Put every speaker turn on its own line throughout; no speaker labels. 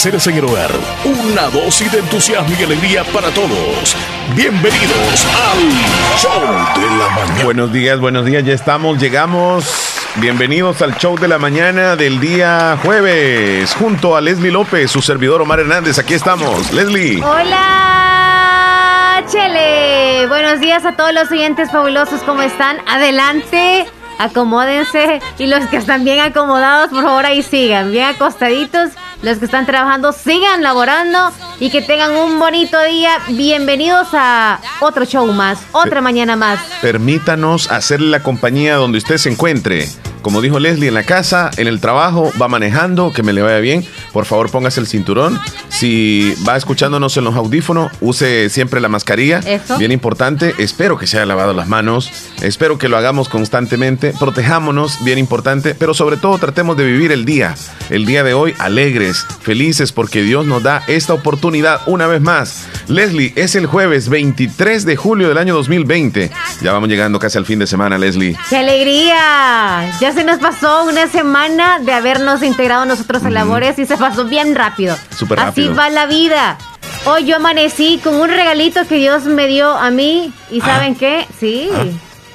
placeres en el hogar. Una dosis de entusiasmo y alegría para todos. Bienvenidos al Show de la Mañana.
Buenos días, buenos días. Ya estamos, llegamos. Bienvenidos al show de la mañana del día jueves, junto a Leslie López, su servidor Omar Hernández. Aquí estamos, Leslie.
Hola, Chele. Buenos días a todos los oyentes fabulosos. ¿Cómo están? Adelante, acomódense. Y los que están bien acomodados, por favor, ahí sigan, bien acostaditos. Los que están trabajando, sigan laborando y que tengan un bonito día. Bienvenidos a otro show más, otra mañana más.
Permítanos hacerle la compañía donde usted se encuentre. Como dijo Leslie, en la casa, en el trabajo, va manejando, que me le vaya bien. Por favor, póngase el cinturón. Si va escuchándonos en los audífonos, use siempre la mascarilla.
Eso.
Bien importante. Espero que se haya lavado las manos. Espero que lo hagamos constantemente. Protejámonos, bien importante. Pero sobre todo, tratemos de vivir el día. El día de hoy, alegres, felices, porque Dios nos da esta oportunidad una vez más. Leslie, es el jueves 23 de julio del año 2020. Ya vamos llegando casi al fin de semana, Leslie.
¡Qué alegría! Ya se nos pasó una semana de habernos integrado nosotros en labores y se pasó bien rápido.
Súper
Así
rápido.
va la vida. Hoy yo amanecí con un regalito que Dios me dio a mí. ¿Y saben qué? Sí.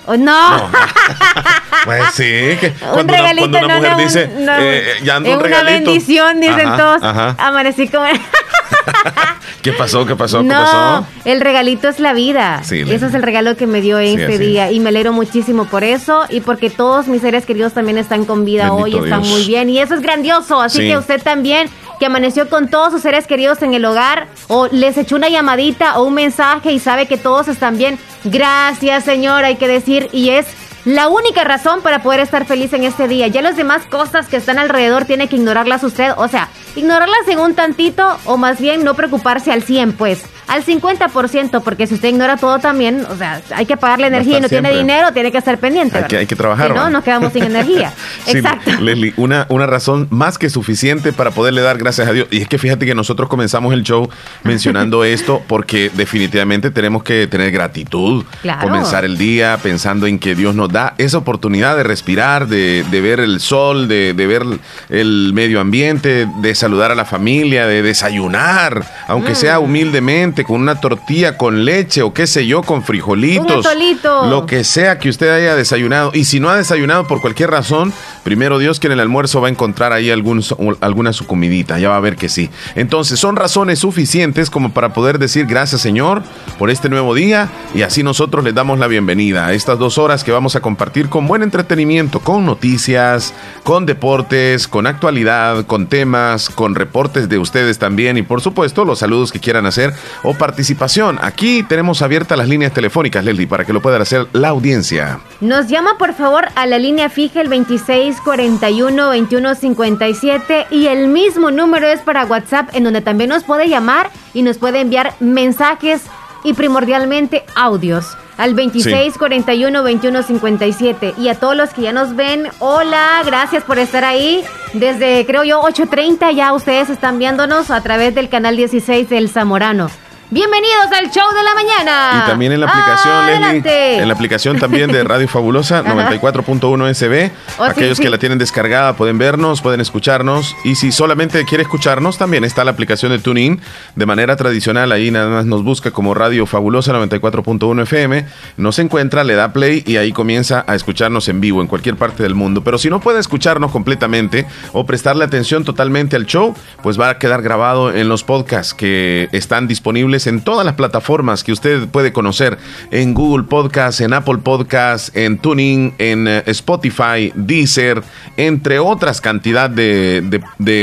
Oh, no.
Ah. No. Pues sí, que
un
una,
regalito,
cuando una
no,
mujer
no,
dice, eh, ya ando
una bendición, dicen
Ajá,
todos.
ajá.
Amanecí como...
¿Qué pasó? ¿Qué pasó? ¿Qué
No,
pasó?
el regalito es la vida.
Sí,
Ese
Lena.
es el regalo que me dio este día y me alegro muchísimo por eso y porque todos mis seres queridos también están con vida
Bendito
hoy, están
Dios.
muy bien y eso es grandioso. Así
Sí.
que usted también que amaneció con todos sus seres queridos en el hogar o les echó una llamadita o un mensaje y sabe que todos están bien. Gracias, Señor, hay que decir y es la única razón para poder estar feliz en este día. Ya las demás cosas que están alrededor tiene que ignorarlas usted. O sea, ignorarlas en un tantito o más bien no preocuparse al 100, pues. Al 50%, porque si usted ignora todo también, o sea, hay que pagarle
Va a
energía y no tiene dinero, tiene que estar pendiente.
Hay que, hay que trabajar.
Si no, nos quedamos sin energía.
Sí,
Exacto.
Leslie, una, una razón más que suficiente para poderle dar gracias a Dios. Y es que fíjate que nosotros comenzamos el show mencionando esto porque definitivamente tenemos que tener gratitud.
Claro.
Comenzar el día pensando en que Dios nos da esa oportunidad de respirar, de, de ver el sol, de, de ver el medio ambiente, de saludar a la familia, de desayunar, aunque
Mm.
sea humildemente, con una tortilla con leche o qué sé yo, con frijolitos.
Un.
Lo que sea que usted haya desayunado. Y si no ha desayunado por cualquier razón, primero Dios que en el almuerzo va a encontrar ahí algún, alguna su comidita. Ya va a ver que sí. Entonces son razones suficientes como para poder decir gracias Señor por este nuevo día. Y así nosotros les damos la bienvenida a estas dos horas que vamos a compartir con buen entretenimiento, con noticias, con deportes, con actualidad, con temas, con reportes de ustedes también. Y por supuesto los saludos que quieran hacer o participación. Aquí tenemos abiertas las líneas telefónicas, Leslie, para que lo pueda hacer la audiencia.
Nos llama por favor a la línea fija el 2641-2157 y el mismo número es para WhatsApp en donde también nos puede llamar y nos puede enviar mensajes y primordialmente audios al 2641-2157 y a todos los que ya nos ven, hola, gracias por estar ahí. Desde creo yo 8.30 ya ustedes están viéndonos a través del canal 16 del Zamorano. Bienvenidos al show de la mañana.
Y también en la aplicación, Leslie,
Adelante.
en la aplicación también de Radio Fabulosa 94.1 SB.
Oh, sí,
Aquellos
sí.
que la tienen descargada pueden vernos, pueden escucharnos. Y si solamente quiere escucharnos, también está la aplicación de TuneIn. De manera tradicional, ahí nada más nos busca como Radio Fabulosa 94.1 FM. Nos encuentra, le da play y ahí comienza a escucharnos en vivo en cualquier parte del mundo. Pero si no puede escucharnos completamente o prestarle atención totalmente al show, pues va a quedar grabado en los podcasts que están disponibles en todas las plataformas que usted puede conocer, en Google Podcast, en Apple Podcast, en Tuning, en eh, Spotify, Deezer, entre otras cantidad de,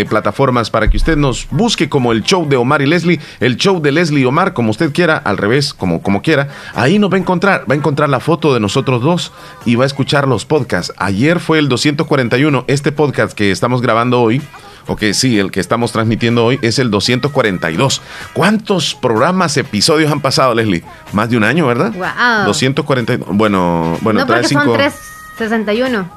plataformas para que usted nos busque como el show de Omar y Leslie, el show de Leslie y Omar, como usted quiera, al revés, como, como quiera. Ahí nos va a encontrar, va a encontrar la foto de nosotros dos y va a escuchar los podcasts. Ayer fue el 241, este podcast que estamos grabando hoy. Ok, sí, el que estamos transmitiendo hoy es el 242. ¿Cuántos programas, episodios han pasado, Leslie? Más de un año, ¿verdad?
Wow.
240. Bueno, bueno,
no,
trae cinco.
son tres 61.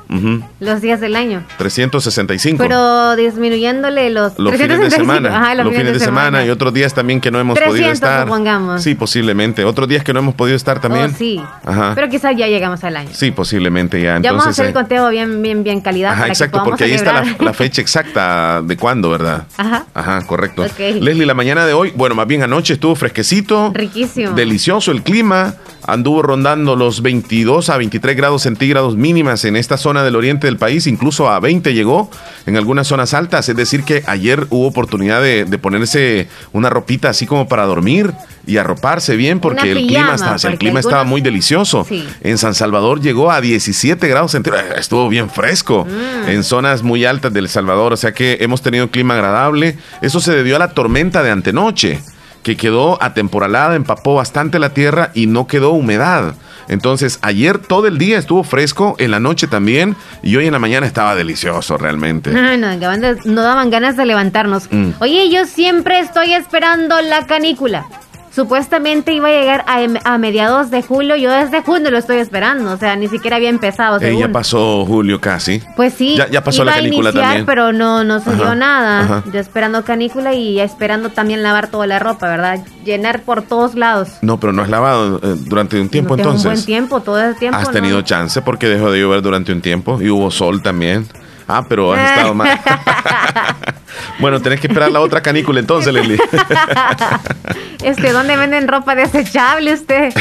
Los días del año.
365.
Pero disminuyéndole los,
los fines de semana. los, fines, de, semana. y otros días también que no hemos podido estar.
Supongamos.
Sí, posiblemente. Otros días que no hemos podido estar también.
Oh, sí. Ajá. Pero quizás ya llegamos al año.
Sí, posiblemente ya.
Entonces, ya vamos a hacer el conteo bien, bien, bien calidad.
Ajá, exacto, porque ahí está la, fecha exacta de cuándo, ¿verdad?
Ajá.
Ajá, correcto. Leslie, la mañana de hoy, bueno, más bien anoche estuvo fresquecito.
Riquísimo.
Delicioso el clima anduvo rondando los 22 a 23 grados centígrados mínimas en esta zona del oriente del país, incluso a 20 llegó en algunas zonas altas, es decir que ayer hubo oportunidad de, ponerse una ropita así como para dormir y arroparse bien porque el clima, estaba, el clima estaba muy delicioso. En San Salvador llegó a 17 grados centígrados, estuvo bien fresco mm. en zonas muy altas del Salvador, o sea que hemos tenido un clima agradable. Eso se debió a la tormenta de antenoche que quedó atemporalada, empapó bastante la tierra y no quedó humedad. Entonces, ayer todo el día estuvo fresco, en la noche también, y hoy en la mañana estaba delicioso realmente.
No, daban ganas de levantarnos. Mm. Oye, yo siempre estoy esperando la canícula supuestamente iba a llegar a, mediados de julio. Yo desde junio lo estoy esperando, o sea, ni siquiera había empezado.
Eh, ya pasó julio casi.
Pues sí.
Ya, pasó la canícula también.
Pero no, no sucedió nada. Yo esperando canícula y esperando también lavar toda la ropa, ¿verdad? Llenar por todos lados.
No, pero no has lavado eh, durante un tiempo entonces. Un
buen tiempo, todo el tiempo.
Has tenido chance porque dejó de llover durante un tiempo y hubo sol también. Ah, pero has estado mal. bueno, tenés que esperar la otra canícula entonces, Leslie.
este, ¿dónde venden ropa desechable usted?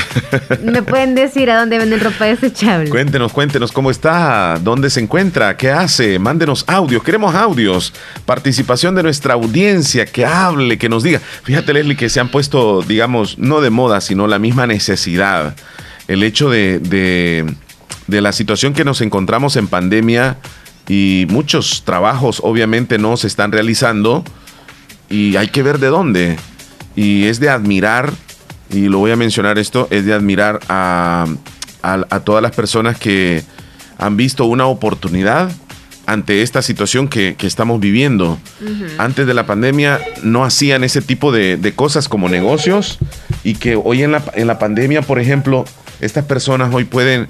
¿Me pueden decir a dónde venden ropa desechable?
Cuéntenos, cuéntenos cómo está, dónde se encuentra, qué hace, mándenos audios, queremos audios, participación de nuestra audiencia, que hable, que nos diga. Fíjate, Leslie, que se han puesto, digamos, no de moda, sino la misma necesidad. El hecho de, de, de la situación que nos encontramos en pandemia y muchos trabajos obviamente no se están realizando y hay que ver de dónde. Y es de admirar, y lo voy a mencionar esto, es de admirar a, a, todas las personas que han visto una oportunidad ante esta situación que, estamos viviendo. Antes de la pandemia no hacían ese tipo de, de, cosas como negocios y que hoy en la, en la pandemia, por ejemplo, estas personas hoy pueden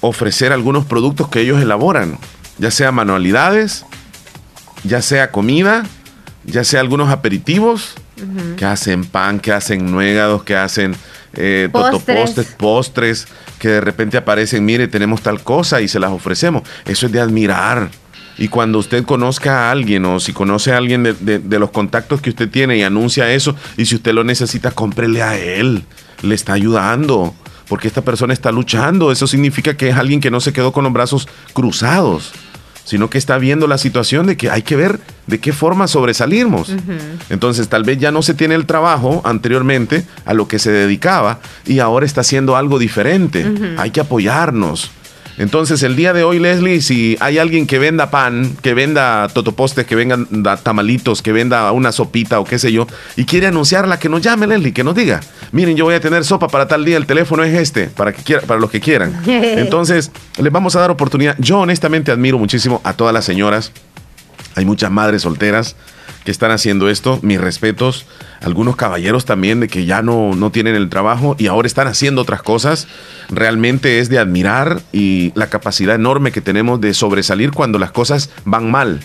ofrecer algunos productos que ellos elaboran ya sea manualidades, ya sea comida, ya sea algunos aperitivos, que hacen pan, que hacen nuegados, que hacen eh, postres. postres, que de repente aparecen, mire, tenemos tal cosa y se las ofrecemos. Eso es de admirar. Y cuando usted conozca a alguien o si conoce a alguien de, de, los contactos que usted tiene y anuncia eso, y si usted lo necesita, cómprele a él. Le está ayudando. Porque esta persona está luchando. Eso significa que es alguien que no se quedó con los brazos cruzados sino que está viendo la situación de que hay que ver de qué forma sobresalimos. Entonces, tal vez ya no se tiene el trabajo anteriormente a lo que se dedicaba y ahora está haciendo algo diferente. Hay que apoyarnos. Entonces, el día de hoy, Leslie, si hay alguien que venda pan, que venda totopostes, que vendan tamalitos, que venda una sopita o qué sé yo, y quiere anunciarla, que nos llame, Leslie, que nos diga. Miren, yo voy a tener sopa para tal día, el teléfono es este, para, que quiera, para los que quieran. Entonces, les vamos a dar oportunidad. Yo honestamente admiro muchísimo a todas las señoras. Hay muchas madres solteras que están haciendo esto, mis respetos. Algunos caballeros también de que ya no, no tienen el trabajo y ahora están haciendo otras cosas. Realmente es de admirar y la capacidad enorme que tenemos de sobresalir cuando las cosas van mal.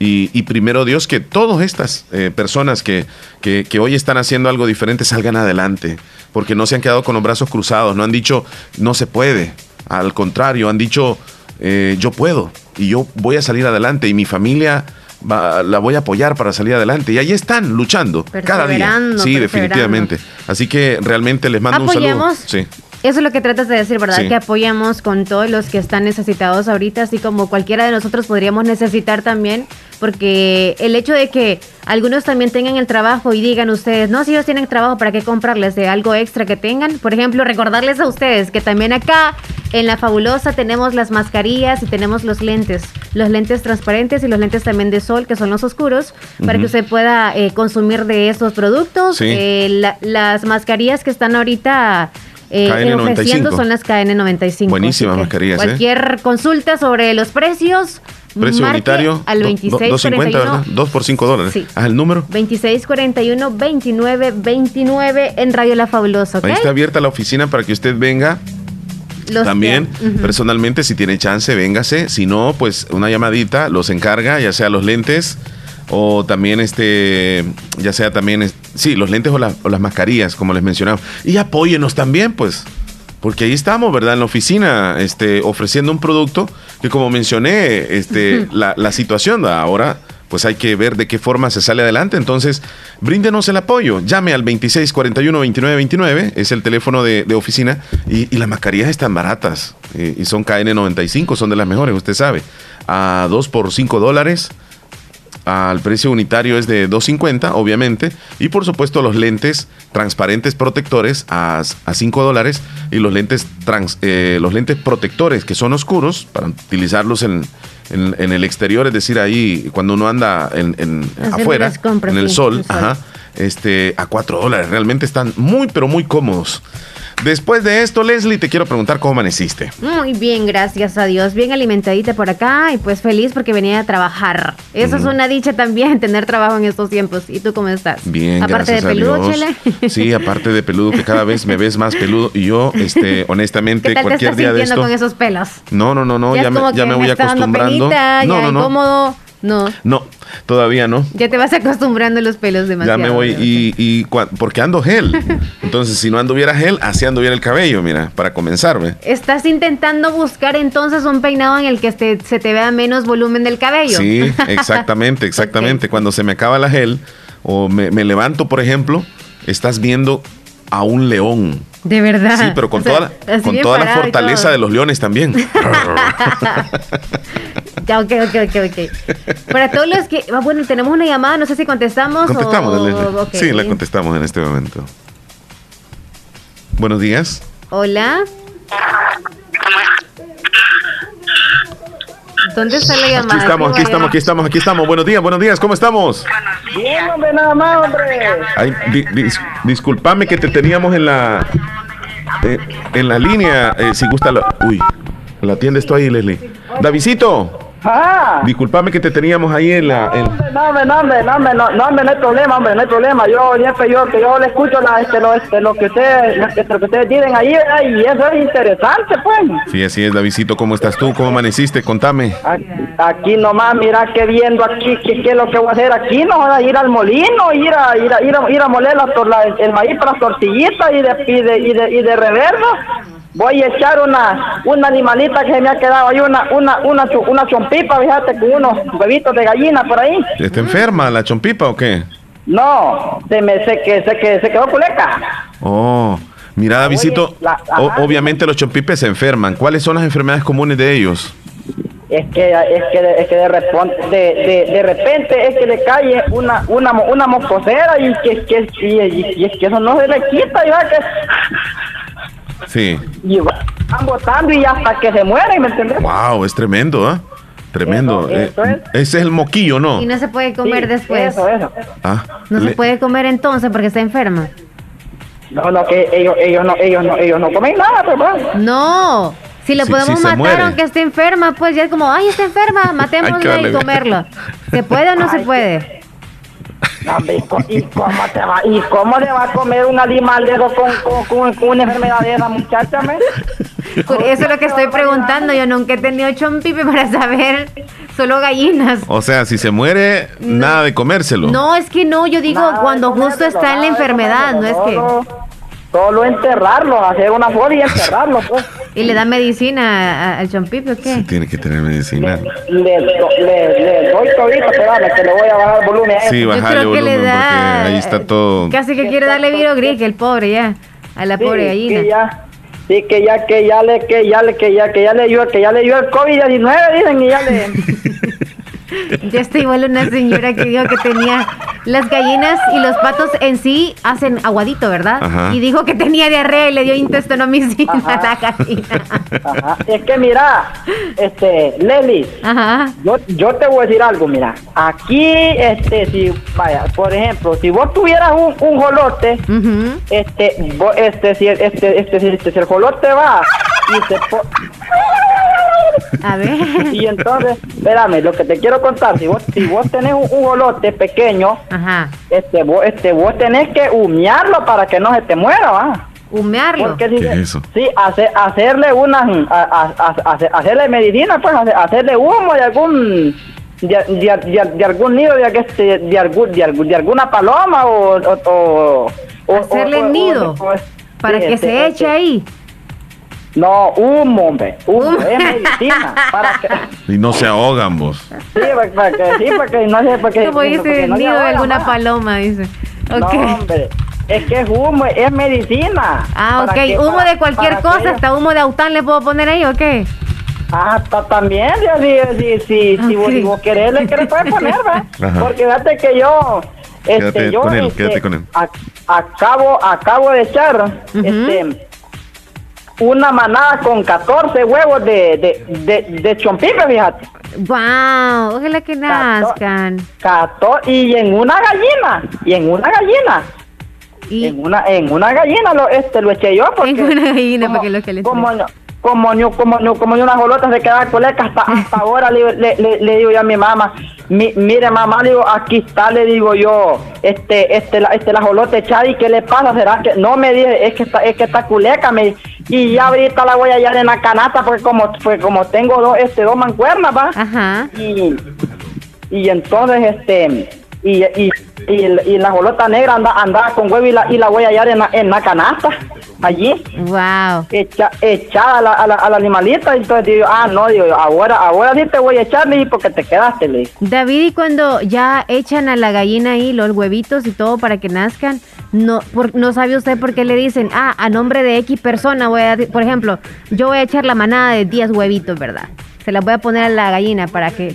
Y, primero Dios que todas estas eh, personas que, que, hoy están haciendo algo diferente salgan adelante, porque no se han quedado con los brazos cruzados, no han dicho no se puede, al contrario, han dicho eh, yo puedo y yo voy a salir adelante y mi familia la voy a apoyar para salir adelante. Y ahí están luchando cada día. Sí, definitivamente. Así que realmente les mando un saludo. Sí.
Eso es lo que tratas de decir, ¿verdad? Que apoyamos con todos los que están necesitados ahorita, así como cualquiera de nosotros podríamos necesitar también, porque el hecho de que algunos también tengan el trabajo y digan ustedes, no, si ellos tienen trabajo, ¿para qué comprarles de algo extra que tengan? Por ejemplo, recordarles a ustedes que también acá en La Fabulosa tenemos las mascarillas y tenemos los lentes, los lentes transparentes y los lentes también de sol, que son los oscuros, para que usted pueda eh, consumir de esos productos. Eh, las mascarillas que están ahorita eh, ofreciendo son las KN95.
Buenísimas mascarillas.
¿eh? Cualquier consulta sobre los precios.
Precio unitario.
Al 2641.
¿verdad? 2 por 5 dólares. Sí. ¿Ah, el número?
2641-2929 en Radio La Fabulosa.
Ahí está abierta la oficina para que usted venga También, personalmente, si tiene chance, véngase. Si no, pues una llamadita los encarga, ya sea los lentes o también este, ya sea también, sí, los lentes o, o las mascarillas, como les mencionaba. Y apóyenos también, pues. Porque ahí estamos, ¿verdad? En la oficina, este, ofreciendo un producto que como mencioné, este, la, la situación ahora pues hay que ver de qué forma se sale adelante. Entonces, bríndenos el apoyo. Llame al 2641-2929, es el teléfono de, oficina, y, las mascarillas están baratas, y son KN95, son de las mejores, usted sabe. A 2 por 5 dólares. Al precio unitario es de 2.50, obviamente. Y por supuesto los lentes transparentes protectores a, a 5 dólares. Y los lentes, trans, eh, los lentes protectores que son oscuros para utilizarlos en, en, el exterior, es decir, ahí cuando uno anda en, afuera, en el sol, Ajá, este, a 4 dólares. Realmente están muy, pero muy cómodos. Después de esto, Leslie, te quiero preguntar cómo amaneciste.
Muy bien, gracias a Dios. Bien alimentadita por acá y pues feliz porque venía a trabajar. Eso es una dicha también, tener trabajo en estos tiempos. ¿Y tú cómo estás?
Bien, aparte de peludo, Chile. Sí, aparte de peludo, que cada vez me ves más peludo. Y yo, este, honestamente, cualquier día de esto.
con esos pelos?
No, no, no, no, ya, me, ya me, voy acostumbrando. no, no, no.
incómodo. No.
No, todavía no.
Ya te vas acostumbrando los pelos demasiado.
Ya me voy y, y porque ando gel. Entonces, si no anduviera gel, así anduviera el cabello, mira, para comenzarme.
Estás intentando buscar entonces un peinado en el que se te vea menos volumen del cabello.
Sí, exactamente, exactamente. Cuando se me acaba la gel o me, levanto, por ejemplo, estás viendo a un león.
De verdad.
Sí, pero con toda la, con toda la fortaleza de los leones también.
Ya, ok, ok, ok, ok. Para todos los que. Ah, bueno, tenemos una llamada, no sé si contestamos.
Contestamos, o... Sí, la contestamos en este momento. Buenos días.
Hola. ¿Dónde está la llamada?
Aquí estamos, aquí estamos, aquí estamos, aquí estamos. Buenos días, buenos días, ¿cómo estamos?
Bien, hombre, nada más, hombre.
Ay, disculpame que te teníamos en la eh, en la línea. Eh, si gusta, la, uy, la atiendes tú ahí, Leslie. Davidito.
Ah.
Disculpame que te teníamos ahí en la.
No, no, no, no, no, no, no hay problema, hombre, no hay problema. Yo, yo, que yo le escucho la, este, lo, este, lo, que ustedes, lo que ustedes dicen ahí, y eso es interesante, pues.
Sí, así es, Davidito. ¿Cómo estás tú? ¿Cómo amaneciste? Contame.
Aquí, nomás, mira que viendo aquí, ¿qué, es lo que voy a hacer aquí? No, voy a ir al molino, ir a, ir a, ir a, ir a moler la, el maíz para las tortillitas y de, y de, y de, y de reverso voy a echar una, una animalita que me ha quedado ahí, una, una, una, una chompipa, fíjate, con unos huevitos de gallina por ahí.
¿Está enferma la chompipa o qué?
No, se me se que se que se quedó culeca.
Oh, mira, visito, obviamente los chompipes se enferman. ¿Cuáles son las enfermedades comunes de ellos?
Es que es que es que de repente de, de, repente es que le cae una una una moscosera y que, que y, es que eso no se le quita ya que
Sí.
Y van botando y hasta que se mueren, ¿me entiendes?
Wow, es tremendo, ¿ah? Tremendo. Eh, ese es el moquillo, ¿no?
Y no se puede comer después.
Eso, eso.
Ah,
no se puede comer entonces porque está enferma.
No, no, que ellos, ellos no, ellos no, ellos no comen nada, pues.
No. Si le podemos matar aunque esté enferma, pues ya es como, ay, está enferma, matémosla y comerlo. ¿Se puede o no se puede?
¿y, cómo te va, ¿Y cómo le va a comer un animal de eso con, con, con, una enfermedad de esa muchacha?
Eso es lo que estoy preguntando. Yo nunca he tenido chompipe para saber. Solo gallinas.
O sea, si se muere, nada de comérselo.
No, es que no. Yo digo cuando justo está en la enfermedad. No es que
solo enterrarlo, hacer una folia y enterrarlo, pues.
¿Y le da medicina al chompipe o qué?
Sí, tiene que tener medicina.
Le, le, le, doy todito, pero que le voy a bajar el volumen a
Sí, bajarle volumen le da, porque ahí está todo.
Casi que quiere darle virogric, el pobre ya, a la pobre gallina.
Sí, ya. Sí, que ya, que ya le, que ya le, que ya, que ya le dio, que ya le dio el COVID-19, dicen, y ya le...
Ya está igual una señora que dijo que tenía las gallinas y los patos en sí hacen aguadito, ¿verdad? Y dijo que tenía diarrea y le dio intestinomicina a la gallina.
Ajá. Es que mira, este, Lely, Ajá. Yo, yo te voy a decir algo, mira. Aquí, este, si, vaya, por ejemplo, si vos tuvieras un, un jolote, este, este, si, este, este, si, este, si el jolote va y se...
A ver.
Y entonces, espérame, lo que te quiero contar, si vos, si vos tenés un, un pequeño, Ajá. este vos, este vos tenés que humearlo para que no se te muera, ¿va?
Humearlo.
Porque si
¿Qué es eso?
Sí, hace- hacerle una, a- a- a- hace- hacerle medicina, pues, hace- hacerle humo de algún, de, de- de- de algún nido, de, este, de, algún, de, algún- de alguna paloma o, o, o- o-
Hacerle
o- o-
nido.
o- o-
para
sí,
que
este,
se
este,
eche ahí.
No, humo, hombre, humo, es medicina, para que,
Y no se ahogan vos.
sí, para, que, sí, para que no se, para que,
Como dice
no
nido de alguna
más.
paloma, dice.
No,
Ok.
hombre, es que es humo, es medicina.
Ah, ok.
que-
humo
para-
de cualquier cosa,
que-
hasta humo de aután le puedo poner ahí, ¿o qué?
Ah, ta- también, si, si, si, si, vos,
Ok.
si vos querés, le querés puedes poner, ¿verdad?
Ajá.
Porque fíjate que yo, este,
Quédate
yo,
con él,
este,
quédate con él.
a- acabo, acabo de echar, este, una manada con 14 huevos de, de, de, de chompipe, fíjate.
Wow, ojalá que nazcan.
14, y en una gallina, y en una gallina.
Y
En una, en una gallina lo, este, lo eché yo porque
En una gallina,
como,
para que lo que le
como, no- como, ni- como, ni- como ni unas jolotas se quedaban coleca hasta, hasta ahora le, le, le- le digo yo a mi mamá mi, mire mamá le digo aquí está le digo yo este este la, este la jolota echada y qué le pasa será que no me dice es que está es que está culeca me y ya ahorita la voy a hallar en la canasta porque como pues como tengo dos este dos mancuernas va
Ajá.
y, y entonces este y, y, y, y la jolota negra anda, andaba con huevo y la, y la voy a hallar en la, en la canasta allí
Wow.
echa, echada a la, a, la, a la animalita y entonces digo ah no digo ahora ahora sí te voy a echar le porque te quedaste le.
David, y cuando ya echan a la gallina ahí los huevitos y todo para que nazcan, no, por- no sabe usted por qué le dicen, ah, a nombre de X persona voy a, por ejemplo, yo voy a echar la manada de 10 huevitos, ¿verdad? Se las voy a poner a la gallina para que,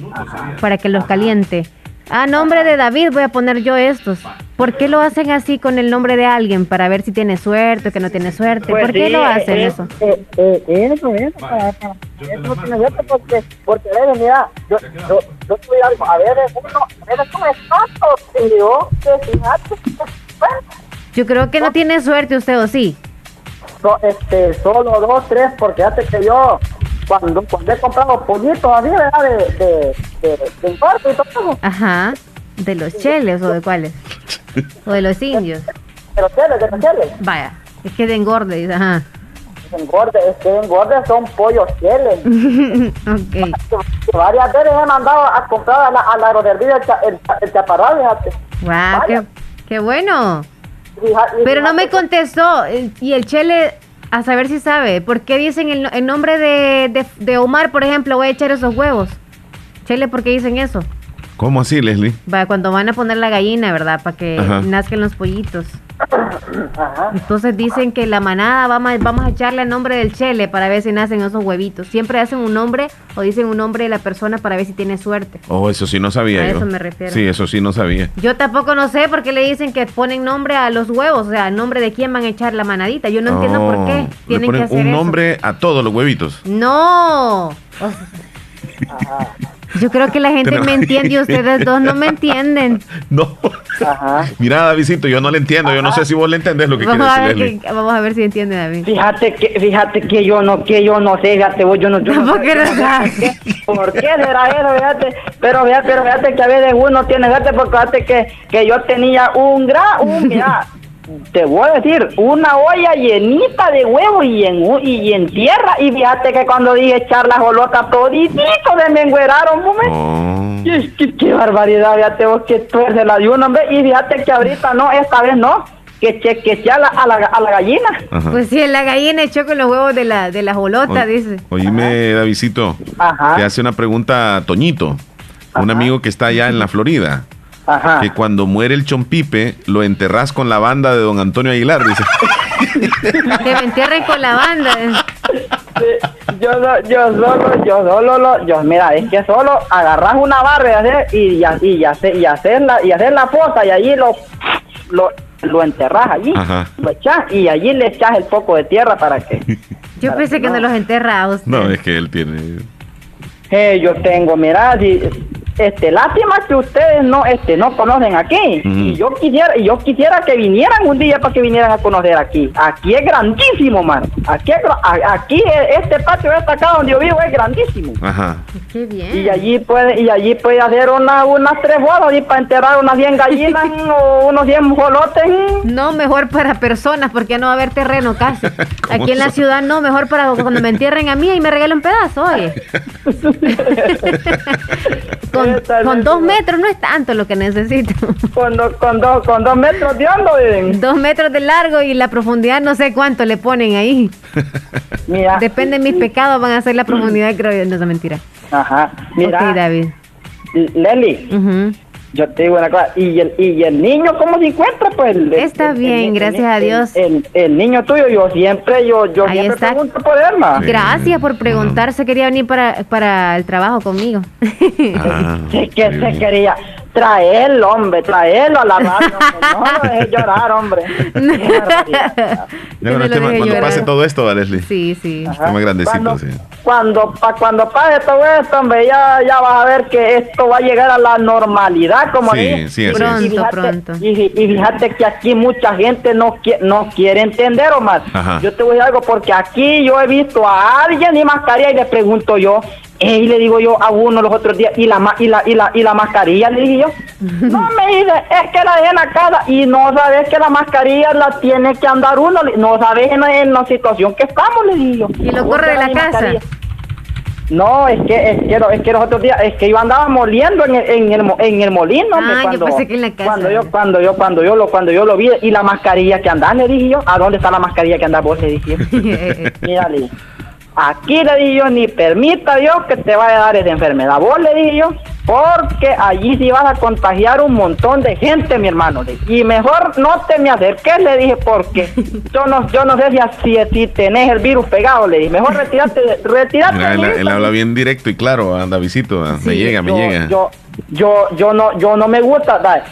para que los caliente. A nombre de David voy a poner yo estos. ¿Por qué lo hacen así con el nombre de alguien? Para ver si tiene suerte o que no tiene suerte.
Pues
¿Por qué
sí,
lo hacen
eh,
eso?
eh, eh, eso, eso, para- para- eso no tiene suerte porque, porque a veces, mira, yo, yo, yo a algo, a veces uno, a veces uno es yo, que fíjate, bueno,
Yo creo que no tiene suerte usted, ¿o sí?
so- este, solo dos, tres, porque fíjate que yo, cuando, cuando he comprado pollitos así, ¿verdad? De, de, de, de infarto y todo eso,
Ajá. ¿De los cheles o de cuáles? ¿O de los indios?
de los cheles, de los cheles,
Vaya, es que de engorde, dice, ajá.
engorde, es que engorde son pollos cheles.
ok.
que, que varias veces he mandado a comprar a la, a la el, cha- el, el chaparral, fíjate.
Wow, qué, qué bueno. Pero no me contestó. eh, Y el chele, a saber si sabe. ¿Por qué dicen el, el nombre de, de, de Omar, por ejemplo, voy a echar esos huevos? Chele, ¿por qué dicen eso?
¿Cómo así, Leslie?
Va, cuando van a poner la gallina, ¿verdad? Para que
Ajá.
nazcan los pollitos.
Ajá.
Entonces dicen que la manada vamos a, vamos a echarle el nombre del chele para ver si nacen esos huevitos. Siempre hacen un nombre o dicen un nombre de la persona para ver si tiene suerte.
Oh, eso sí no sabía
A
yo.
eso me refiero.
Sí, eso sí no sabía.
Yo tampoco no sé por qué le dicen que ponen nombre a los huevos, o sea, nombre de quién van a echar la manadita. Yo no entiendo por qué
Oh, le
tienen
ponen
que hacer
un
eso.
nombre a todos los huevitos.
No. Sea, yo creo que la gente me entiende y ustedes dos no me entienden.
No.
Ajá.
Mira, Davidcito, yo no le entiendo. Yo no sé si vos le entendés lo que quiere
Vamos a,
decir
ver
Leslie.
que- vamos a ver si entiende David.
Fíjate que, fíjate que yo no, que yo no sé, fíjate vos, yo no, yo no sé,
sabes.
¿Por qué será eso, fíjate? Pero fíjate, pero fíjate que a veces uno tiene, fíjate, porque fíjate que, que yo tenía un gran, un, mira, te voy a decir, una olla llenita de huevos y en, y en tierra, y fíjate que cuando dije echar las jolotas, toditito se me engueraron, hombre.
Oh.
Qué, qué- qué barbaridad, fíjate vos que tuerce la de uno, hombre. Y fíjate que ahorita no, esta vez no, que eché a la, a la, a la gallina.
Ajá.
Pues sí, la gallina echó con los huevos de la, de la jolota,
O-
dice.
Oíme, Davidcito.
Ajá.
Te hace una pregunta a Toñito, un amigo que está allá en la Florida.
Ajá.
Que cuando muere el chompipe, lo enterrás con la banda de don Antonio Aguilar, dice.
Que me entierren con la banda.
Sí, yo, yo solo, yo solo, lo- yo, mira, es que solo agarras una barra y hacer, y, ya- y, ya hacer, y, hacer la, y hacer la fosa y allí lo, lo, lo enterras allí,
Ajá.
lo echas y allí le echas el poco de tierra para que,
Yo pensé que no los enterra a usted.
No, es que él tiene.
eh, yo tengo, mira, si, este, lástima que ustedes no, este, no conocen aquí. Y yo quisiera, y yo quisiera que vinieran un día para que vinieran a conocer aquí. Aquí es grandísimo, man. Aquí, aquí este patio esta acá donde yo vivo es grandísimo.
Ajá.
Qué bien.
Y allí puede, y allí puede hacer una, unas tres bodas y para enterrar unas 100 gallinas o unos 100 jolotes.
No, mejor para personas, porque no va a haber terreno casi. Aquí en la ciudad no, mejor para cuando me entierren a mí y me regalen un pedazo, oye. con, dos metros no es tanto lo que necesito.
Con, con, con dos metros de hondo,
Dos metros de largo y la profundidad no sé cuánto le ponen ahí. Mira. Depende de mis pecados, van a ser la profundidad, creo yo. No es mentira.
Ajá. Mira.
David.
Leli. Yo te digo una cosa, ¿y el, y el niño cómo se encuentra? Pues
Está bien, gracias a Dios.
El, niño tuyo, yo siempre, yo, yo siempre pregunto por él, ma.
Gracias por preguntar, se quería venir para, para el trabajo conmigo.
Ah, que se quería traerlo, hombre, traerlo a la radio. no lo dejes llorar, hombre.
cuando pase todo esto, Leslie.
Sí, sí.
Está más grandecito,
cuando,
sí.
Cuando, cuando pase todo esto, hombre, ya, ya vas a ver que esto va a llegar a la normalidad, como
sí, Sí,
pronto,
y fíjate,
pronto.
Y, fíjate que aquí mucha gente no, quiere, no quiere entender, Omar. Yo te voy a decir algo, porque aquí yo he visto a alguien y mascarilla y le pregunto yo, y le digo yo a uno los otros días, ¿y la, y la, y la, y la mascarilla? Le dije yo. No, me dice, es que la dejé en la casa y no sabes que la mascarilla la tiene que andar uno. No sabes en, la situación que estamos, le dije yo.
¿Y lo corre de la casa?
No, es que, es que, es que los otros días, es que yo andaba moliendo en el, en el, en el molino.
Ah, cuando, yo pensé que en la casa.
Cuando yo, cuando yo, cuando yo lo, cuando yo lo vi, y la mascarilla que anda, le dije yo, ¿a dónde está la mascarilla que anda vos? Le dije. Mírale. Aquí le dije yo, ni permita Dios que te vaya a dar esa enfermedad. Vos le dije yo, porque allí sí vas a contagiar un montón de gente, mi hermano. Y mejor no te me acerques, le dije, porque yo no, yo no sé si, si, tenés el virus pegado, le dije. Mejor retírate, retírate.
él, habla bien directo y claro, anda visito, me llega, me llega.
Yo, yo, yo no, yo no me gusta, dale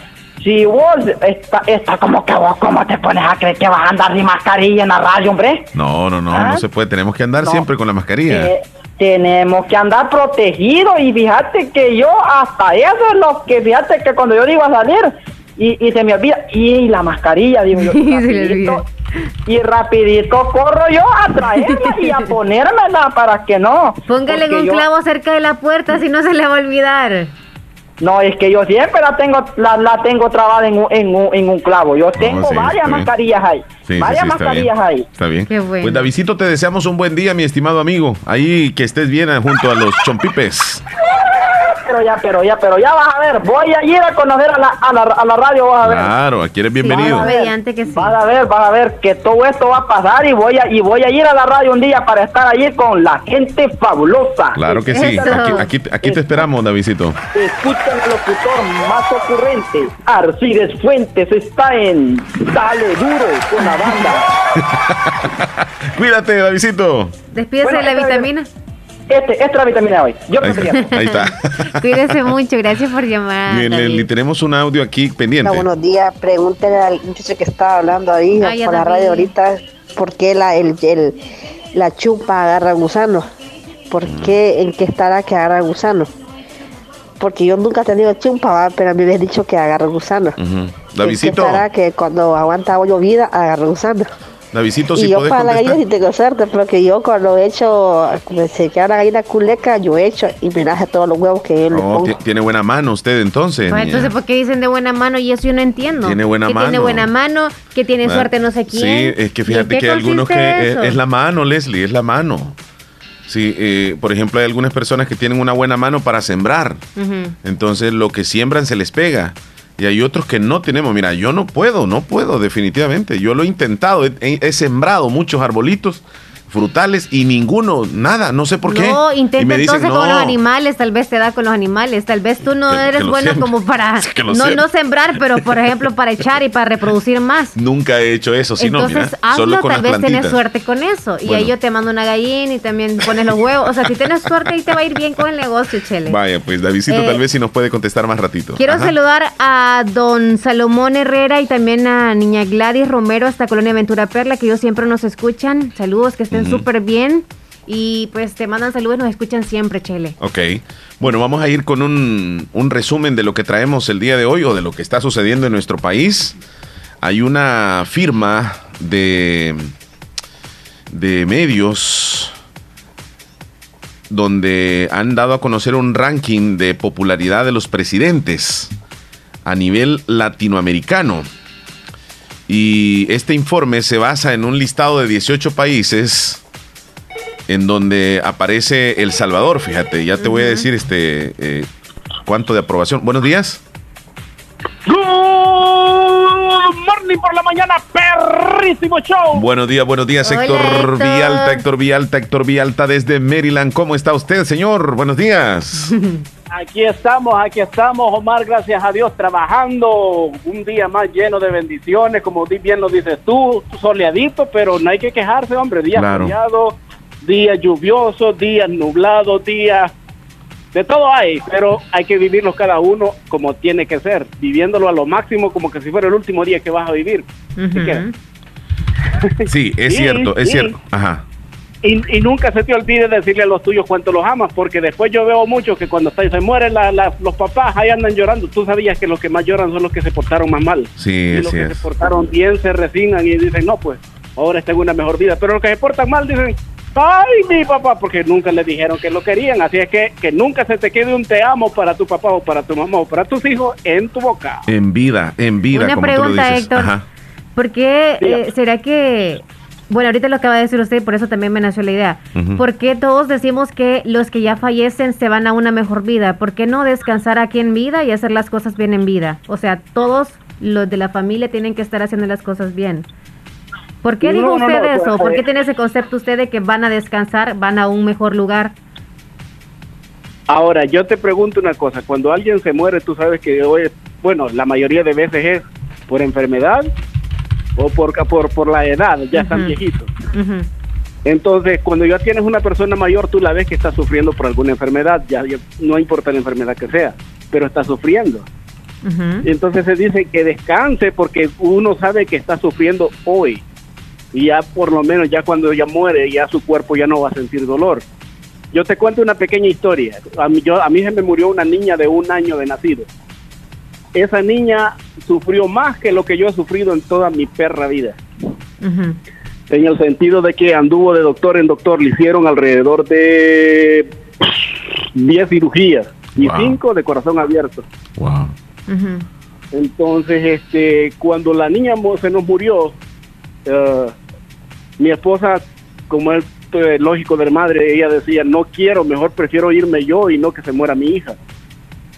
si vos está, está como que vos cómo te pones a creer que vas a andar sin mascarilla en la radio, hombre.
No, no, no, no ¿Ah? se puede. Tenemos que andar siempre con la mascarilla.
tenemos que andar protegidos y fíjate que yo hasta eso es lo que fíjate que cuando yo digo a salir y, y se me olvida y la mascarilla digo yo rapidito, y rapidito corro yo a traerla y a ponérmela para que no.
Póngale un clavo cerca de la puerta si no se le va a olvidar.
No, es que yo siempre la tengo la, la tengo trabada en un, en, un, en un clavo. Yo tengo varias mascarillas ahí. varias mascarillas ahí.
Está bien. Qué bueno. Pues Davidito, te deseamos un buen día, mi estimado amigo. Ahí que estés bien junto a los chompipes
pero ya, pero ya, pero ya vas a ver. Voy a ir a conocer a la, a la, a la radio, vas a ver.
Claro, aquí eres bienvenido.
vas, a ver, que
vas a ver, vas a ver que todo esto va a pasar y voy a, y voy a ir a la radio un día para estar allí con la gente fabulosa.
Claro que sí. Aquí, aquí, aquí te esperamos, Davidito.
Escucha el locutor más ocurrente. Arcides Fuentes está en Dale Duro con la banda.
Cuídate, Davidito.
Despídese de la vitamina.
Este, esta es la vitamina hoy. Yo ahí,
está. ahí está.
Cuídese mucho, gracias por llamar.
Bien, tenemos un audio aquí pendiente.
buenos días, pregúntele al muchacho que estaba hablando ahí ah, por la radio ahorita por qué la, el, la chupa agarra gusano. ¿Por mm. qué, en qué estará que agarra gusano? Porque yo nunca he tenido chupa, pero a mí me han dicho que agarra gusano.
La visita.
estará que cuando aguanta llovida agarra gusano?
Davidito,
si y yo para la gallina sí tengo suerte, porque yo cuando he hecho, se queda la gallina culeca, yo he hecho y me nace todos los huevos que él
oh, Tiene buena mano usted entonces.
Pues entonces, ¿por qué dicen de buena mano? Y eso yo no entiendo.
Tiene buena
que
mano.
tiene buena mano, que tiene ah, suerte no sé quién.
Sí, es que fíjate que hay algunos que es, la mano, Leslie, es la mano. Sí, eh, por ejemplo, hay algunas personas que tienen una buena mano para sembrar. Entonces, lo que siembran se les pega y hay otros que no tenemos. Mira, yo no puedo, no puedo, definitivamente. Yo lo he intentado, he, sembrado muchos arbolitos frutales y ninguno, nada, no sé por qué.
No, intenta entonces con los animales, tal vez te da con los animales, tal vez tú no eres bueno como para no, no sembrar, pero por ejemplo para echar y para reproducir más.
Nunca he hecho eso,
sino entonces hazlo, tal vez tienes suerte con eso. Y ahí yo te mando una gallina y también pones los huevos. O sea, si tienes suerte y te va a ir bien con el negocio, Chele.
Vaya, pues Davidito tal eh, vez si nos puede contestar más ratito.
Quiero saludar a don Salomón Herrera y también a niña Gladys Romero hasta Colonia Ventura Perla, que ellos siempre nos escuchan. Saludos, que estén súper bien. Y pues te mandan saludos, nos escuchan siempre, Chele.
Ok. Bueno, vamos a ir con un, un resumen de lo que traemos el día de hoy o de lo que está sucediendo en nuestro país. Hay una firma de, de medios donde han dado a conocer un ranking de popularidad de los presidentes a nivel latinoamericano. Y este informe se basa en un listado de 18 países en donde aparece El Salvador, fíjate, ya te voy a decir este eh, cuánto de aprobación. Buenos días.
Good morning por la mañana, perrísimo show.
Buenos días, buenos días,
Hola,
Héctor
Héctor.
Vialta, Héctor Vialta, Héctor Vialta desde Maryland. ¿Cómo está usted, señor? Buenos días.
Aquí estamos, aquí estamos, Omar, gracias a Dios, trabajando un día más lleno de bendiciones, como bien lo dices tú, soleadito, pero no hay que quejarse, hombre, días
Claro.
soleados, días lluviosos, días nublados, días... De todo hay, pero hay que vivirlos cada uno como tiene que ser, viviéndolo a lo máximo como que si fuera el último día que vas a vivir. ¿Qué quieres?
Sí, es
Sí,
cierto, es
sí.
cierto. Ajá.
Y, y nunca se te olvide decirle a los tuyos cuánto los amas, porque después yo veo mucho que cuando se se mueren la- la- los papás, ahí andan llorando. Tú sabías que los que más lloran son los que se portaron más mal.
Sí,
y los que
es.
se portaron bien se resignan y dicen, no, pues, ahora tengo una mejor vida. Pero los que se portan mal dicen, ay, mi papá, porque nunca le dijeron que lo querían. Así es que que nunca se te quede un te amo para tu papá o para tu mamá o para tus hijos en tu boca.
En vida, en vida,
Una
como tú lo
pregunta,
dices.
Héctor.
Ajá.
¿Por qué eh, será que... Bueno, ahorita lo acaba de decir usted y por eso también me nació la idea.
Ujú.
¿Por qué todos decimos que los que ya fallecen se van a una mejor vida? ¿Por qué no descansar aquí en vida y hacer las cosas bien en vida? O sea, todos los de la familia tienen que estar haciendo las cosas bien. ¿Por qué
No,
dijo usted
no,
eso?
pues,
¿Por qué
eh,
tiene ese concepto usted de que van a descansar, van a un mejor lugar?
Ahora, yo te pregunto una cosa, cuando alguien se muere, tú sabes que hoy, bueno, la mayoría de veces es por enfermedad o por, por, por la edad, ya están viejitos. Entonces, cuando ya tienes una persona mayor, tú la ves que está sufriendo por alguna enfermedad, ya, ya no importa la enfermedad que sea, pero está sufriendo.
Ujú.
Entonces se dice que descanse porque uno sabe que está sufriendo hoy. Y ya por lo menos ya cuando ya muere, ya su cuerpo ya no va a sentir dolor. Yo te cuento una pequeña historia. A mí, yo, a mí se me murió una niña de un año de nacido. Esa niña sufrió más que lo que yo he sufrido en toda mi perra vida. En el sentido de que anduvo de doctor en doctor, le hicieron alrededor de 10 cirugías y
Wow.
5 de corazón abierto.
Wow.
Entonces, este, cuando la niña se nos murió, eh, mi esposa, como es eh, lógico de madre, ella decía, no quiero, mejor prefiero irme yo y no que se muera mi hija.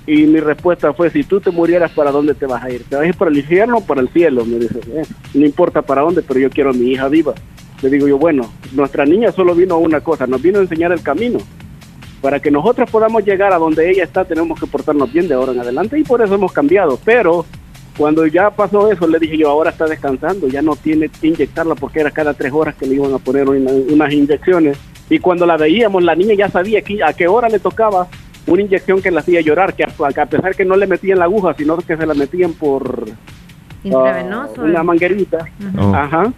Y mi respuesta fue, si tú te murieras, ¿para dónde te vas a ir? ¿Te vas a ir para el infierno o para el cielo? Me dice, "Eh, no importa para dónde, pero yo quiero a mi hija viva. Le digo yo, bueno, nuestra niña solo vino a una cosa, nos vino a enseñar el camino. Para que nosotros podamos llegar a donde ella está, tenemos que portarnos bien de ahora en adelante y por eso hemos cambiado. Pero cuando ya pasó eso, le dije yo, ahora está descansando, ya no tiene que inyectarla porque era cada tres horas que le iban a poner una- unas inyecciones. Y cuando la veíamos, la niña ya sabía que, a qué hora le tocaba una inyección que la hacía llorar, que a, a pesar que no le metían la aguja, sino que se la metían por ah,
Intravenoso.
una manguerita.
Oh.
Ajá.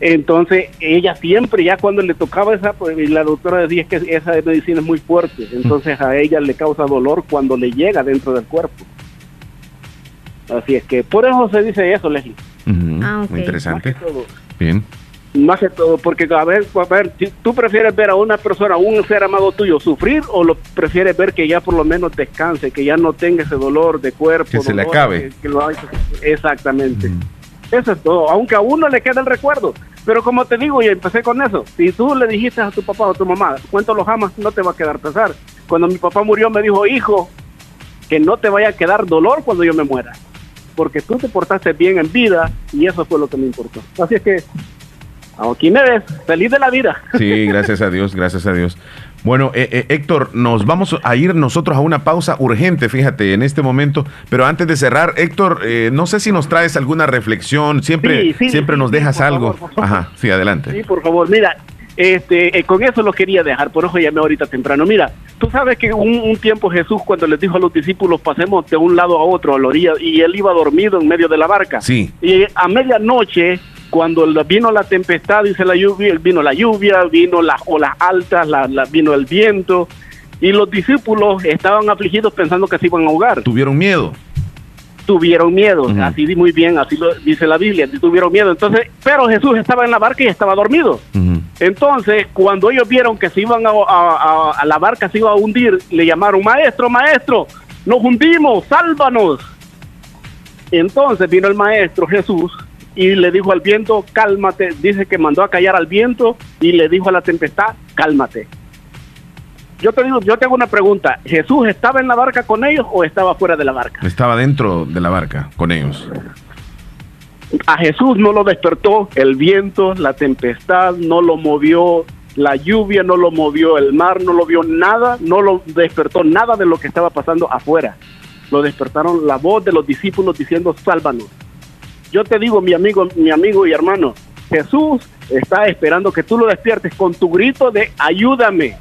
Entonces, ella siempre, ya cuando le tocaba esa, pues, y la doctora decía que esa medicina es muy fuerte, entonces a ella le causa dolor cuando le llega dentro del cuerpo. Así es que por eso se dice eso, Leslie.
Ah, ok.
Muy Interesante. Bien.
Más que todo, porque a ver, a ver, tú prefieres ver a una persona, a un ser amado tuyo, sufrir o lo prefieres ver que ya por lo menos descanse, que ya no tenga ese dolor de cuerpo.
Que se le
dolor,
acabe.
que- que lo haga- Exactamente.
Ujú.
Eso es todo, aunque a uno le queda el recuerdo. Pero como te digo, y empecé con eso, si tú le dijiste a tu papá o a tu mamá, cuánto los amas, no te va a quedar pesar. Cuando mi papá murió me dijo, hijo, que no te vaya a quedar dolor cuando yo me muera. Porque tú te portaste bien en vida y eso fue lo que me importó. Así es que, aquí me ves, feliz de la vida.
Sí, gracias a Dios, gracias a Dios. Bueno, eh, eh, Héctor, nos vamos a ir nosotros a una pausa urgente, fíjate, en este momento. Pero antes de cerrar, Héctor, eh, no sé si nos traes alguna reflexión, siempre,
Sí, sí,
siempre
sí,
nos dejas algo.
favor.
Ajá, sí, adelante.
Sí, por favor, mira, este, eh, con eso lo quería dejar, por eso llamé ahorita temprano. Mira, tú sabes que un, un tiempo Jesús cuando les dijo a los discípulos pasemos de un lado a otro, a la orilla, y él iba dormido en medio de la barca.
Sí.
Y a medianoche cuando vino la tempestad, dice la lluvia, vino la lluvia, vino las olas altas, la, vino el viento, y los discípulos estaban afligidos pensando que se iban a ahogar.
¿Tuvieron miedo?
Tuvieron miedo, así muy bien, así lo dice la Biblia, tuvieron miedo. Entonces, pero Jesús estaba en la barca y estaba dormido. Entonces, cuando ellos vieron que se iban a, a, la barca se iba a hundir, le llamaron, maestro, maestro, nos hundimos, sálvanos. Entonces vino el maestro Jesús y le dijo al viento, cálmate. Dice que mandó a callar al viento y le dijo a la tempestad, cálmate. Yo te digo, yo tengo una pregunta. ¿Jesús estaba en la barca con ellos o estaba fuera de la barca?
Estaba dentro de la barca con ellos.
A Jesús no lo despertó el viento, la tempestad, no lo movió la lluvia, no lo movió el mar, no lo vio nada, no lo despertó nada de lo que estaba pasando afuera. Lo despertaron la voz de los discípulos diciendo, sálvanos. Yo te digo, mi amigo, mi amigo y hermano, Jesús está esperando que tú lo despiertes con tu grito de ayúdame.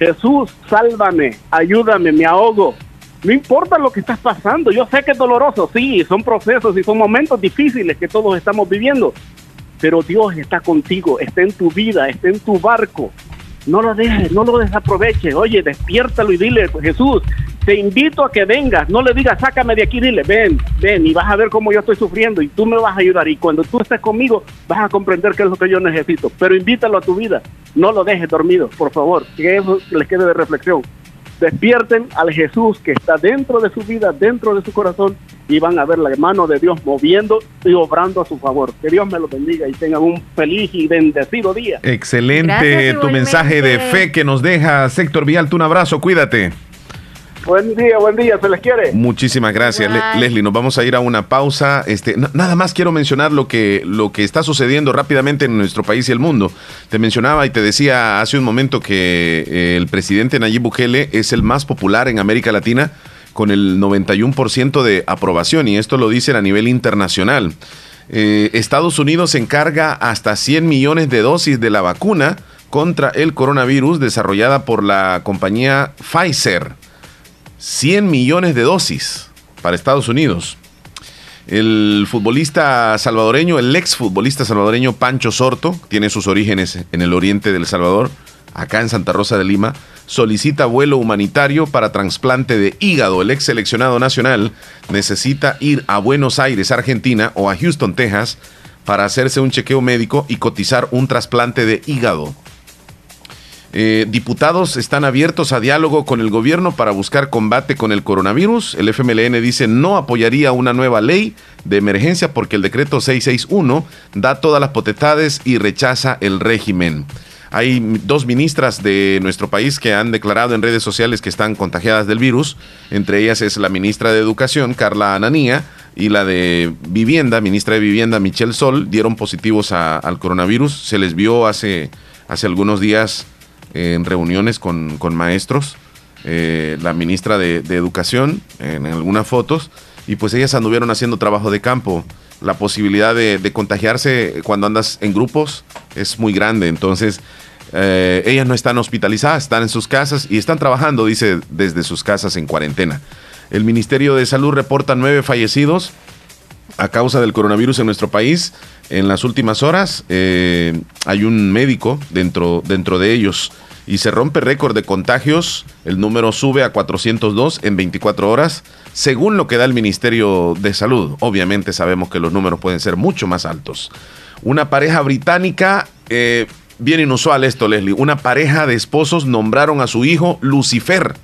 Jesús, sálvame, ayúdame, me ahogo. No importa lo que estás pasando, yo sé que es doloroso, sí, son procesos y son momentos difíciles que todos estamos viviendo, pero Dios está contigo, está en tu vida, está en tu barco. No lo dejes, no lo desaproveches. Oye, despiértalo y dile, Jesús, te invito a que vengas, no le digas, sácame de aquí, dile, ven, ven y vas a ver cómo yo estoy sufriendo y tú me vas a ayudar. Y cuando tú estés conmigo vas a comprender qué es lo que yo necesito, pero invítalo a tu vida, no lo dejes dormido, por favor, que eso les quede de reflexión. Despierten al Jesús que está dentro de su vida, dentro de su corazón y van a ver la mano de Dios moviendo y obrando a su favor. Que Dios me lo bendiga y tengan un feliz y bendecido día.
Excelente tu mensaje de fe que nos deja Héctor Vial. Un abrazo, cuídate.
Buen día, buen día, se les quiere.
Muchísimas gracias, Leslie. Nos vamos a ir a una pausa. Este, nada más quiero mencionar lo que, lo que está sucediendo rápidamente en nuestro país y el mundo. Te mencionaba y te decía hace un momento que eh, el presidente Nayib Bukele es el más popular en América Latina con el 91% de aprobación y esto lo dicen a nivel internacional. Eh, Estados Unidos encarga hasta 100 millones de dosis de la vacuna contra el coronavirus desarrollada por la compañía Pfizer. 100 millones de dosis para Estados Unidos. El futbolista salvadoreño, el ex futbolista salvadoreño Pancho Sorto, tiene sus orígenes en el oriente del Salvador, acá en Santa Rosa de Lima, solicita vuelo humanitario para trasplante de hígado. El ex seleccionado nacional necesita ir a Buenos Aires, Argentina, o a Houston, Texas, para hacerse un chequeo médico y cotizar un trasplante de hígado. Eh, diputados están abiertos a diálogo con el gobierno para buscar combate con el coronavirus. El FMLN dice no apoyaría una nueva ley de emergencia porque el decreto 661 da todas las potestades y rechaza el régimen. Hay dos ministras de nuestro país que han declarado en redes sociales que están contagiadas del virus. Entre ellas es la ministra de Educación, Carla Ananía, y la de Vivienda, ministra de Vivienda, Michelle Sol, dieron positivos al coronavirus. Se les vio hace, hace algunos días en reuniones con, maestros, eh, la ministra de, Educación en, algunas fotos, y pues ellas anduvieron haciendo trabajo de campo. La posibilidad de, contagiarse cuando andas en grupos es muy grande, entonces eh, ellas no están hospitalizadas, están en sus casas y están trabajando, dice, desde sus casas en cuarentena. El Ministerio de Salud reporta nueve fallecidos a causa del coronavirus en nuestro país. En las últimas horas eh, hay un médico dentro, dentro de ellos y se rompe récord de contagios. El número sube a 402 en 24 horas, según lo que da el Ministerio de Salud. Obviamente sabemos que los números pueden ser mucho más altos. Una pareja británica, eh, bien inusual esto, Leslie, una pareja de esposos nombraron a su hijo Lucifer,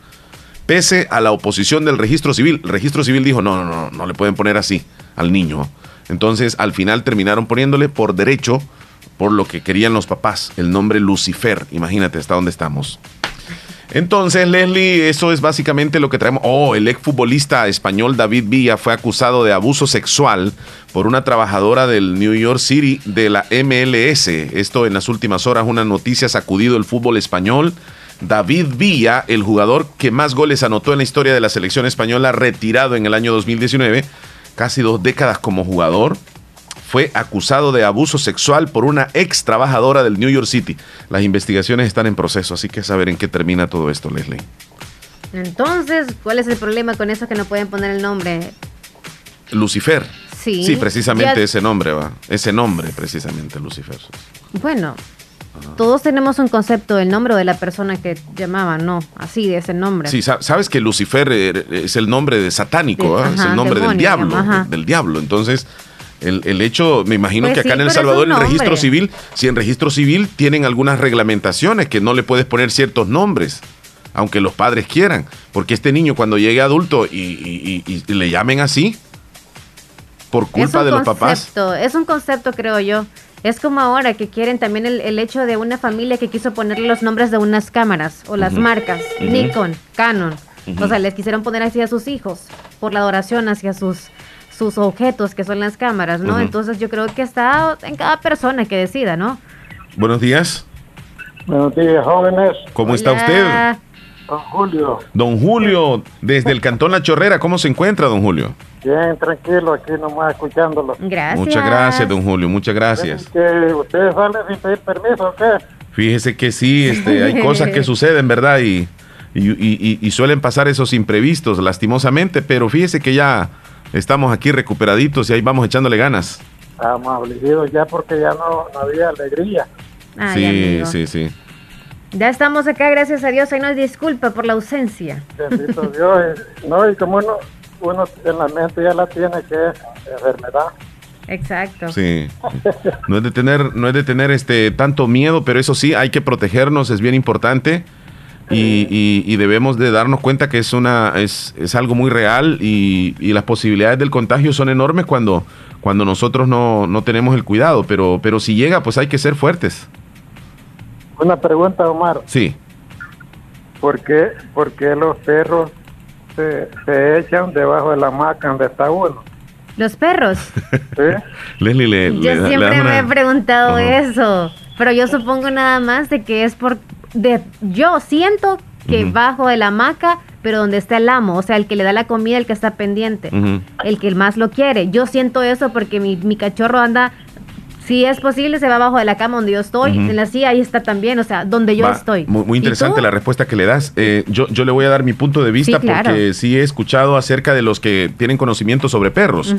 pese a la oposición del registro civil. El registro civil dijo, no, no, no, no le pueden poner así al niño. Entonces, al final terminaron poniéndole por derecho, por lo que querían los papás, el nombre Lucifer. Imagínate hasta dónde estamos. Entonces, Leslie, eso es básicamente lo que traemos. Oh, el exfutbolista español David Villa fue acusado de abuso sexual por una trabajadora del New York City de la MLS. Esto en las últimas horas, una noticia sacudido el fútbol español. David Villa, el jugador que más goles anotó en la historia de la selección española, retirado en el año 2019, casi dos décadas como jugador, fue acusado de abuso sexual por una ex trabajadora del New York City. Las investigaciones están en proceso, así que saber en qué termina todo esto, Leslie.
Entonces, ¿cuál es el problema con eso que no pueden poner el nombre?
Lucifer.
Sí.
Sí, precisamente
Ya-
ese nombre va. Ese nombre, precisamente, Lucifer.
Bueno, todos tenemos un concepto del nombre de la persona que llamaban, ¿no? Así, de ese nombre.
Sí, sa- sabes que Lucifer eh, es el nombre de satánico,
De-
¿ah? es el nombre del diablo, del diablo. Entonces, el, el hecho, me imagino
Pues
que acá
sí,
en El Salvador, el registro civil, si en registro civil tienen algunas reglamentaciones que no le puedes poner ciertos nombres, aunque los padres quieran, porque este niño cuando llegue adulto y, y- y- y le llamen así, por culpa de los papás.
es un concepto, creo yo. Es como ahora que quieren también el, el hecho de una familia que quiso ponerle los nombres de unas cámaras o las marcas. Nikon, Canon. O sea, les quisieron poner así a sus hijos por la adoración hacia sus sus objetos que son las cámaras, ¿no? Entonces yo creo que está en cada persona que decida, ¿no?
Buenos días,
Buenos días, jóvenes.
¿cómo está usted?
Don Julio.
Don Julio, desde el Cantón La Chorrera, ¿cómo se encuentra, don Julio?
Bien, tranquilo, aquí nomás escuchándolo.
Gracias.
Muchas gracias, don Julio, muchas gracias.
Que ustedes salen sin pedir permiso, ¿o qué?
Fíjese que sí, este, hay cosas que suceden, ¿verdad? Y, y, y- y suelen pasar esos imprevistos, lastimosamente, pero fíjese que ya estamos aquí recuperaditos y ahí vamos echándole ganas.
Estábamos afligidos ya porque ya no, no había alegría.
Ay,
sí,
amigo.
sí, sí.
Ya estamos acá, gracias a Dios. Ahí nos disculpa por la ausencia.
Bendito Dios. No, y como uno, uno en la mente ya la tiene que es enfermedad.
Exacto.
Sí. No es de tener, no es de tener este tanto miedo, pero eso sí, hay que protegernos, es bien importante. Y, y- y debemos de darnos cuenta que es una, es, es algo muy real y, y las posibilidades del contagio son enormes cuando, cuando nosotros no, no tenemos el cuidado. Pero, pero si llega, pues hay que ser fuertes.
Una pregunta, Omar.
Sí.
¿Por qué, por qué los perros se, se echan debajo de la hamaca donde está uno?
Los perros.
¿Sí?
Leslie le,
Yo
le
siempre me he preguntado eso, pero yo supongo nada más de que es por de yo siento que bajo de la hamaca, pero donde está el amo, o sea, el que le da la comida, el que está pendiente, el que más lo quiere. Yo siento eso porque mi, mi cachorro anda si es posible se va abajo de la cama donde yo estoy, en la silla ahí está también, o sea, donde yo
Va,
estoy.
Muy, muy
¿Y
interesante la respuesta que le das. Eh, yo, yo le voy a dar mi punto de vista
Sí, claro.
porque sí he escuchado acerca de los que tienen conocimiento sobre perros.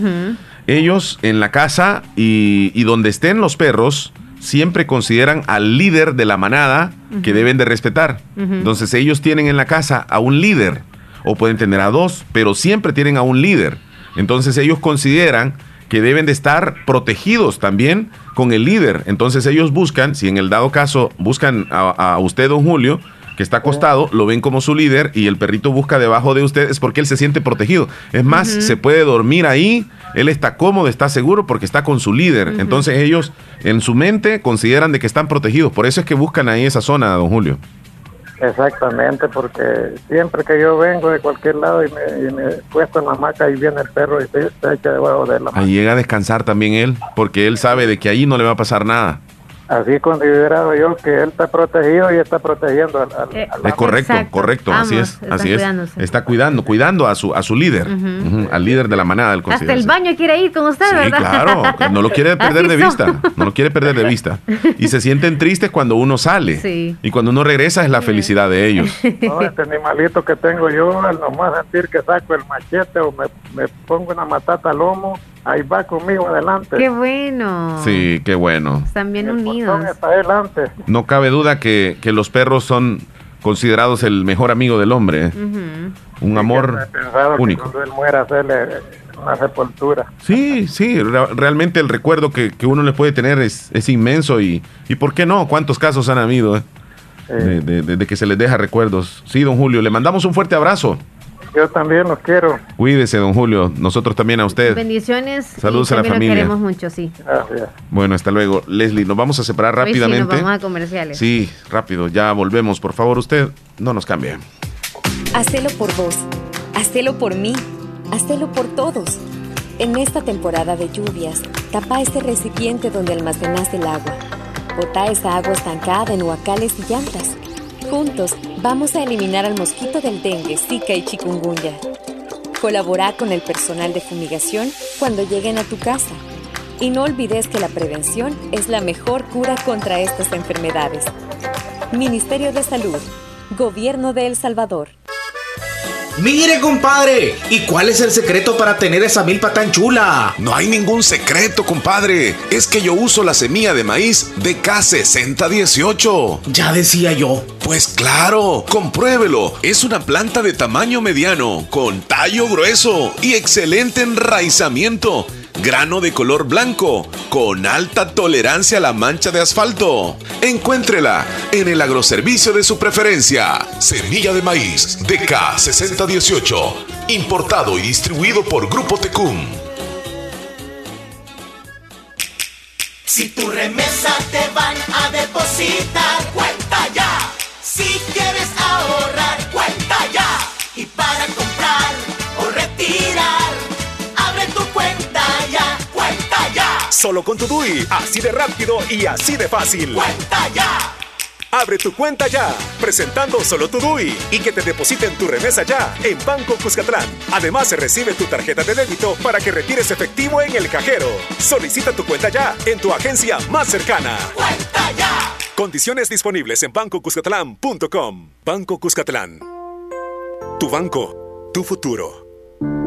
Ellos en la casa y, y donde estén los perros siempre consideran al líder de la manada que deben de respetar. Entonces ellos tienen en la casa a un líder o pueden tener a dos, pero siempre tienen a un líder. Entonces ellos consideran que deben de estar protegidos también con el líder. Entonces ellos buscan, si en el dado caso buscan a, a usted, don Julio, que está acostado, lo ven como su líder y el perrito busca debajo de usted, es porque él se siente protegido. Es más, se puede dormir ahí, él está cómodo, está seguro porque está con su líder. Entonces ellos en su mente consideran de que están protegidos. Por eso es que buscan ahí esa zona, don Julio.
Exactamente, porque siempre que yo vengo de cualquier lado y me, y me puesto en la hamaca y viene el perro y se, se echa debajo de la hamaca.
Ahí llega a descansar también él, porque él sabe de que ahí no le va a pasar nada.
Así considerado yo que él está protegido y está protegiendo al, al-
Eh,
al-
Es correcto,
Exacto.
correcto, así es, así es.
cuidándose.
Está cuidando, cuidando a su a su líder, al líder de la manada del
Hasta el baño quiere ir con usted,
Sí,
¿verdad?
claro, no lo quiere perder de vista, no lo quiere perder de vista. Y se sienten tristes cuando uno sale.
Sí.
Y cuando uno regresa es la felicidad de ellos.
No, este animalito que tengo yo, al nomás sentir que saco el machete o me, me pongo una matata al lomo, ahí va conmigo adelante.
Qué bueno.
Sí, qué bueno.
Están bien
El
unidos.
No cabe duda que, que los perros son considerados el mejor amigo del hombre. ¿eh? Un amor
que
único.
cuando él muera hacerle una sepultura.
Sí, sí, re- realmente el recuerdo que, que uno le puede tener es, es inmenso y, y ¿por qué no? ¿Cuántos casos han habido eh? de, de- de- de que se les deja recuerdos? Sí, don Julio, le mandamos un fuerte abrazo.
Yo también los quiero.
Cuídese, don Julio, nosotros también a usted.
Bendiciones.
Saludos
y
a la familia.
Lo queremos mucho, sí.
Gracias.
Bueno, hasta luego. Leslie, nos vamos a separar
Hoy sí
rápidamente.
nos vamos a comerciales.
Sí, rápido, ya volvemos. Por favor, usted no nos cambie.
Hacelo por vos, hacelo por mí, hacelo por todos. En esta temporada de lluvias, tapa ese recipiente donde almacenas el agua. Bota esa agua estancada en huacales y llantas. Juntos vamos a eliminar al mosquito del dengue, zika y chikungunya. Colabora con el personal de fumigación cuando lleguen a tu casa. Y no olvides que la prevención es la mejor cura contra estas enfermedades. Ministerio de Salud, Gobierno de El Salvador.
Mire, compadre, ¿y cuál es el secreto para tener esa milpa tan chula?
No hay ningún secreto, compadre. Es que yo uso la semilla de maíz de K6018.
Ya decía yo.
Pues claro, compruébelo. Es una planta de tamaño mediano, con tallo grueso y excelente enraizamiento grano de color blanco, con alta tolerancia a la mancha de asfalto. Encuéntrela en el agroservicio de su preferencia. Semilla de maíz DK6018, importado y distribuido por Grupo Tecum.
Si tu remesa te van a depositar, cuenta ya. Si quieres ahorrar, cuenta ya. Y para comprar o retirar,
Solo con tu DUI, así de rápido y así de fácil.
Cuenta ya.
Abre tu cuenta ya, presentando solo tu DUI y que te depositen tu remesa ya en Banco Cuscatlán. Además, se recibe tu tarjeta de débito para que retires efectivo en el cajero. Solicita tu cuenta ya en tu agencia más cercana.
¡Cuenta ya!
Condiciones disponibles en bancocuscatlán.com. Banco Cuscatlán. Tu banco, tu futuro.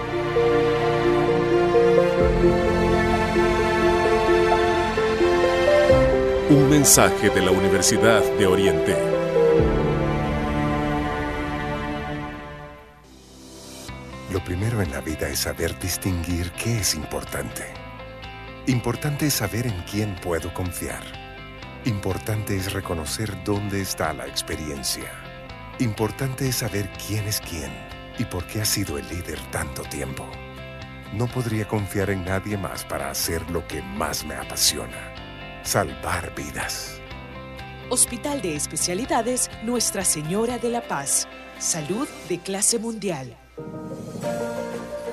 Un mensaje de la Universidad de Oriente.
Lo primero en la vida es saber distinguir qué es importante. Importante es saber en quién puedo confiar. Importante es reconocer dónde está la experiencia. Importante es saber quién es quién y por qué ha sido el líder tanto tiempo. No podría confiar en nadie más para hacer lo que más me apasiona salvar vidas.
Hospital de Especialidades Nuestra Señora de la Paz. Salud de clase mundial.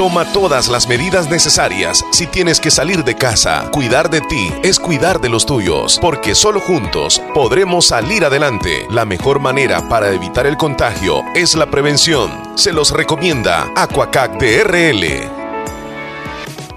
Toma todas las medidas necesarias si tienes que salir de casa. Cuidar de ti es cuidar de los tuyos, porque solo juntos podremos salir adelante. La mejor manera para evitar el contagio es la prevención. Se los recomienda Aquacac DRL.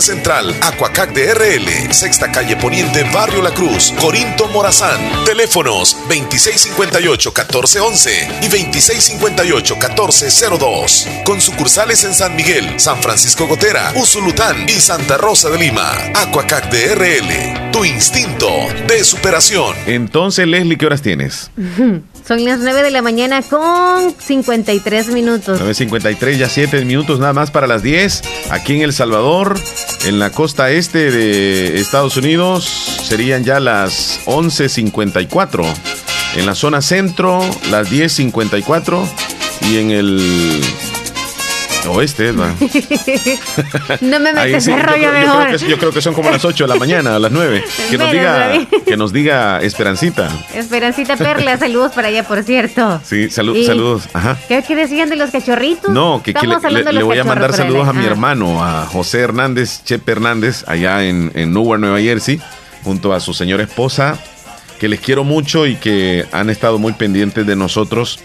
Central, Aquacac DRL, Sexta Calle Poniente, Barrio La Cruz, Corinto Morazán. Teléfonos 2658-1411 y 2658-1402. Con sucursales en San Miguel, San Francisco Gotera, Usulután y Santa Rosa de Lima. Aquacac DRL, tu instinto de superación.
Entonces, Leslie, ¿qué horas tienes?
Son las 9 de la mañana con 53 minutos.
9.53, ya 7 minutos nada más para las 10. Aquí en El Salvador, En la costa este de Estados Unidos serían ya las 11.54. En la zona centro, las 10.54. Y en el oeste, ¿verdad?
no me metes
sí, yo,
rollo
creo, yo
mejor.
creo que, yo creo que son como las 8 de la mañana, a las 9. Que nos diga, que nos diga Esperancita.
Esperancita Perla, saludos para allá, por cierto.
Sí, salu-
Y-
saludos. Ajá.
¿Qué, qué decían de los cachorritos?
No, que, que le, voy a mandar saludos a mi
Ah.
hermano, a José Hernández, Chepe Hernández, allá en, en Newark, Nueva Jersey, junto a su señora esposa, que les quiero mucho y que han estado muy pendientes de nosotros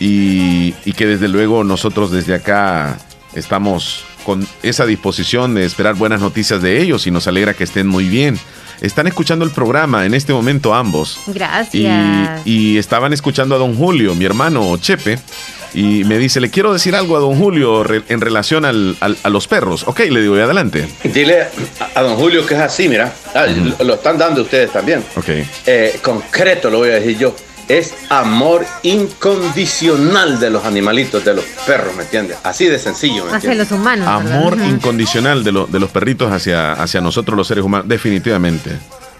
y, y que desde luego nosotros desde acá estamos con esa disposición de esperar buenas noticias de ellos y nos alegra que estén muy bien. Están escuchando el programa en este momento ambos. Y,
Gracias.
y estaban escuchando a don Julio, mi hermano Chepe, y me dice, le quiero decir algo a don Julio re- en relación al- al- a los perros. Ok, le digo, y adelante.
Dile a, a don Julio que es así, mira. Ah, lo, lo están dando ustedes también.
Ok.
Eh, concreto lo voy a decir yo. Es amor incondicional de los animalitos, de los perros, ¿me entiendes? Así de sencillo, ¿me
Hacia los humanos.
Amor incondicional de, lo- de los perritos hacia, hacia nosotros los seres humanos. Definitivamente.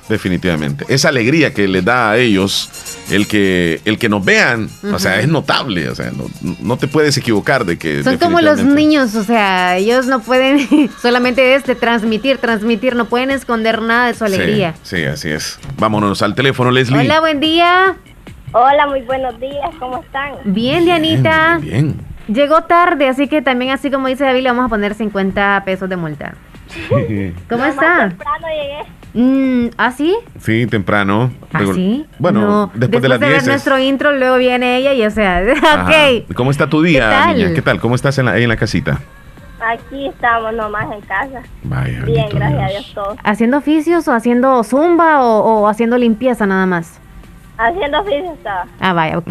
Definitivamente. Esa alegría que les da a ellos el que, el que nos vean, o sea, es notable. O sea, no, no te puedes equivocar de que...
Son como los niños, o sea, ellos no pueden solamente este transmitir, transmitir, no pueden esconder nada de su alegría.
Sí, sí, así es. Vámonos al teléfono, Leslie.
Hola, buen día.
Hola, muy buenos días, ¿cómo están?
Bien, Dianita.
Bien.
Llegó tarde, así que también, así como dice David, le vamos a poner 50 pesos de multa. ¿Cómo
Lo más
está?
temprano llegué.
Mm, ¿Ah, sí?
Sí, temprano.
¿Ah, sí?
Bueno,
No,
después, de las
ver
10. es-
nuestro intro, luego viene ella y, o sea,
Ajá.
ok.
¿Cómo está tu día,
¿Qué tal?
niña? ¿Qué tal? ¿Cómo estás en la, ahí en la casita?
Aquí estamos nomás en casa.
Vaya.
Bien, gracias a Dios todos.
¿Haciendo oficios o haciendo zumba o, o haciendo limpieza nada más?
Haciendo oficio estaba.
Ah, vaya, ok.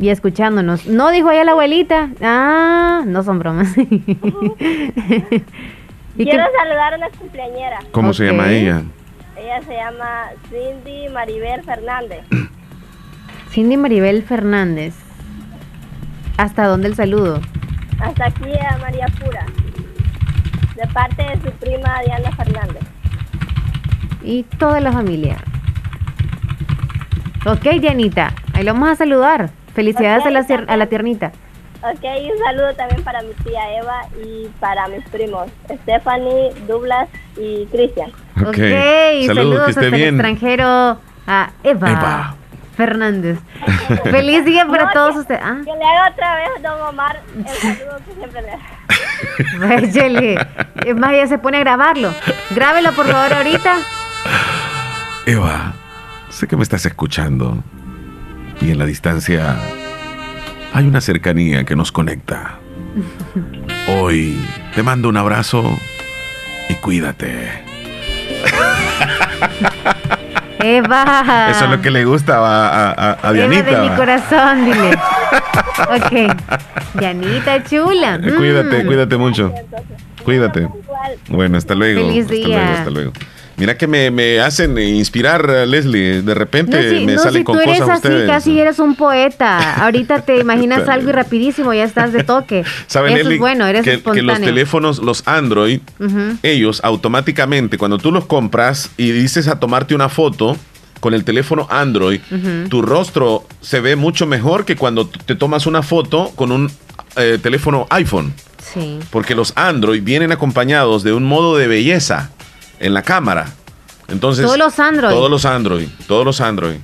Y escuchándonos. No, dijo ella la abuelita. Ah, no son bromas. ¿Y
Quiero
qué-
saludar a una cumpleañera.
¿Cómo se llama ella?
Ella se llama Cindy Maribel Fernández.
Cindy Maribel Fernández. ¿Hasta dónde el saludo?
Hasta aquí a María Pura. De parte de su prima Diana Fernández.
Y toda la familia. Ok, Dianita. Ahí lo vamos a saludar. Felicidades a, la, a la tiernita.
Ok, y un saludo también para mi tía Eva y para mis primos Stephanie, Douglas y Cristian.
Ok.
Saludos,
Saludos, que esté
hasta el extranjero a Eva,
Eva.
Fernández. Feliz día para
No,
todos
que-
ustedes. Ah,
Que le haga otra vez, don Omar, el saludo que siempre le da.
Échale. Es más, ya se pone a grabarlo. Grábelo, por favor, ahorita.
Eva, sé que me estás escuchando. Y en la distancia hay una cercanía que nos conecta. Hoy te mando un abrazo y cuídate.
Eva.
Eso es lo que le gusta a, a, a- a
Eva
Dianita.
de mi corazón, dile. Ok. Dianita chula.
Eh, Cuídate,
Mm.
cuídate mucho. Cuídate. Bueno, hasta luego.
Feliz
hasta
día.
luego, hasta luego. Mira que me, me hacen inspirar, Leslie. De repente
No, si,
me
no,
salen
si
con
tú eres
cosas
así, casi eres un poeta. Ahorita te imaginas algo y rapidísimo ya estás de toque.
¿Sabe,
Eso
Leslie?
es bueno, eres
que, que
espontáneo.
los teléfonos, los Android, ellos automáticamente, cuando tú los compras y dices a tomarte una foto con el teléfono Android, tu rostro se ve mucho mejor que cuando te tomas una foto con un eh, teléfono iPhone.
Sí.
Porque los Android vienen acompañados de un modo de belleza en la cámara. Entonces,
Todos los Android.
Todos los Android. Todos los Android.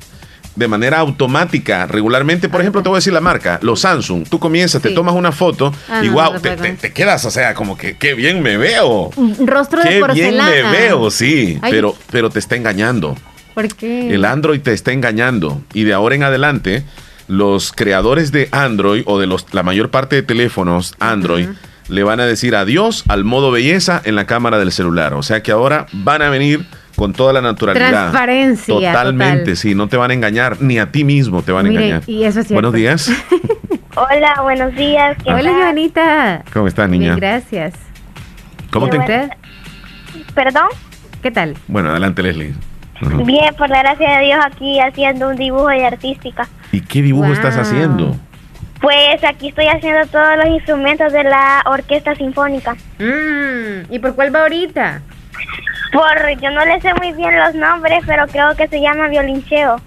De manera automática, regularmente, por ejemplo, te voy a decir la marca, los Samsung. Tú comienzas, te tomas una foto
Ah,
y
no,
wow,
no
te,
puedo.
te- te quedas, o sea, como que qué bien me veo.
Rostro de
Qué bien
porcelana.
me veo, sí.
Ay.
Pero, pero te está engañando.
¿Por qué?
El Android te está engañando. Y de ahora en adelante, los creadores de Android o de los, la mayor parte de teléfonos Android le van a decir adiós al modo belleza en la cámara del celular. O sea que ahora van a venir con toda la naturalidad.
Transparencia,
Totalmente,
total.
sí. No te van a engañar, ni a ti mismo te van a
Mire,
engañar.
y eso es cierto.
Buenos días.
Hola, buenos días. ¿qué
Hola? Joanita.
¿Cómo estás, niña?
Bien, gracias.
¿Cómo
¿Y
te?
¿Perdón?
¿Qué tal?
Bueno, adelante, Leslie.
Bien, por la gracia de Dios, aquí haciendo un dibujo de artística.
¿Y qué dibujo estás haciendo?
Pues aquí estoy haciendo todos los instrumentos de la orquesta sinfónica.
Mm, ¿Y por cuál va ahorita?
Por, yo no le sé muy bien los nombres, pero creo que se llama violincheo.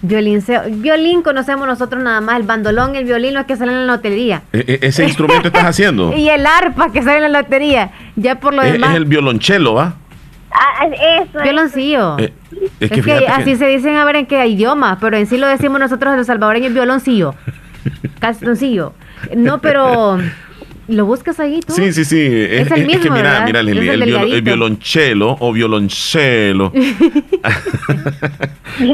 Violinceo. Violín conocemos nosotros nada más. El bandolón, el violín, lo que sale en la lotería.
E- e- ese instrumento estás haciendo.
Y el arpa que sale en la lotería. Ya por lo
Es, es
demás.
el violonchelo, ¿va?
Ah, eso.
Violoncillo.
Eh,
es
que-
así se dicen a ver en qué idioma, pero en sí lo decimos nosotros los salvadoreños violoncillo. Castoncillo. No, pero ¿lo buscas ahí tú?
Sí, sí, sí.
Es el
que
mismo,
mira,
¿verdad?
mira, el,
Es el
el viol- el violonchelo o violonchelo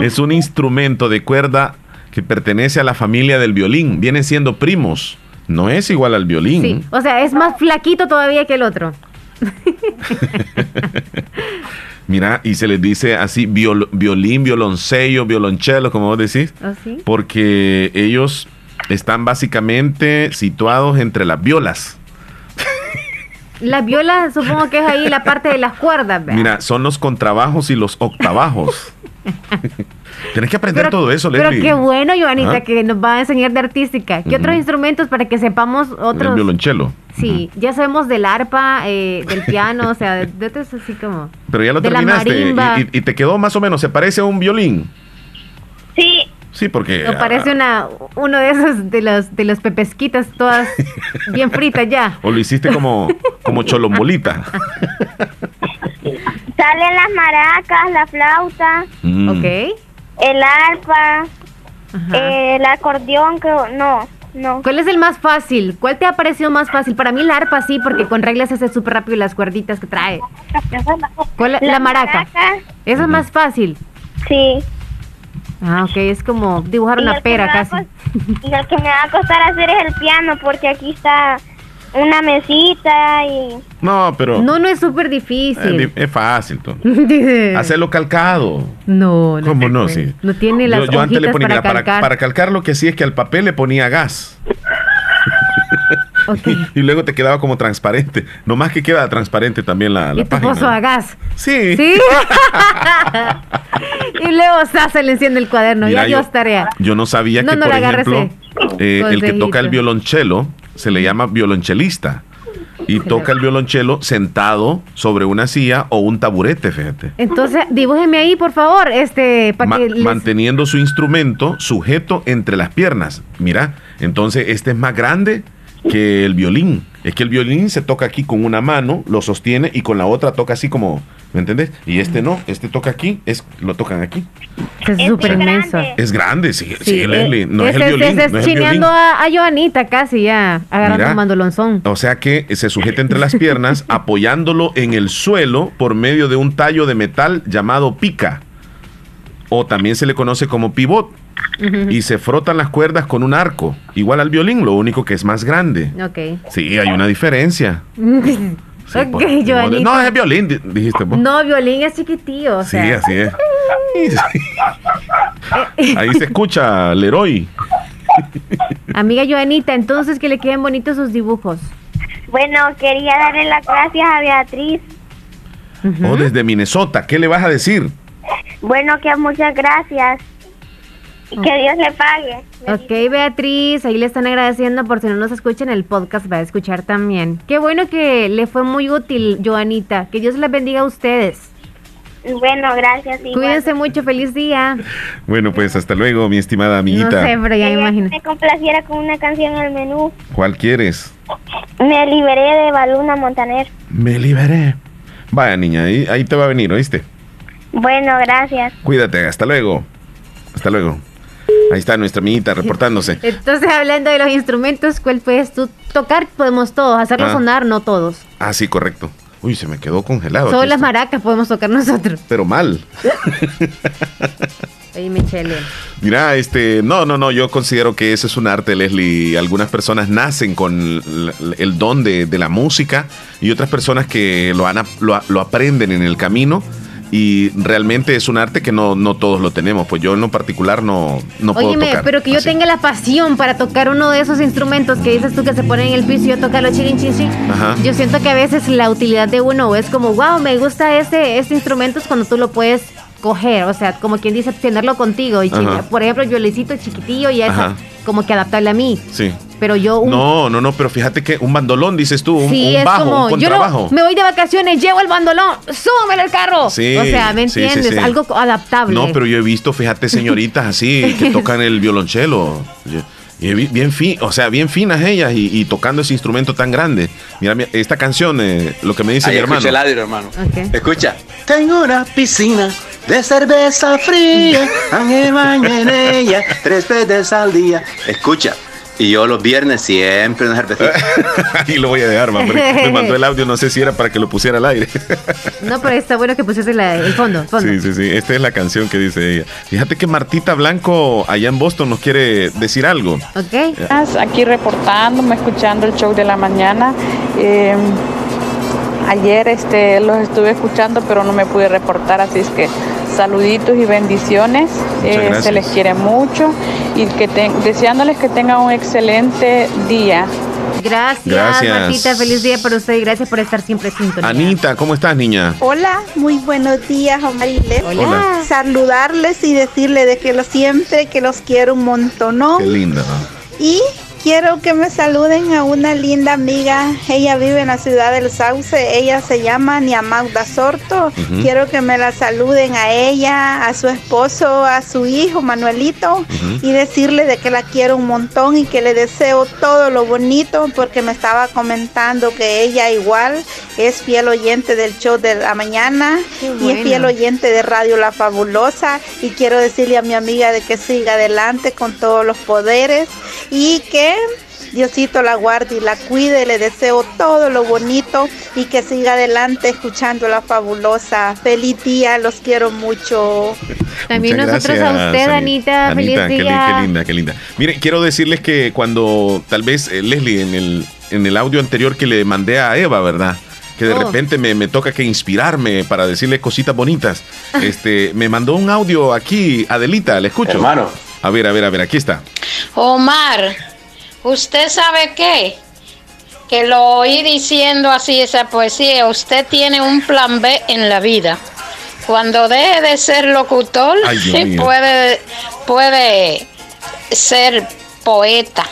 es un instrumento de cuerda que pertenece a la familia del violín. Vienen siendo primos. No es igual al violín.
Sí, o sea, es más flaquito todavía que el otro.
Mira, y se les dice así viol- violín, violoncello, violonchelo, como vos decís,
¿Oh, sí?
porque ellos están básicamente situados entre las violas.
La viola supongo que es ahí la parte de las cuerdas, ¿verdad?
Mira, son los contrabajos y los octavajos. Tienes que aprender todo eso,
Pero
Leslie.
qué bueno, Joanita,
¿Ah?
que nos va a enseñar de artística. ¿Qué otros instrumentos para que sepamos
El
otros?
violonchelo.
Sí, ya sabemos del arpa, eh, del piano, o sea, de, de otros así como...
Pero ya lo
de la
terminaste y- y te quedó más o menos, se parece a un violín.
Sí.
Sí, porque...
Parece una, uno de esos de los, de los pepesquitas todas bien fritas ya.
O lo hiciste como, como cholombolita.
Salen las maracas, la flauta,
Mm.
Ok.
el arpa, el acordeón, creo, no, no.
¿Cuál es el más fácil? ¿Cuál te ha parecido más fácil? Para mí el arpa sí, porque con reglas se hace súper rápido las cuerditas que trae. ¿Cuál, la, la maraca. Esa es más fácil.
Sí.
Ah, ok, es como dibujar
Y
una pera casi.
Y el que me va a costar hacer es el piano, porque aquí está una mesita y...
No, pero...
No, no es súper difícil.
di- es fácil. Hacerlo calcado.
No, no.
¿Cómo no? Sí.
No tiene las
yo, yo antes le
hojitas
ponía,
para
mira, para,
calcar.
para calcar lo que sí es que al papel le ponía gas. y luego te quedaba como transparente. No más que queda transparente también la, la
Y tu
página.
pozo a gas.
Sí.
Sí. y luego sa, se le enciende el cuaderno.
Mira,
ya dio tarea.
Yo no sabía
No,
que,
no
por ejemplo, eh, el que toca el violonchelo se le llama violonchelista. Y toca el violonchelo sentado sobre una silla o un taburete, fíjate.
Entonces, dibújeme ahí, por favor, este, para
Ma-
que les-
Manteniendo su instrumento sujeto entre las piernas. Mira, entonces este es más grande que el violín. Es que el violín se toca aquí con una mano, lo sostiene y con la otra toca así como, ¿me entendés? Y este no, este toca aquí, es lo tocan aquí.
es súper inmenso.
Es grande, sí, sí,
Sí,
Leslie,
eh,
no es
ese-
el violín.
es
no es el violín.
chineando a, a Joanita casi ya, agarrando
Mira.
un mandolonzón.
O sea que se sujeta entre las piernas apoyándolo en el suelo por medio de un tallo de metal llamado pica. O también se le conoce como pivot. Y se frotan las cuerdas con un arco, igual al violín, lo único que es más grande.
Ok.
Sí, hay una diferencia. Por- de-
Joanita.
No, es violín, di- dijiste vos.
No, violín es chiquitillo, o
sí,
sea.
así es. Ahí se escucha Leroy.
Amiga Joanita, entonces que le queden bonitos sus dibujos.
Bueno, quería darle las gracias a Beatriz.
O desde Minnesota, ¿qué le vas a decir?
Bueno, que muchas gracias. Y que Dios le pague.
Ok, Beatriz, ahí le están agradeciendo por si no nos escuchan el podcast, va a escuchar también. Qué bueno que le fue muy útil, Joanita. Que Dios les bendiga a ustedes.
Bueno, gracias. igual.
Cuídense mucho, feliz día.
Bueno, pues hasta luego, mi estimada amiguita.
No sé, pero ya imagino.
que me complaciera con una canción al menú.
¿Cuál quieres?
Me liberé de Baluna Montaner.
Me liberé. Vaya, niña, ahí, ahí te va a venir, ¿oíste?
Bueno, gracias.
Cuídate, hasta luego. Hasta luego. Ahí está nuestra amiguita reportándose.
Entonces, hablando de los instrumentos, ¿cuál puedes tú tocar? Podemos todos, hacerlo
Ah.
sonar, no todos.
Ah, sí, correcto. Uy, se me quedó congelado.
Solo las maracas podemos tocar nosotros.
Pero mal.
Oye, Michelle.
Mira, este, no, no, no, yo considero que ese es un arte, Leslie. Algunas personas nacen con el, don de, de la música y otras personas que lo, han, lo aprenden en el camino y realmente es un arte que no, no todos lo tenemos. Pues yo en lo particular no, no puedo
Óyeme,
tocar.
pero que yo
así.
tenga la pasión para tocar uno de esos instrumentos que dices tú que se ponen en el piso y yo tocarlo chirin chin chin. Yo siento que a veces la utilidad de uno es como, wow, me gusta ese, ese instrumento es cuando tú lo puedes coger, o sea, como quien dice, tenerlo contigo. Y por ejemplo, el violecito chiquitillo y
Ajá.
como que adaptarle a mí.
Sí.
Pero yo un
No, no, no, pero fíjate que un bandolón, dices tú, un,
Sí,
un
es
bajo,
como,
un
yo no-
contrabajo.
me voy de vacaciones, llevo el bandolón, súbeme el carro.
Sí,
o sea, ¿me
sí, sí,
entiendes?
sí.
Algo adaptable.
No, pero yo he visto, fíjate, señoritas así que tocan el violonchelo. Y bien fin, o sea, bien finas ellas y, y tocando ese instrumento tan grande. Mira, esta canción, eh, lo que me dice
Ahí
mi hermano.
escucha el audio, hermano. Escucha. Tengo una piscina de cerveza fría, baño en ella tres veces al día. Escucha. Y yo los viernes siempre una cervecita.
y lo voy a dejar, porque me mandó el audio, no sé si era para que lo pusiera al aire.
No, pero está bueno que pusiste la- el fondo. el fondo.
Sí, sí, sí. Esta es la canción que dice ella. Fíjate que Martita Blanco, allá en Boston, nos quiere decir algo.
Ok.
Aquí reportándome, escuchando el show de la mañana. Eh, ayer este, los estuve escuchando, pero no me pude reportar, así es que saluditos y bendiciones. Eh, se les quiere mucho y que ten- deseándoles que tengan un excelente día.
Gracias,
Gracias.
Martita. Feliz día para usted y gracias por estar siempre sintonía.
Anita, ¿cómo estás, niña?
Hola, muy buenos días, Omariles.
Hola.
Saludarles y decirles de que lo siempre que los quiero un montón. ¿no?
Qué linda. ¿no?
Y quiero que me saluden a una linda amiga. Ella vive en la ciudad del Sauce. Ella se llama Niamauda Sorto. Quiero que me la saluden a ella, a su esposo, a su hijo Manuelito y decirle de que la quiero un montón y que le deseo todo lo bonito porque me estaba comentando que ella igual es fiel oyente del show de la mañana y es fiel oyente de Radio La Fabulosa y quiero decirle a mi amiga de que siga adelante con todos los poderes y que Diosito la guarde y la cuide, le deseo todo lo bonito y que siga adelante escuchando la fabulosa. Feliz día, los quiero mucho.
También
Muchas
nosotros
gracias,
a usted,
Ani-
Anita. Feliz
Anita, qué, li-
día.
qué linda, qué linda. Mire, quiero decirles que cuando tal vez eh, Leslie en el, en el audio anterior que le mandé a Eva, ¿verdad? Que de
Oh.
repente me, me toca que inspirarme para decirle cositas bonitas. Este, me mandó un audio aquí, Adelita, le escucho.
Hermano.
A ver, a ver, a ver, aquí está.
Omar, ¿usted sabe qué? Que lo oí diciendo así esa poesía. Usted tiene un plan B en la vida. Cuando deje de ser locutor,
Ay,
puede, puede ser poeta,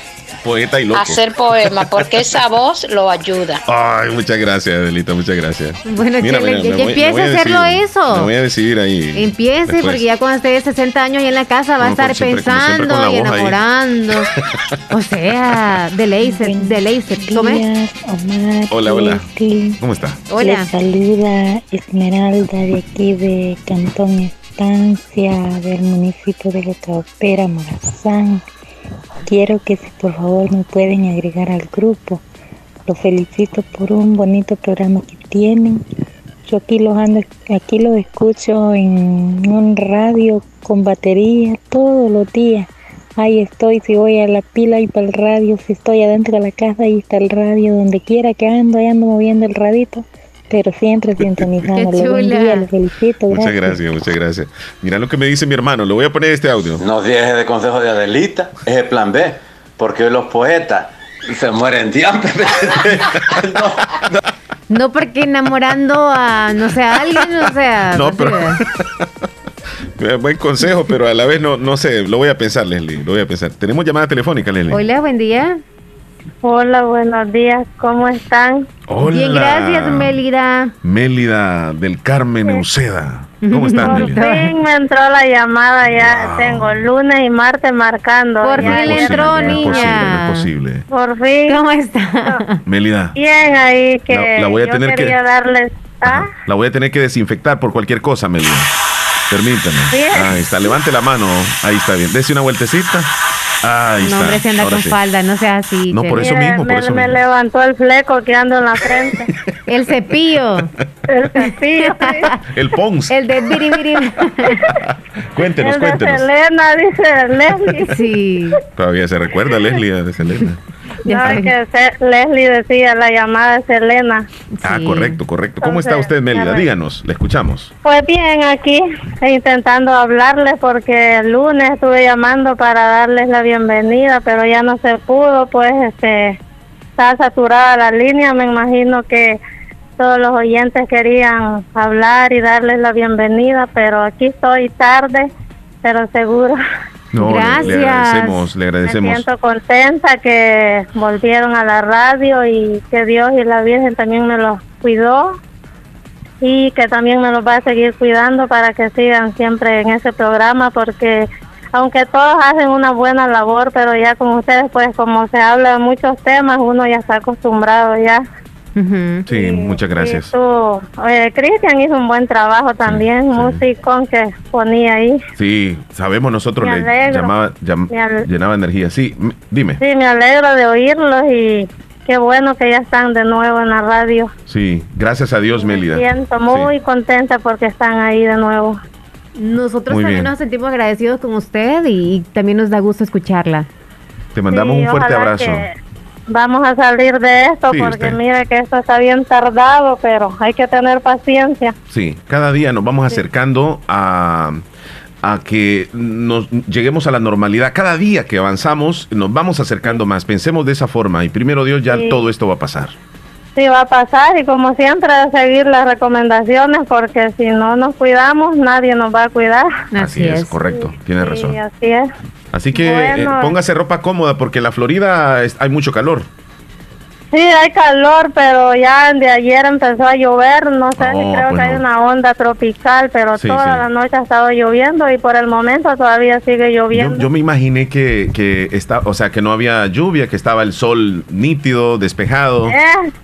Poeta y loco.
hacer poemas, porque esa voz lo ayuda.
Ay, muchas gracias, Adelita, muchas gracias.
Bueno, que ya
voy-
empiece a hacerlo
decidir.
eso.
Me voy a decidir ahí.
Empiece,
después.
porque ya cuando esté de 60 años y en la casa va a estar
siempre-
pensando
la
y enamorando. o sea, de laser, de laser. ¿Cómo es?
Omar,
Hola, hola. ¿Cómo está?
Hola.
Saluda Esmeralda de aquí de Cantón Estancia del municipio de Lecaopera, Morazán. Quiero que si por favor me pueden agregar al grupo. Los felicito por un bonito programa que tienen. Yo aquí los ando, aquí los escucho en un radio con batería todos los días. Ahí estoy, si voy a la pila y para el radio, si estoy adentro de la casa, ahí está el radio, donde quiera que ando, ahí ando moviendo el radito, pero siempre sintonizando.
Qué
Buen día, los felicito,
Muchas
gracias.
muchas gracias. Mira lo que me dice mi hermano, le voy a poner este audio.
No dejes de consejo de Adelita, es el plan B. Porque los poetas se mueren de hambre.
No porque enamorando a, no sé, a alguien, o sea.
No,
pues,
pero- Buen consejo, pero a la vez no, no sé, lo voy a pensar, Leslie, lo voy a pensar. Tenemos llamada telefónica, Leslie.
Hola, buen día.
Hola, buenos días, ¿cómo están?
Hola.
Bien, gracias, Mélida.
Mélida del Carmen Euseda. ¿Cómo estás,
Por
Mélida?
fin me entró la llamada, ya tengo lunes y martes marcando.
Por fin le entró,
No es posible, no
niña.
es posible.
Por fin.
¿Cómo está?
Mélida,
Bien ahí que
La- la voy a
yo
tener que-
darles... ¿Ah?
la voy a tener que desinfectar por cualquier cosa, Mélida. Permítame.
Bien.
Ahí está, levante la mano. Ahí está bien. Dese una vueltecita. Ahí
No, hombre, se anda
Ahora
con
sí.
falda, no sea así.
No, por eso
Mire,
mismo, por
me,
eso
me
mismo.
levantó el fleco que ando en la frente.
El cepillo.
el cepillo.
El Pons.
El de biribiri.
Cuéntenos,
el de
cuéntenos.
Selena, dice Leslie.
Sí.
Todavía se recuerda, Leslie, de Selena.
No, es que Leslie decía la llamada de Selena.
Ah, correcto, correcto. ¿Cómo está usted, Mélida? Díganos, le escuchamos.
Pues bien, aquí intentando hablarles porque el lunes estuve llamando para darles la bienvenida, pero ya no se pudo, pues este está saturada la línea, me imagino que todos los oyentes querían hablar y darles la bienvenida, pero aquí estoy tarde, pero seguro
No, le-
Gracias.
Le, agradecemos, le
Me
agradecemos.
siento contenta que volvieron a la radio y que Dios y la Virgen también me los cuidó y que también me los va a seguir cuidando para que sigan siempre en ese programa porque aunque todos hacen una buena labor, pero ya con ustedes pues como se habla de muchos temas, uno ya está acostumbrado ya.
Sí, muchas gracias.
Y tú, eh, Cristian hizo un buen trabajo también, musicón que ponía ahí.
Sí, sabemos nosotros
Me
le
alegro.
llamaba, llam-
Me
llenaba energía. Sí, dime.
Sí, me alegro de oírlos y qué bueno que ya están de nuevo en la radio.
Sí, gracias a Dios, Mélida.
Me siento muy contenta porque están ahí de nuevo.
Nosotros
Muy
también
bien.
nos sentimos agradecidos con usted y, también nos da gusto escucharla.
Te mandamos
Sí,
un fuerte abrazo.
que Vamos a salir de esto
Sí,
porque
usted.
mire que esto está bien tardado, pero hay que tener paciencia.
Sí, cada día nos vamos acercando a, a que nos lleguemos a la normalidad. Cada día que avanzamos nos vamos acercando más. Pensemos de esa forma y primero Dios ya
Sí.
todo esto va a pasar.
Sí, va a pasar y como siempre seguir las recomendaciones porque si no nos cuidamos nadie nos va a cuidar.
Así, es, correcto, tiene razón.
Sí, así es.
Así que
Bueno.
eh, póngase ropa cómoda porque en la Florida es- hay mucho calor.
Sí, hay calor, pero ya de ayer empezó a llover. No sé
Oh,
si creo que
bueno.
hay una onda tropical, pero
Sí,
toda
sí.
la noche ha estado lloviendo y por el momento todavía sigue
Yo,
lloviendo.
yo me imaginé que, que está, o sea, que no había lluvia, que estaba el sol nítido, despejado.
Eh,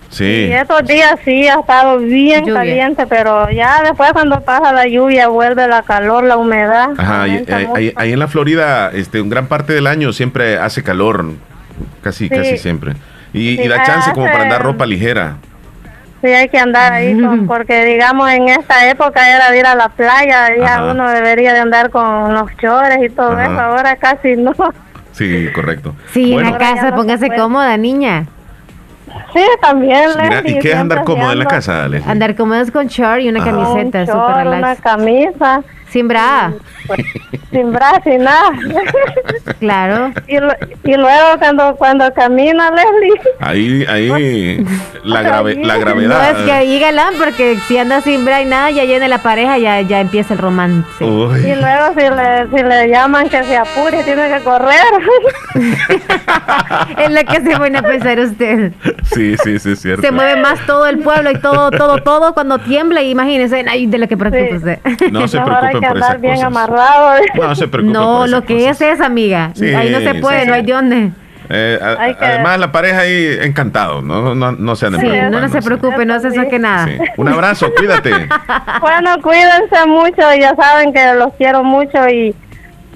Sí.
Y estos días sí ha estado bien
Lluvia.
caliente, pero ya después cuando pasa la lluvia vuelve la calor, la humedad.
Ajá, y- ahí- ahí en la Florida, este, un gran parte del año siempre hace calor, casi,
Sí.
casi siempre. Y,
Sí,
y da chance como para andar ropa ligera.
Sí, hay que andar ahí, con- porque digamos en esta época era de ir a la playa, ya
Ajá.
uno debería de andar con los chores y todo
Ajá.
eso, ahora casi no.
Sí, correcto.
Sí,
Bueno,
en la casa, póngase cómoda, niña.
Sí, también.
mira, ¿y qué es andar cómodo en la casa, Leslie?
Andar cómodos con short y una
Ajá.
camiseta
Un
súper
short, una
relax.
camisa,
Sin bra.
sin nada.
Claro.
y, lo- y luego cuando cuando camina, Leslie,
Ahí, ahí, la, grave, la
No
gravedad.
es que ahí galán, porque si anda sin bra y nada, ya llena la pareja, ya, ya empieza el romance.
Uy.
y luego si le, si le llaman que se apure, tiene que correr.
es lo que se pone a pensar usted.
Sí, sí, sí, cierto.
Se mueve más todo el pueblo y todo, todo, todo cuando tiembla. y Imagínese, ay, de lo que preocupa usted.
No se
hay
preocupen
que
por
andar
esas
bien
cosas.
amarrado.
No se preocupen
No,
por esas
lo que es es, amiga.
Sí,
ahí no se puede,
sí.
no hay de dónde.
Eh, a-
Hay que-
Además, la pareja ahí encantado, no, no, no se anden
Sí, no, se preocupe, no se saque nada.
Sí. Un abrazo, cuídate.
Bueno, cuídense mucho, ya saben que los quiero mucho y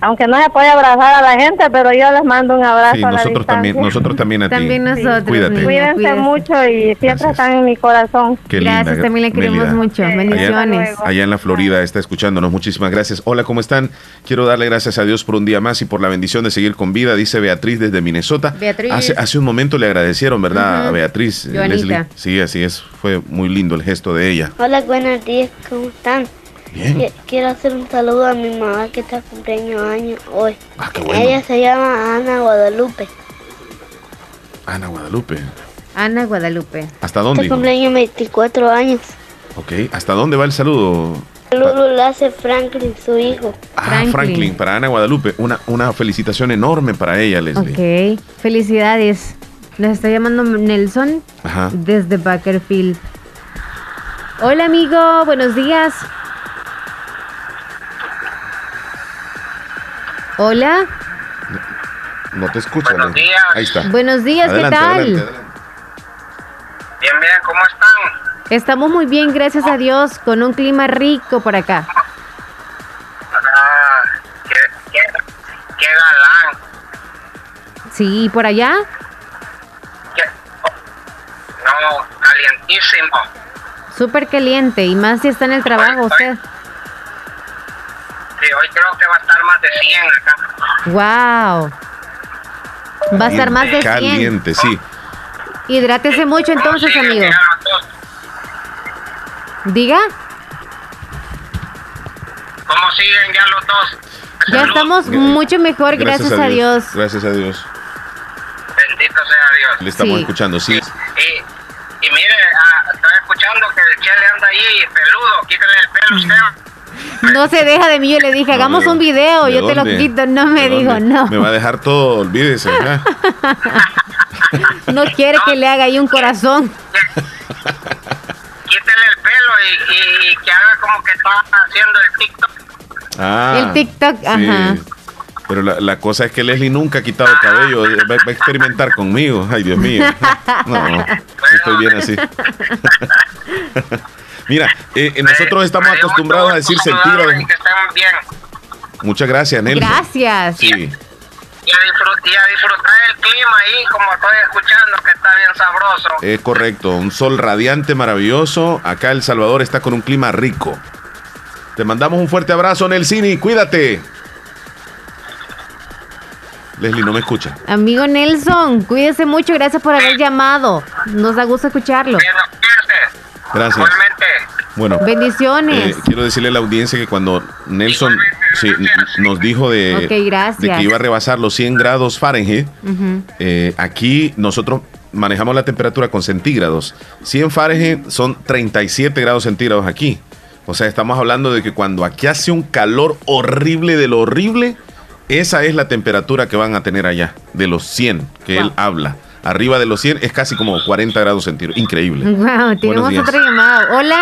aunque no se puede abrazar a la gente, pero yo les mando un abrazo
Sí,
a la
nosotros también, nosotros también a ti.
También nosotros.
Cuídate.
Cuídense mucho y siempre están en mi corazón.
Qué linda,
Gracias, también le queremos mucho.
Allá,
Bendiciones.
allá en la Florida está escuchándonos. Muchísimas gracias. Hola, ¿cómo están? Quiero darle gracias a Dios por un día más y por la bendición de seguir con vida, dice Beatriz desde Minnesota.
Beatriz.
Hace, hace un momento le agradecieron, ¿verdad? A Beatriz. Leslie. Sí, así es. Fue muy lindo el gesto de ella.
Hola, buenos días, ¿cómo están?
Bien.
Quiero hacer un saludo a mi mamá que está cumpleaños años hoy.
Ah, qué bueno.
Ella se llama Ana Guadalupe.
Ana Guadalupe.
Ana Guadalupe.
¿Hasta dónde?
Este cumpleaños 24 años.
Ok, ¿hasta dónde va el saludo?
Saludo lo hace Franklin, su hijo.
Ah, Franklin. para Ana Guadalupe. Una, una felicitación enorme para ella, Leslie.
Ok, felicidades. Nos está llamando Nelson
Ajá.
desde Bakerfield. Hola amigo, buenos días. Hola,
No te escucha.
Buenos
Leslie.
días.
Ahí está.
buenos días,
Adelante,
¿qué tal?
adelante, adelante.
Bien, bien, ¿cómo están?
Estamos muy bien, gracias a Dios, con un clima rico por acá.
Ah, qué, qué, qué galán.
Sí, por allá.
Qué- no, calientísimo.
Súper caliente y más si está en el trabajo usted.
Sí, hoy creo que va a estar más de 100 acá.
Wow. Va a estar más de 100.
Caliente, sí.
Hidrátese mucho entonces, amigo. Diga,
¿Cómo siguen ya los dos?
ya estamos mucho mejor, gracias, a Dios.
Gracias a Dios.
Bendito sea Dios.
Le estamos
Sí.
escuchando, sí.
Y, y mire, ah, estoy escuchando que el Chele anda ahí peludo. Quítale el pelo usted.
No se deja de mí. Yo le dije, hagamos un video, yo te lo quito. No me dijo, no.
Me va a dejar todo, olvídese.
no quiere que le haga ahí un corazón.
Quítele el pelo y, que haga como que está haciendo el TikTok.
Ah,
el TikTok, ajá.
Pero la, la, cosa es que Leslie nunca ha quitado cabello. Va, a experimentar conmigo. Ay, Dios mío. No, estoy bien así. Mira, eh, nosotros estamos acostumbrados a decir centígrados. Muchas gracias, Nelson.
Gracias.
Sí.
Y a, disfrutar el clima ahí, como estoy escuchando, que está bien sabroso.
Es correcto, un sol radiante, maravilloso. Acá El Salvador está con un clima rico. Te mandamos un fuerte abrazo, Nelsini. Cuídate. Leslie, no me escucha.
Amigo Nelson, cuídese mucho. Gracias por haber llamado. Nos da gusto escucharlo.
Gracias. Bueno,
bendiciones.
Eh, quiero decirle a la audiencia que cuando Nelson nos dijo de, que iba a rebasar los 100 grados Fahrenheit, eh, aquí nosotros manejamos la temperatura con centígrados. 100 Fahrenheit son 37 grados centígrados aquí. O sea, estamos hablando de que cuando aquí hace un calor horrible de lo horrible, esa es la temperatura que van a tener allá, de los 100 que él habla. Arriba de los 100 es casi como 40 grados centígrados. Increíble.
Wow, tenemos otra llamada. Hola.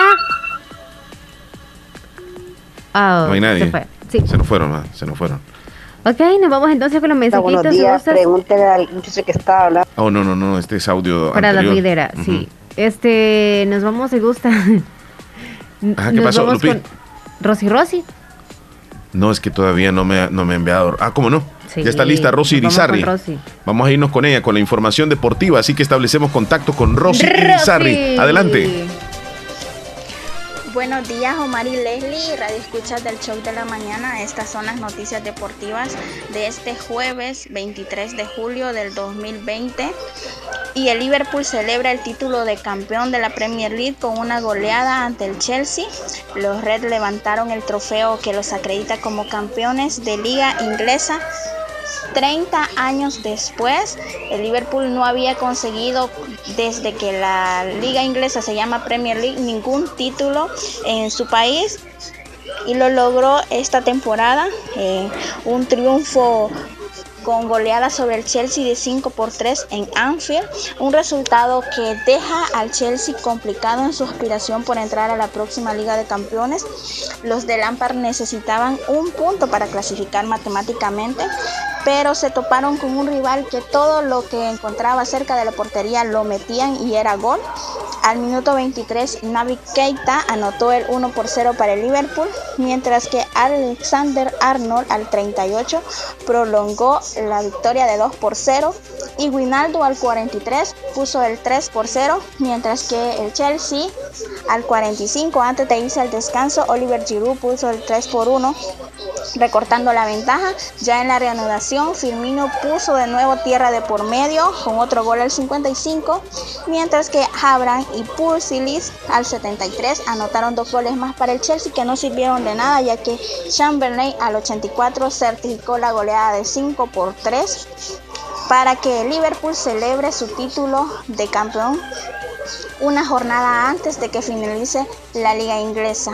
Oh, no hay nadie. Se, se nos fueron, se nos fueron.
Ok, nos vamos entonces con los mensajitos.
Buenos días, pregúntele al muchacho que está hablando.
Oh, no, no, no, este es audio
Para la videra, sí. Este, nos vamos, si gusta.
Ajá, ¿qué pasó, Lupi?
Rosy Rosy.
No, es que todavía no me, no me ha enviado. Ah, ¿cómo no? ya está lista Rosy Irizarri. Vamos a irnos con ella, con la información deportiva. Así que establecemos contacto con Rosy, Rosy. Irizarri. Adelante.
Buenos días, Omar y Leslie, Radio Escuchas del Show de la Mañana. Estas son las noticias deportivas de este jueves 23 de julio del 2020. Y el Liverpool celebra el título de campeón de la Premier League con una goleada ante el Chelsea. Los Reds levantaron el trofeo que los acredita como campeones de liga inglesa 30 años después, el Liverpool no había conseguido desde que la liga inglesa se llama Premier League ningún título en su país y lo logró esta temporada. Eh, un triunfo con goleada sobre el Chelsea de 5 por 3 en Anfield, un resultado que deja al Chelsea complicado en su aspiración por entrar a la próxima Liga de Campeones. Los de Lampard necesitaban un punto para clasificar matemáticamente, pero se toparon con un rival que todo lo que encontraba cerca de la portería lo metían y era gol. Al minuto 23, Navi Keita anotó el 1 por 0 para el Liverpool, mientras que Alexander Arnold al 38 prolongó la victoria de 2 por 0 y Winaldo al 43 puso el 3 por 0, mientras que el Chelsea al 45 antes de irse al descanso, Oliver Giroud puso el 3 por 1 recortando la ventaja. Ya en la reanudación, Firmino puso de nuevo tierra de por medio con otro gol al 55, mientras que Abraham y Pulsilis al 73 anotaron dos goles más para el Chelsea que no sirvieron de nada, ya que Chamberlain al 84 certificó la goleada de 5 por 3 para que Liverpool celebre su título de campeón una jornada antes de que finalice la liga inglesa.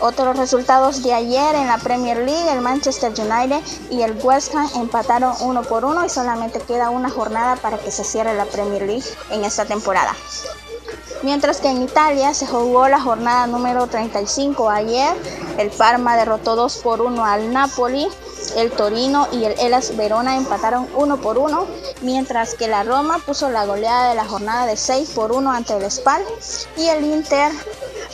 Otros resultados de ayer en la Premier League, el Manchester United y el West Ham empataron uno por uno y solamente queda una jornada para que se cierre la Premier League en esta temporada. Mientras que en Italia se jugó la jornada número 35 ayer, el Parma derrotó 2 por 1 al Napoli, el Torino y el Elas Verona empataron 1 por 1, mientras que la Roma puso la goleada de la jornada de 6 por 1 ante el Spal y el Inter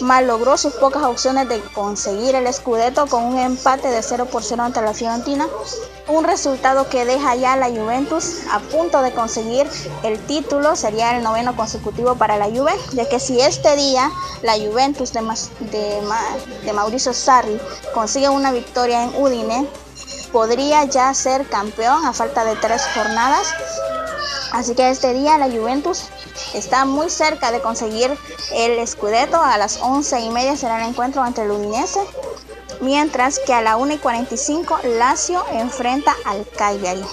malogró sus pocas opciones de conseguir el Scudetto con un empate de 0 por 0 ante la Fiorentina, un resultado que deja ya a la Juventus a punto de conseguir el título, sería el noveno consecutivo para la Juve, ya que si este día la Juventus de, de, de Mauricio Sarri consigue una victoria en Udine, podría ya ser campeón a falta de tres jornadas. Así que este día la Juventus está muy cerca de conseguir el Scudetto. A las 11 y media será el encuentro ante el Udinese. Mientras que a la 1 y 45 Lazio enfrenta al Cagliari.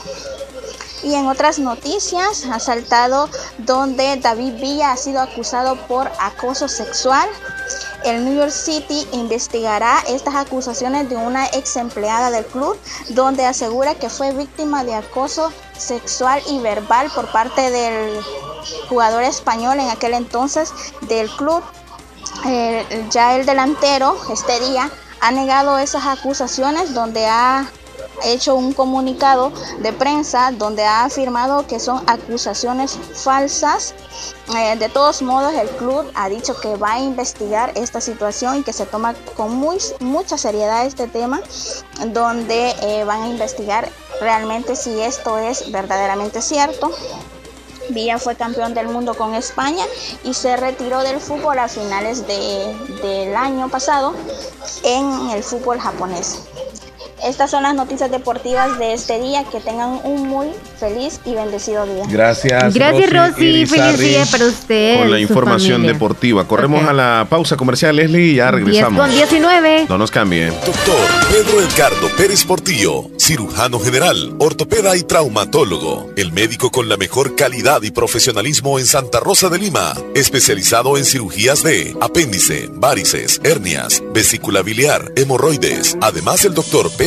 Y en otras noticias, ha saltado donde David Villa ha sido acusado por acoso sexual. El New York City investigará estas acusaciones de una ex empleada del club, donde asegura que fue víctima de acoso sexual y verbal por parte del jugador español en aquel entonces del club. Ya el delantero este día ha negado esas acusaciones donde ha hecho un comunicado de prensa donde ha afirmado que son acusaciones falsas. Eh, de todos modos, el club ha dicho que va a investigar esta situación y que se toma con muy, mucha seriedad este tema, donde eh, van a investigar realmente si esto es verdaderamente cierto. Villa fue campeón del mundo con España y se retiró del fútbol a finales de, del año pasado en el fútbol japonés. Estas son las noticias deportivas de este día. Que tengan un muy feliz y bendecido día.
Gracias.
Gracias, Rosy. Feliz día para usted.
Con la información
familia.
deportiva. Corremos a la pausa comercial, Leslie, y ya
10
regresamos.
con 19.
No nos cambie.
Doctor Pedro Edgardo Pérez Portillo, cirujano general, ortopeda y traumatólogo. El médico con la mejor calidad y profesionalismo en Santa Rosa de Lima. Especializado en cirugías de apéndice, varices, hernias, vesícula biliar, hemorroides. Además, el doctor Pedro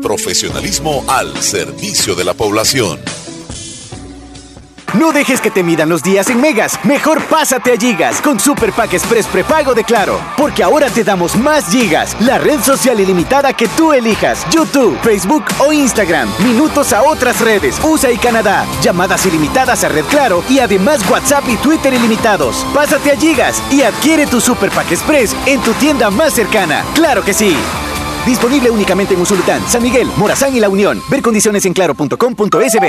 profesionalismo al servicio de la población.
No dejes que te midan los días en megas. Mejor pásate a Gigas con Super Pack Express prepago de Claro. Porque ahora te damos más gigas. La red social ilimitada que tú elijas. YouTube, Facebook o Instagram. Minutos a otras redes. USA y Canadá. Llamadas ilimitadas a Red Claro. Y además WhatsApp y Twitter ilimitados. Pásate a Gigas y adquiere tu Super Pack Express en tu tienda más cercana. ¡Claro que sí! Disponible únicamente en Usulután, San Miguel, Morazán y La Unión. Ver condiciones en claro.com.sb.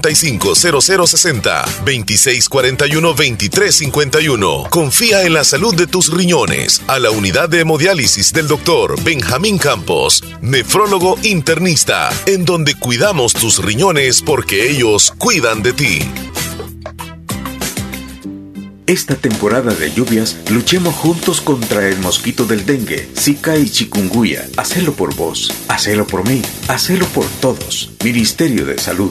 7745-0060, 2641-2351. Confía en la salud de tus riñones a la unidad de hemodiálisis del doctor Benjamín Campos, nefrólogo internista, en donde cuidamos tus riñones porque ellos cuidan de ti.
Esta temporada de lluvias, luchemos juntos contra el mosquito del dengue, zika y chikungunya. Hacelo por vos, hacelo por mí, hacelo por todos. Ministerio de Salud.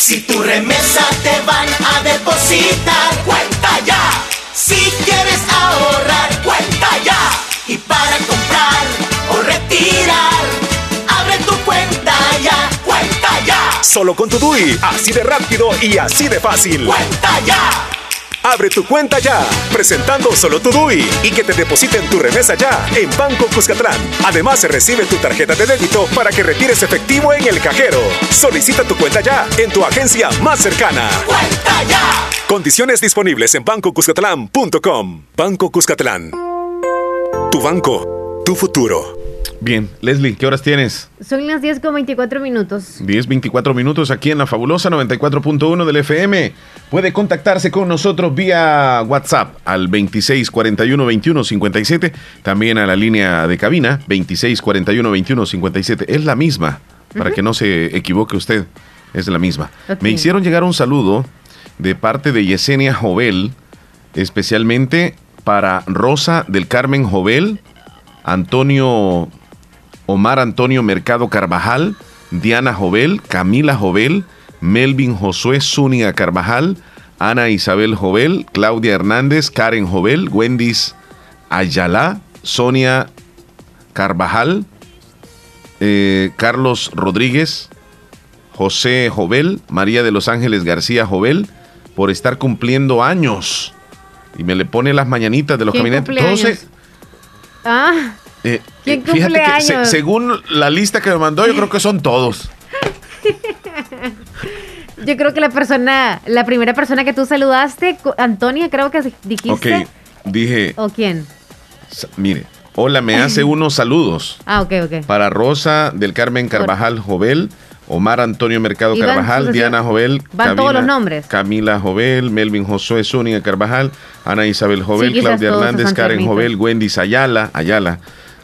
Si tu remesa te van a depositar, cuenta ya. Si quieres ahorrar, cuenta ya. Y para comprar o retirar, abre tu cuenta ya, cuenta ya.
Solo con tu DUI, así de rápido y así de fácil.
Cuenta ya.
Abre tu cuenta ya, presentando solo tu DUI y que te depositen tu remesa ya en Banco Cuscatlán. Además, se recibe tu tarjeta de débito para que retires efectivo en el cajero. Solicita tu cuenta ya en tu agencia más cercana. ¡Cuenta ya! Condiciones disponibles en bancocuscatlán.com. Banco Cuscatlán. Tu banco, tu futuro.
Bien, Leslie, ¿qué horas tienes?
Son las 10 con 24 minutos.
10, 24 minutos aquí en la fabulosa 94.1 del FM. Puede contactarse con nosotros vía WhatsApp al 26 41 21 57. También a la línea de cabina 26 41 21 57. Es la misma, para que no se equivoque usted. Es la misma. Me hicieron llegar un saludo de parte de Yesenia Jovel, especialmente para Rosa del Carmen Jovel, Antonio Omar Antonio Mercado Carvajal, Diana Jovel, Camila Jovel, Melvin Josué Zúñiga Carvajal, Ana Isabel Jovel, Claudia Hernández, Karen Jovel, Wendis Ayala, Sonia Carvajal, eh, Carlos Rodríguez, José Jovel, María de los Ángeles García Jovel, por estar cumpliendo años. Y me le pone las mañanitas de los
¿Quién
caminantes.
Ah,
eh,
¿Quién
eh, fíjate que se- según la lista que me mandó, yo creo que son todos.
yo creo que la persona, la primera persona que tú saludaste, Antonia, creo que
Ok,
dijiste.
dije,
¿O quién?
mire, hola, me hace unos saludos
Ah, ok, ok.
para Rosa del Carmen Carvajal Jovel, Omar Antonio Mercado Carvajal,
sucesión-
Diana Jovel,
van todos los nombres.
Camila Jovel, Melvin Josué Zúñiga Carvajal, Ana Isabel Jovel,
Sí,
Claudia Hernández, Karen. Jovel, Wendy Ayala, Ayala,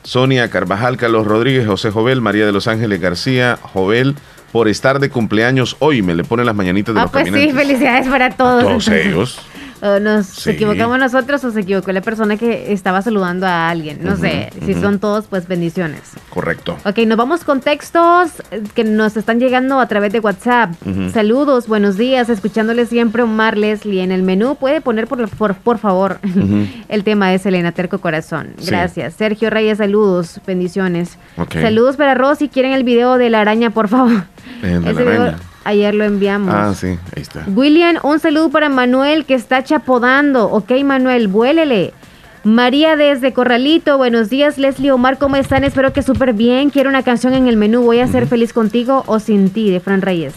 Sonia Carvajal, Carlos Rodríguez, José Jovel, María de los Ángeles García, Jovel, por estar de cumpleaños hoy. Me le pone las mañanitas de
Ah,
los
pues sí,
caminantes.
felicidades para todos.
Todos ellos.
O nos
Sí.
equivocamos nosotros o se equivocó la persona que estaba saludando a alguien. No sé, si son todos, pues bendiciones.
Correcto.
Ok, nos vamos con textos eh, que nos están llegando a través de WhatsApp. Saludos, buenos días, escuchándole siempre Omar Leslie. En el menú puede poner por, por, por favor el tema de Selena Terco Corazón.
Sí.
Gracias. Sergio Reyes, saludos, bendiciones.
Ok.
Saludos para Rosy, quieren el video de la araña, por favor.
El de la
video
araña.
Ayer lo enviamos.
Ah, sí, ahí está.
William, un saludo para Manuel que está chapodando. Ok, Manuel, vuélele. María desde Corralito, buenos días Leslie Omar, ¿cómo están? Espero que súper bien. Quiero una canción en el menú. Voy a ser feliz contigo o sin ti, de Fran Reyes.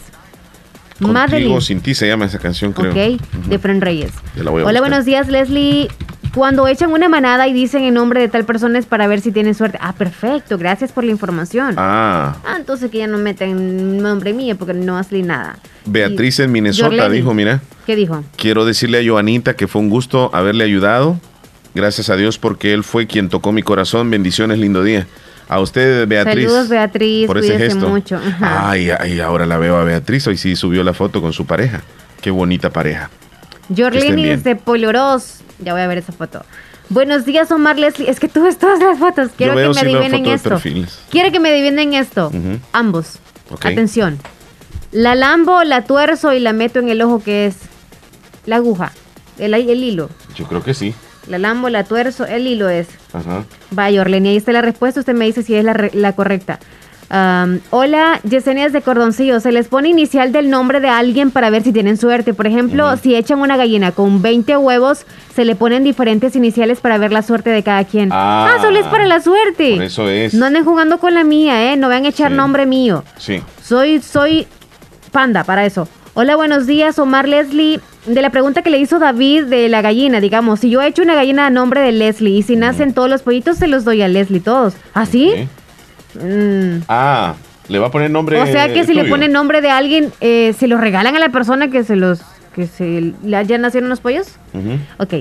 Contigo
Madeline,
sin ti se llama esa canción, creo.
ok, de Fran Reyes.
Ya la voy a
Hola,
buscar.
buenos días Leslie. Cuando echan una manada y dicen el nombre de tal persona es para ver si tienen suerte. Ah, perfecto, gracias por la información.
Ah,
Ah, entonces que ya no meten nombre mío porque no hace nada.
Beatriz en Minnesota
Jorleni.
dijo, mira,
¿Qué dijo?
quiero decirle a Joanita que fue un gusto haberle ayudado. Gracias a Dios porque él fue quien tocó mi corazón. Bendiciones, lindo día. A usted, Beatriz.
Saludos, Beatriz.
por ese gesto.
mucho. Ajá.
Ay, ay, ahora la veo a Beatriz. Hoy sí subió la foto con su pareja. Qué bonita pareja. Bien.
desde Poloros. Ya voy a ver esa foto. Buenos días, Omar Leslie. Es que tú ves todas las fotos. Quiero
Yo veo
que me adivinen
foto de
esto.
perfiles.
Quiero que me adivinen esto. Ambos. Atención. La lambo, la tuerzo y la meto en el ojo que es la aguja. El, el hilo.
Yo creo que sí.
La lambo, la tuerzo, el hilo es.
Ajá.
Vaya, Orleni, ahí está la respuesta. Usted me dice si es la, la correcta. Am, hola, Yesenias de Cordoncillo. Se les pone inicial del nombre de alguien para ver si tienen suerte. Por ejemplo, si echan una gallina con 20 huevos, se le ponen diferentes iniciales para ver la suerte de cada quien.
Ah,
solo es para la suerte.
Por eso es.
No anden jugando con la mía, ¿eh? No van a echar
Sí.
nombre mío.
Sí.
Soy, soy panda para eso. Hola, buenos días, Omar Leslie. De la pregunta que le hizo David de la gallina, digamos, si yo he hecho una gallina a nombre de Leslie y si nacen todos los pollitos, se los doy a Leslie todos. ¿Así? Mm.
Ah, le va a poner nombre.
O sea que si le ponen nombre de alguien, eh, ¿se los regalan a la persona que se los... que se ya nacieron los pollos? Ok.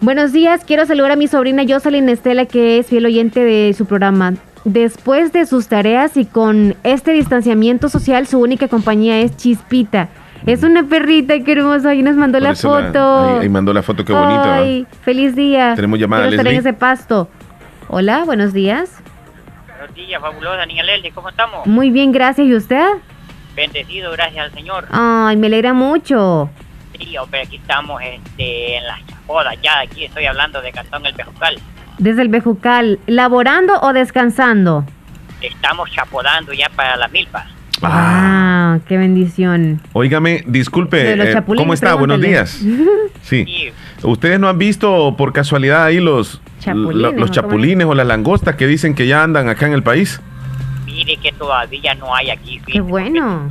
Buenos días, quiero saludar a mi sobrina Jocelyn Estela, que es fiel oyente de su programa. Después de sus tareas y con este distanciamiento social, su única compañía es Chispita. Es una perrita, qué hermoso. Ahí nos mandó
Por
la
eso la-
foto.
ahí, ahí mandó la foto, qué bonita. ¿va?
Ay, feliz día.
Tenemos llamada,
Quiero estar en
Leslie.
ese pasto. Hola, buenos días.
Buenos días, fabulosa niña Leslie, ¿cómo estamos?
Muy bien, gracias. ¿Y usted?
Bendecido, gracias al Señor.
Ay, me alegra mucho.
Sí, hombre, aquí estamos este, en las chapodas, ya aquí estoy hablando de Cantón El Bejucal.
Desde el Bejucal, ¿laborando o descansando?
Estamos chapodando ya para las milpas.
Ah, qué bendición.
Óigame, disculpe, eh,
chapulines,
¿cómo está? Buenos días. Sí. ¿Ustedes no han visto por casualidad ahí los
Chapulines,
lo- los
¿o
chapulines o las langostas que dicen que ya andan acá en el país?
Mire que todavía no hay aquí.
Qué bueno.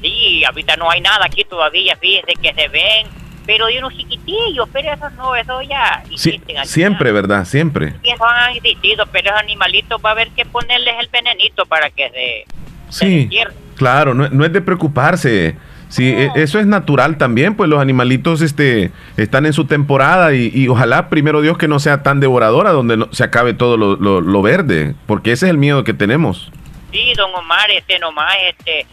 Sí, ahorita no hay nada aquí todavía, fíjese que se ven, pero de unos chiquitillos, pero eso no, eso ya
Sí, siempre, ¿verdad? Siempre.
Eso han existido, pero esos animalitos va a haber que ponerles el venenito para que se...
Sí, claro, no, no es de preocuparse. Sí, e- eso es natural también, pues los animalitos este, están en su temporada y, y ojalá, primero Dios, que no sea tan devoradora donde no- se acabe todo lo, lo- lo verde, porque ese es el miedo que tenemos.
Sí, don Omar, este nomás, este...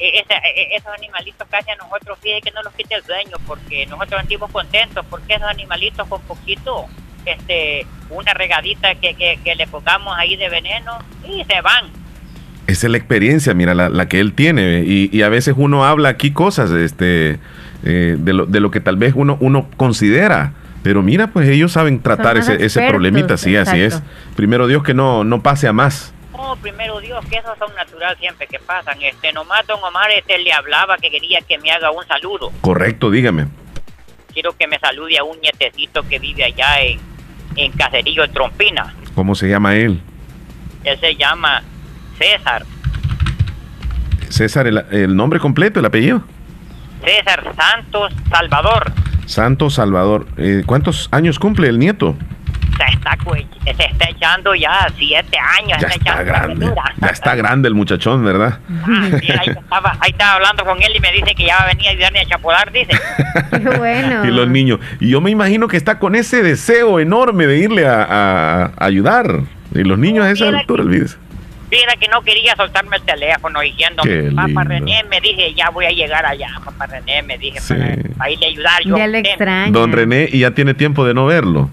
e- ese- e- esos animalitos casi a nosotros, fíjese que no los quite el dueño, porque nosotros andamos contentos, porque esos animalitos con poquito, este, una regadita que, que, que le pongamos ahí de veneno, y se van.
Esa es la experiencia, mira, la, la que él tiene. Y, y a veces uno habla aquí cosas este, eh, de, lo, de lo que tal vez uno, uno considera. Pero mira, pues ellos saben tratar ese, ese problemita, sí, así es. Primero Dios que no, no pase a más.
No, primero Dios, que esos son natural siempre que pasan. Este, nomás don Omar este, le hablaba que quería que me haga un saludo.
Correcto, dígame.
Quiero que me salude a un nietecito que vive allá en, en Caserillo, en Trompina.
¿Cómo se llama él?
Él se llama César.
César, el, el nombre completo, el apellido.
César Santos Salvador.
Santo Salvador. Eh, ¿Cuántos años cumple el nieto?
Se está, se está echando ya siete años.
Ya
está
grande. Ya está grande el muchachón, ¿verdad?
Ah, sí, ahí, estaba, ahí estaba hablando con él y me dice que ya va a venir a ayudarme a chapolar, dice.
Qué bueno.
Y los niños. Y yo me imagino que está con ese deseo enorme de irle a, a- a ayudar. Y los niños a esa
Mira
altura, olvídese.
Mira que no quería soltarme el teléfono diciendo,
Qué
papá
lindo.
René, me dije, ya voy a llegar allá, papá René, me dije,
Sí.
para, para irle a ayudar yo.
Ya le extraña.
Don René, y ya tiene tiempo de no verlo.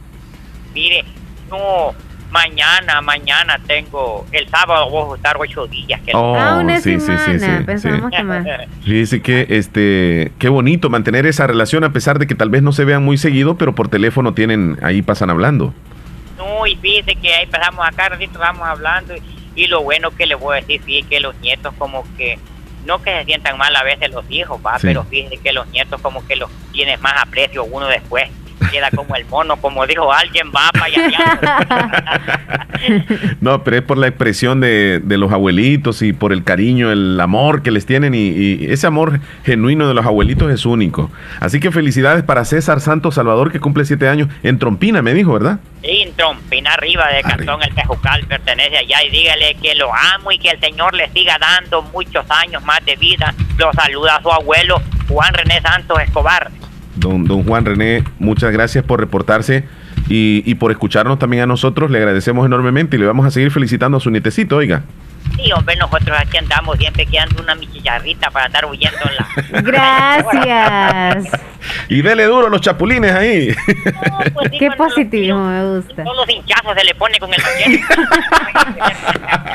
Mire, no, mañana, mañana tengo, el sábado voy a estar ocho días. Que
Oh,
Ah, una
sí, sí, sí, sí,
Pensábamos
sí.
que más.
Fíjese que este, qué bonito mantener esa relación a pesar de que tal vez no se vean muy seguido, pero por teléfono tienen, ahí pasan hablando.
No, y fíjese que ahí pasamos acá, ratito vamos hablando, y, y lo bueno que le voy a decir, sí, que los nietos como que, no que se sientan mal a veces los hijos, va,
Sí.
pero fíjese que los nietos como que los tienes más aprecio uno después. Queda como el mono, como dijo alguien, va para allá.
No, pero es por la expresión de, de los abuelitos y por el cariño, el amor que les tienen y, y ese amor genuino de los abuelitos es único. Así que felicidades para César Santos Salvador que cumple siete años en Trompina, me dijo, ¿verdad?
Sí, en Trompina arriba de Cantón El Pejucal pertenece allá y dígale que lo amo y que el Señor le siga dando muchos años más de vida. Lo saluda su abuelo Juan René Santos Escobar.
Don, don Juan René, muchas gracias por reportarse y, y por escucharnos también a nosotros. Le agradecemos enormemente y le vamos a seguir felicitando a su nietecito, oiga.
Sí, hombre, nosotros aquí andamos siempre quedando una michillarrita para andar huyendo en la...
Gracias.
Y dele duro a los chapulines ahí.
Qué positivo, me gusta.
Todos los hinchazos se le pone con el.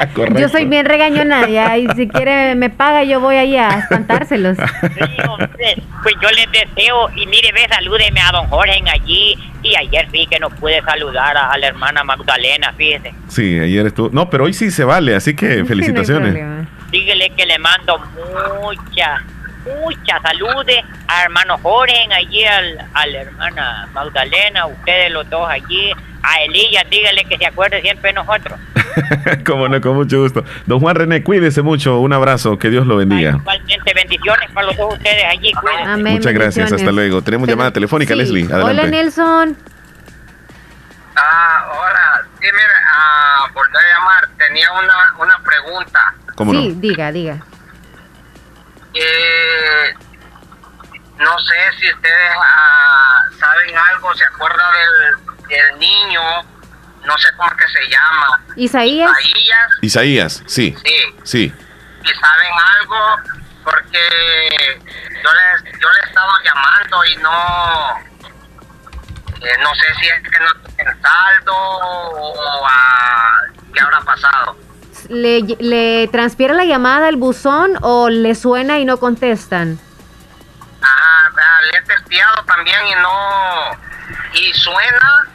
Correcto.
Yo soy bien regañona ya, y si quiere me paga, yo voy ahí a espantárselos.
Hombre, Pues yo les deseo, y mire, ve, salúdeme a don Jorge en allí. Y ayer sí que no pude saludar a, a la hermana Magdalena, fíjese.
Sí, ayer estuvo. No, pero hoy sí se vale, así que felicitaciones.
Dígale que le mando mucha, mucha saludes a hermano Jorge allí, al, a la hermana Magdalena, ustedes los dos allí, a Elías, dígale que se acuerde siempre de nosotros.
Como no, con mucho gusto. Don Juan René, cuídese mucho. Un abrazo, que Dios lo bendiga.
Igualmente, bendiciones para los dos ustedes allí, cuídense.
Muchas gracias, hasta luego. Tenemos llamada telefónica,
Sí.
Leslie.
Hola. Nelson.
Ah, hola. Sí, ah, volví a llamar. Tenía una, una pregunta.
¿Cómo
sí,
no?
diga, diga.
Eh, no sé si ustedes ah, saben algo, se acuerda del, del niño, no sé cómo que se llama.
Isaías.
Isaías,
Isaías, sí.
sí.
Sí.
Y saben algo, porque yo les, yo le estaba llamando y no... eh, no sé si es que no tienen saldo o ah, qué habrá pasado.
¿Le, ¿Le transfiere la llamada al buzón o le suena y no contestan?
Ajá, ah, le he testeado también y no... Y suena,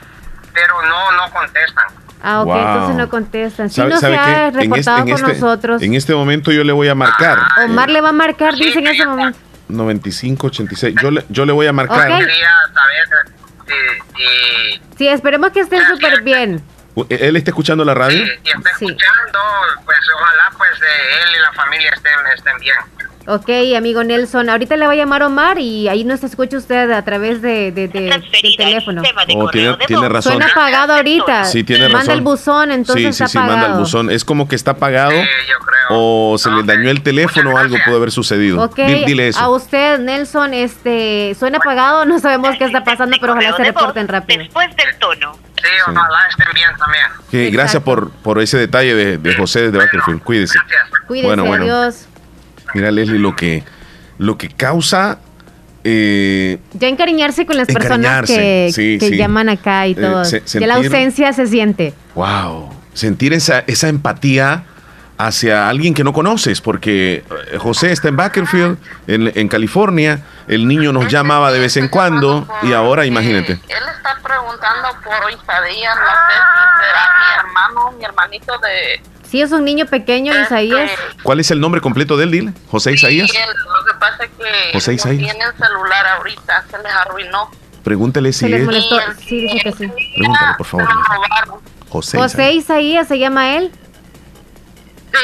pero no, no contestan.
Ah, ok,
Wow.
entonces no contestan. Si
¿Sabe-
no se ha?
En
reportado
en
con
este-
nosotros.
En este momento yo le voy a marcar.
Omar le va a marcar, dice en ese momento.
9586. Yo le, yo le voy a marcar.
Ok.
Quería saber si, si,
Sí, esperemos que estén súper bien.
¿Él está escuchando la radio?
si está escuchando, pues ojalá pues eh, él y la familia estén, estén bien.
Ok, amigo Nelson, ahorita le va a llamar Omar y ahí nos escucha usted a través de, de- de- del teléfono.
Oh, tiene, tiene razón.
Suena apagado ahorita.
Sí, tiene
Manda
razón.
el buzón, entonces
sí,
está
sí, sí,
apagado.
manda el buzón. Es como que está apagado o se le dañó el teléfono o algo pudo haber sucedido.
Ok,
Dile, dile eso.
a usted, Nelson, este, suena apagado, no sabemos qué está pasando, pero ojalá se reporten rápido.
Después del tono.
Sí, ojalá estén bien también.
Gracias por, por ese detalle de, de José desde Bakersfield. Cuídese.
Cuídese,
Bueno, bueno.
adiós.
Mira, Leslie, lo que, lo que causa. eh,
Ya encariñarse con las personas que,
sí,
que
sí.
llaman acá y
Eh,
todo. Ya la ausencia se siente.
Wow. Sentir esa, esa empatía hacia alguien que no conoces, porque eh, José está en Bakersfield, en, en California, el niño nos llamaba de vez en cuando y ahora imagínate.
Él está preguntando por Isaías, no sé si será mi hermano, mi hermanito de...
Si es un niño pequeño, Isaías.
¿Cuál es el nombre completo de él, dile? José Isaías.
Él, lo que pasa es que
José Isaías.
tienen celular ahorita, se les arruinó.
Pregúntele si es.
Sí, dice que sí.
Pregúntale, por favor. José.
José Isaías se llama él.
¿Sí?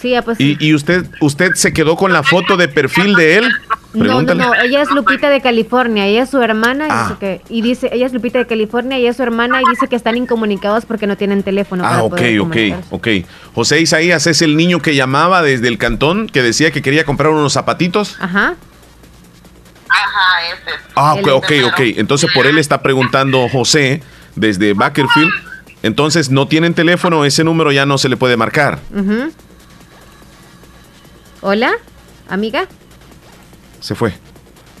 Sí,
¿Y, y usted, usted se quedó con la foto de perfil de él?
No, no, no, ella es Lupita de California, ella es su hermana y,
Ah.
dice que, y dice, ella es Lupita de California, ella es su hermana y dice que están incomunicados porque no tienen teléfono.
Ah,
para
ok,
poder
ok, ok. José Isaías es el niño que llamaba desde el cantón, que decía que quería comprar unos zapatitos.
Ajá.
Ajá, ese.
Ah, ok, ok, ok. Entonces por él está preguntando José desde Bakersfield. Entonces no tienen teléfono, ese número ya no se le puede marcar.
Hola, amiga.
Se fue.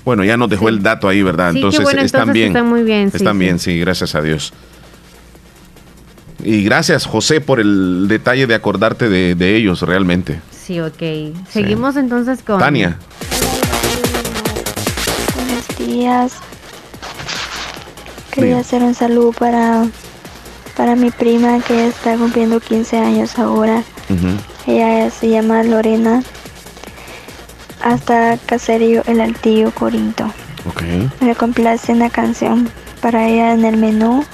Bueno, ya nos dejó el dato ahí, ¿verdad?
Sí,
entonces
bueno,
están
entonces
bien.
están muy bien, sí,
Están
sí.
bien, sí, gracias a Dios. Y gracias, José, por el detalle de acordarte de, de ellos realmente.
Sí, ok. Seguimos entonces con...
Tania.
Buenos días. Quería hacer un saludo para, para mi prima que está cumpliendo 15 años ahora. Ella se llama Lorena. Hasta Caserío El Altillo, Corinto.
Ok.
Me complace una canción para ella en el menú.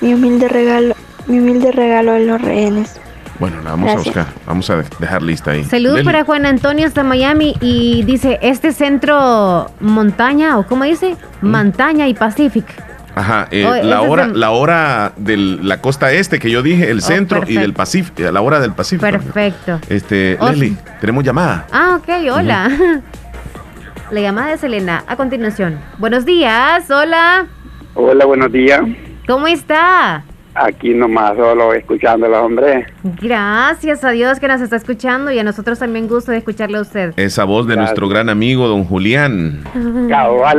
Mi humilde regalo, mi humilde regalo de los rehenes.
Bueno, la vamos
Gracias.
a buscar. Vamos a dejar lista ahí.
Saludos para Juan Antonio hasta Miami y dice, este centro montaña, o ¿cómo dice? Montaña y Pacific.
Ajá, eh,
Oh,
la,
es
hora,
el-
la hora de la costa este que yo dije, el centro y
Oh,
del Pacífico, a la hora del Pacífico.
Perfecto.
Este,
Oh,
Leslie, tenemos llamada.
Ah, ok, hola. La llamada de Selena a continuación. Buenos días, hola.
Hola, buenos días.
¿Cómo está?
Aquí nomás solo escuchándola, hombre.
Gracias a Dios que nos está escuchando y a nosotros también gusto de escucharle a usted.
Esa voz de nuestro gran amigo don Julián.
Cabal,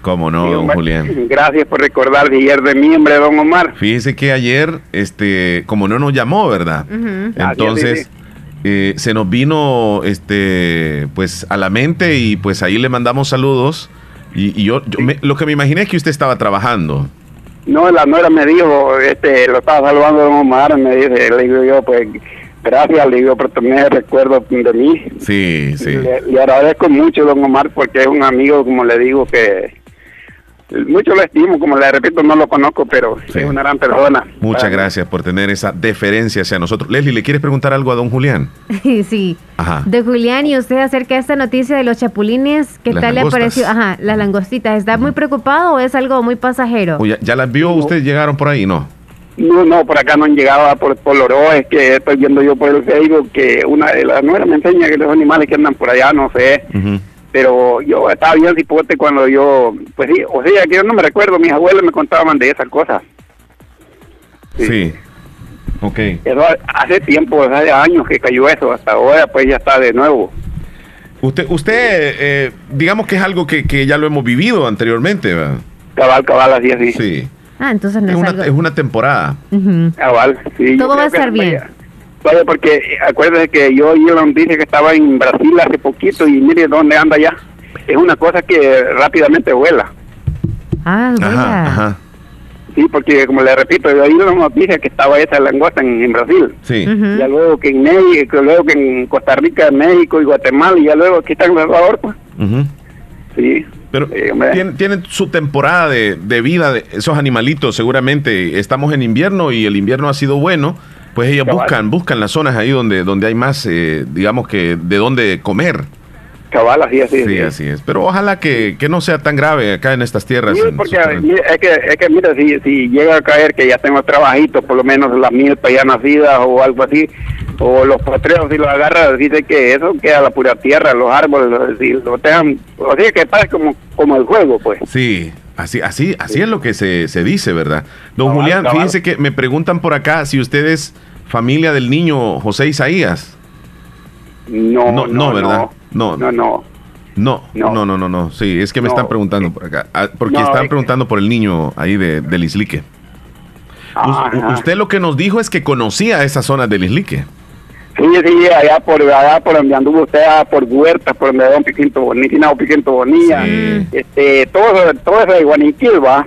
¿Cómo no, don Julián?
Gracias por recordar ayer de mí, hombre, don Omar.
Fíjese que ayer, este, como no nos llamó, ¿verdad? Entonces, eh, se nos vino, este, pues, a la mente y pues ahí le mandamos saludos. Y, y yo, yo me- lo que me imaginé es que usted estaba trabajando.
No, la nuera me dijo, este, lo estaba saludando don Omar, me dice, le digo yo, pues, gracias, le digo por tener recuerdo de mí.
Sí, sí.
Le, le agradezco mucho, don Omar, porque es un amigo, como le digo, que mucho lo estimo, como le repito, no lo conozco, pero es una gran persona.
Muchas gracias por tener esa deferencia hacia nosotros. Leslie, ¿le quieres preguntar algo a don Julián?
sí.
Ajá.
De Julián y usted acerca de esta noticia de los chapulines, ¿qué
Las
tal le pareció? Ajá, las langostitas. ¿Está muy preocupado o es algo muy pasajero?
¿O ya, las vio usted? ¿Llegaron por ahí? No.
No, no, por acá no han llegado a por, por Loro, es que estoy viendo yo por el Facebook que una de las nueras me enseña que los animales que andan por allá, no sé, pero yo estaba bien cipote cuando yo, pues sí, o sea, que yo no me recuerdo, mis abuelos me contaban de esas cosas.
Sí. Ok.
Eso hace tiempo, hace años que cayó eso, hasta ahora pues ya está de nuevo.
Usted, usted eh, digamos que es algo que, que ya lo hemos vivido anteriormente, ¿verdad?
Cabal, cabal, así, así.
Sí.
Ah, entonces no
Es
es,
una,
algo...
es una temporada.
Cabal, sí.
Todo va a estar bien.
vaya- Vaya, porque eh, acuérdese que yo oí la noticia que estaba en Brasil hace poquito y mire dónde anda ya. Es una cosa que rápidamente vuela.
Ah,
Ajá, ajá.
Sí, porque como le repito, yo oí la noticia que estaba esa langosta en, en Brasil.
Sí.
Ya luego que en México, luego que en Costa Rica, México y Guatemala, y ya luego aquí está en El Salvador, pues. Sí.
Pero tienen, tienen su temporada de, de vida de esos animalitos, seguramente. Estamos en invierno y el invierno ha sido bueno. Pues ellos
Cabal.
buscan, buscan las zonas ahí donde, donde hay más, eh, digamos que, de dónde comer.
Cabal, así, así.
Sí, así es. Pero ojalá que, que no sea tan grave acá en estas tierras.
Sí, porque es que, es que mira, si, si llega a caer que ya tengo trabajito, por lo menos las milpas ya nacidas o algo así, o los potreros, si los agarras, dice que eso queda la pura tierra, los árboles, si lo tengan, o sea que pasa como, como el juego, pues.
Sí, así, así, así es lo que se, se dice, ¿verdad? Don
Cabal,
Julián,
cabal.
fíjense que me preguntan por acá si usted es familia del niño José Isaías.
No,
no,
no,
¿verdad? No,
no, no.
No, no, no, no, no, Sí, es que me
No.
están preguntando por acá. Ah, Porque
No,
están
es-
preguntando por el niño ahí de, del Islique.
Ajá.
usted lo que nos dijo es que conocía esas zonas del Islique.
Sí, sí, allá por, allá por donde anduvo usted, allá por Huertas, por donde Don Piquinto Bonilla, Piquinto Bonilla, este, todo, eso- todo eso de Guaniquil, va.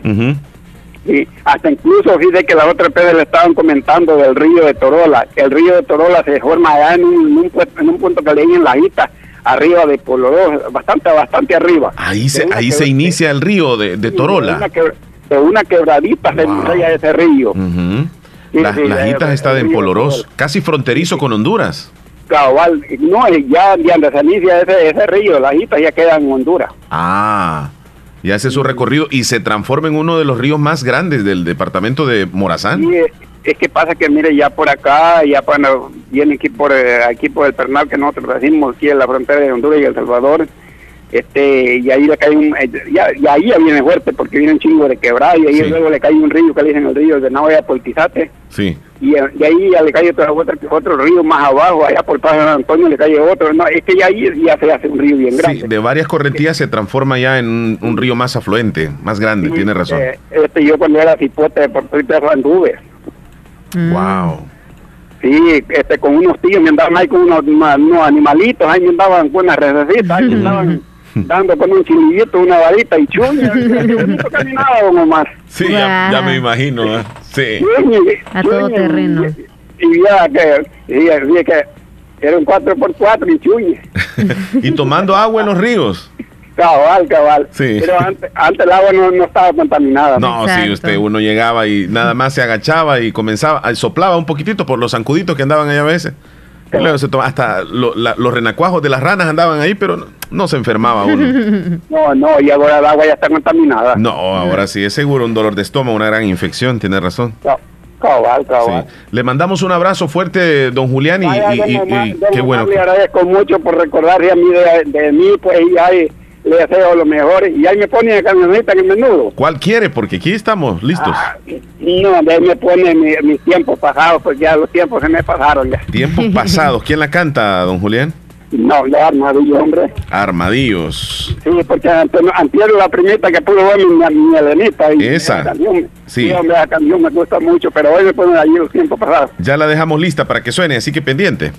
Y hasta incluso fíjate que la otra vez le estaban comentando del río de Torola. que El río de Torola se forma allá en un, en un, en un punto que le en la isla, arriba de Poloró, bastante, bastante arriba.
Ahí se,
De
ahí se inicia el río de, de
De
Torola.
una, que- de una quebradita se inicia ese río. Sí,
Las,
sí,
las
ya-
Itas
ya-
está en Polorós, casi fronterizo con Honduras.
Cabal, no, ya inicia ese, ese río, las islas ya quedan en Honduras.
Ah, y hace su recorrido y se transforma en uno de los ríos más grandes del departamento de Morazán.
Y eh, es que pasa que, mire, ya por acá, ya cuando viene aquí por, eh, aquí por el Pernal, que nosotros decimos aquí en la frontera de Honduras y El Salvador, este, y ahí le cae un, eh, ya, ya ahí ya viene fuerte porque viene un chingo de quebrada y ahí
Sí.
luego le cae un río que le dicen el río de Navia por Tizate
Sí.
y, eh, y ahí ya le cae otro, otro, otro río más abajo, allá por San Antonio le cae otro, no, es que ya ahí ya se hace un río bien grande.
Sí, de varias correntías se transforma ya en un, un río más afluente, más grande, tiene razón.
Eh, este, yo cuando era cipote de Puerto Rico anduve.
Wow.
Sí, este, con unos tíos me andaban ahí con unos, unos animalitos, ahí me andaban con una recesitas, ahí me andaban dando con un chilillito, una varita y chuña, y bonito caminaba don Omar.
Sí, ya, ya me imagino. ¿eh? Sí.
Chuña,
A todo
chuña,
terreno.
Y, y ya que, y, y que era un 4x4 y chuña.
y tomando agua en los ríos.
Cabal, cabal.
Sí.
Pero antes, antes el agua no, no estaba contaminada.
No, sí, usted, uno llegaba y nada más se agachaba y comenzaba, ah, soplaba un poquitito por los zancuditos que andaban ahí a veces. Y luego se toma, hasta lo- la- los renacuajos de las ranas andaban ahí, pero no, no se enfermaba uno.
No, no, y ahora el agua ya está contaminada.
No, ahora sí, es seguro un dolor de estómago, una gran infección, tiene razón.
Cabal, cabal.
Sí. Le mandamos un abrazo fuerte, don Julián, y,
Vaya,
y-
don
y-
Omar,
y
don
qué bueno.
Le agradezco mucho por recordarse a mí de, de mí, pues, y ahí le deseo lo mejor. Y ahí me pone de camioneta en el menudo.
¿Cuál quiere? Porque aquí estamos listos.
Ah, No, de ahí me pone mi- mis tiempos pasados, pues ya los tiempos se me pasaron ya.
Tiempos pasados. ¿Quién la canta, don Julián?
No, ya armadillo, hombre.
Armadillos.
Sí, porque antes, antes la primita que pudo ver mi, mi Elenita. Y
Esa.
esa canción,
Sí.
sí, hombre, la canción me gusta mucho, pero hoy me ponen allí los tiempos pasados.
Ya la dejamos lista para que suene, así que pendiente.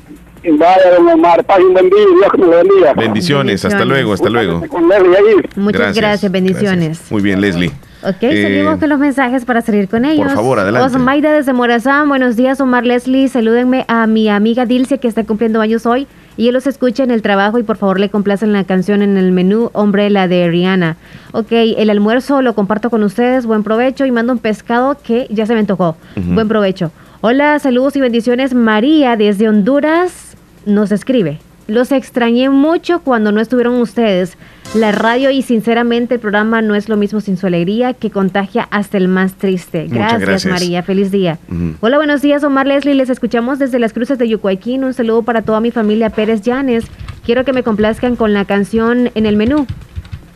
Vaya, don Omar, paz un buen día, Dios que me lo bendiga.
Bendiciones, hasta luego, hasta luego.
Con Leslie ahí.
Muchas gracias, bendiciones.
Muy bien, Leslie.
Ok,
Eh,
seguimos con los mensajes para salir con ellos.
favor, adelante.
Osmaida desde Morazán, buenos días, Omar Leslie. Salúdenme a mi amiga Dilcia que está cumpliendo años hoy y él los escucha en el trabajo y por favor le complacen la canción en el menú Umbrella de Rihanna. Ok, el almuerzo lo comparto con ustedes, buen provecho y mando un pescado que ya se me antojó. Buen provecho. Hola, saludos y bendiciones. María desde Honduras nos escribe. Los extrañé mucho cuando no estuvieron ustedes. La radio y sinceramente el programa no es lo mismo sin su alegría que contagia hasta el más triste. Gracias,
gracias.
María. Feliz día. Hola, buenos días, Omar Leslie. Les escuchamos desde las cruces de Yucuaiquín. Un saludo para toda mi familia Pérez Llanes. Quiero que me complazcan con la canción en el menú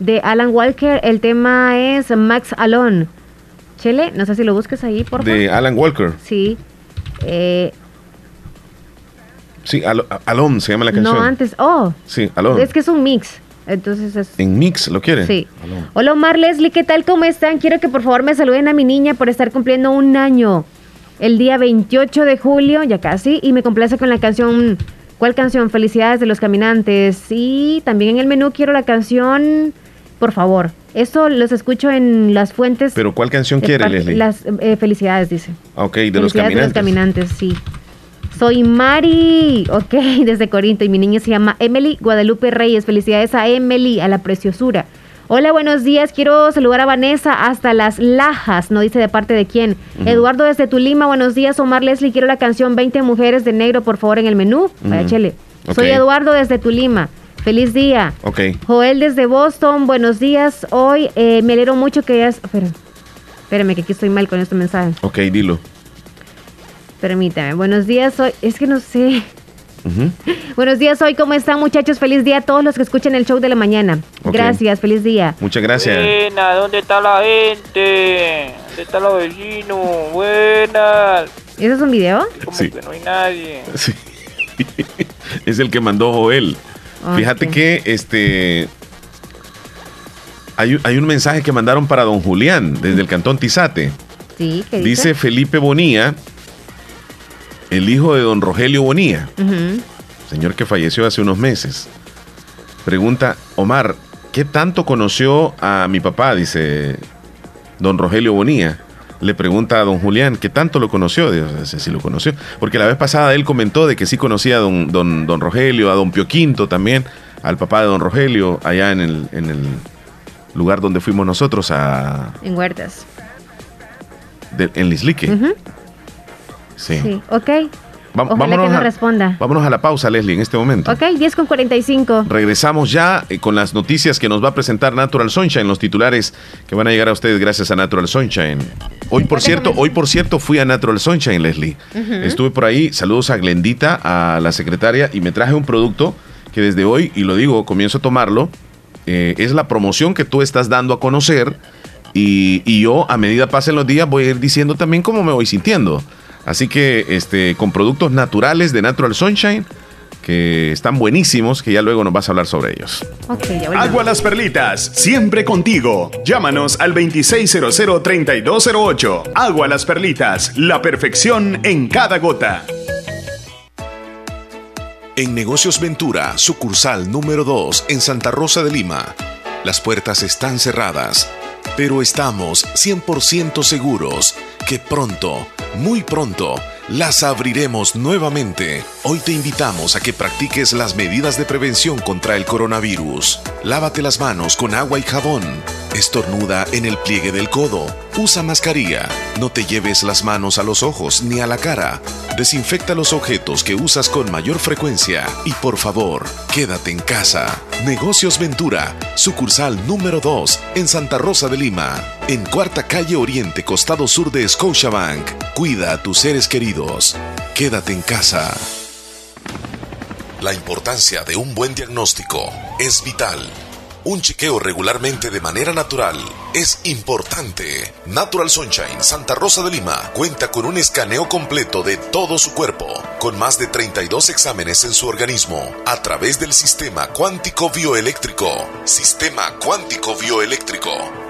de Alan Walker. El tema es Max Alone. Chele, no sé si lo busques ahí, por favor.
De Alan Walker.
Sí. Eh,
Sí, Al- Alon se llama la canción.
no, antes. Oh,
Sí, Alon.
es que es un mix. Entonces es.
En Mix, ¿lo quiere?
Sí.
Alon.
Hola Omar Leslie, ¿qué tal? ¿Cómo están? Quiero que por favor me saluden a mi niña por estar cumpliendo un año. El día 28 de julio, ya casi, y me complace con la canción. ¿Cuál canción? Felicidades de los caminantes. Y también en el menú quiero la canción. Por favor. Esto los escucho en las fuentes.
Pero ¿cuál canción quiere, Leslie?
Las eh, felicidades, dice.
Ah, Ok, de los
Felicidades de los
caminantes.
caminantes, sí. Soy Mari, ok, desde Corinto, y mi niña se llama Emily Guadalupe Reyes. Felicidades a Emily, a la preciosura. Hola, buenos días. Quiero saludar a Vanessa hasta Las Lajas. No dice de parte de quién. Eduardo desde Tulima. Buenos días, Omar Leslie. Quiero la canción 20 mujeres de negro, por favor, en el menú. Vaya, chele. Soy Eduardo desde Tulima. Feliz día.
Ok.
Joel desde Boston. Buenos días. Hoy eh, me alegro mucho que hayas... Espera. Espérame, que aquí estoy mal con este mensaje.
Ok, dilo.
Permítame. Buenos días. Hoy... Es que no sé. Buenos días, hoy, ¿cómo están muchachos? Feliz día a todos los que escuchan el show de la mañana. Gracias, feliz día.
Muchas gracias.
Buena, ¿dónde está la gente? ¿Dónde están los vecinos? Buenas.
¿Eso es un video?
Como
Sí.
que no hay nadie.
Sí. es el que mandó Joel. Fíjate que este hay, un- hay un mensaje que mandaron para don Julián desde el cantón Tizate.
Sí, ¿qué
Dice
dice?
Felipe Bonía, el hijo de don Rogelio Bonía, señor que falleció hace unos meses. Pregunta, Omar, ¿qué tanto conoció a mi papá? Dice don Rogelio Bonía. Le pregunta a don Julián, ¿qué tanto lo conoció? Dice, "Sí, sí lo conoció. Porque la vez pasada él comentó de que sí conocía a don, don, don Rogelio, a don Pio Quinto también, al papá de don Rogelio, allá en el, en el lugar donde fuimos nosotros, a,
En Huertas.
de- en Lislique. Sí.
Sí, ok.
Va-
Ojalá
vámonos,
que nos
a,
responda.
vámonos a la pausa, Leslie, en este momento.
Ok, 10 con 45.
Regresamos ya eh, con las noticias que nos va a presentar Natural Sunshine, los titulares que van a llegar a ustedes gracias a Natural Sunshine. Hoy, por cierto, hoy, por cierto, fui a Natural Sunshine, Leslie. Estuve por ahí, saludos a Glendita, a la secretaria, y me traje un producto que desde hoy, y lo digo, comienzo a tomarlo, eh, es la promoción que tú estás dando a conocer, y, y yo, a medida pasen los días, voy a ir diciendo también cómo me voy sintiendo. Así que este, con productos naturales de Natural Sunshine, que están buenísimos, que ya luego nos vas a hablar sobre ellos.
Agua Las Perlitas, siempre contigo. Llámanos al 2600-3208. Agua Las Perlitas, la perfección en cada gota.
En Negocios Ventura, sucursal número 2 en Santa Rosa de Lima. Las puertas están cerradas, pero estamos 100% seguros que pronto, muy pronto, las abriremos nuevamente. Hoy te invitamos a que practiques las medidas de prevención contra el coronavirus. Lávate las manos con agua y jabón. Estornuda en el pliegue del codo. Usa mascarilla. No te lleves las manos a los ojos ni a la cara. Desinfecta los objetos que usas con mayor frecuencia. Y por favor, quédate en casa. Negocios Ventura, sucursal número 2 en Santa Rosa de Lima. En Cuarta Calle Oriente, costado sur de Scotiabank. Cuida a tus seres queridos. Quédate en casa. La importancia de un buen diagnóstico es vital. Un chequeo regularmente de manera natural es importante. Natural Sunshine Santa Rosa de Lima cuenta con un escaneo completo de todo su cuerpo, con más de 32 exámenes en su organismo, a través del sistema cuántico bioeléctrico. Sistema cuántico bioeléctrico.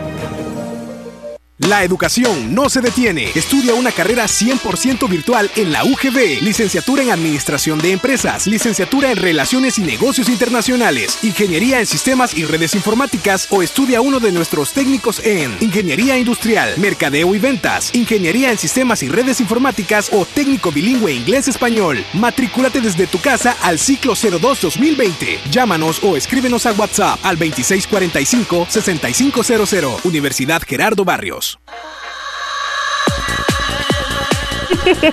La educación no se detiene. Estudia una carrera 100% virtual en la UGB. Licenciatura en Administración de Empresas, licenciatura en Relaciones y Negocios Internacionales, Ingeniería en Sistemas y Redes Informáticas o estudia uno de nuestros técnicos en Ingeniería Industrial, Mercadeo y Ventas, Ingeniería en Sistemas y Redes Informáticas o técnico bilingüe inglés-español. Matrículate desde tu casa al ciclo 02-2020. Llámanos o escríbenos a WhatsApp al 2645-6500. Universidad Gerardo Barrios.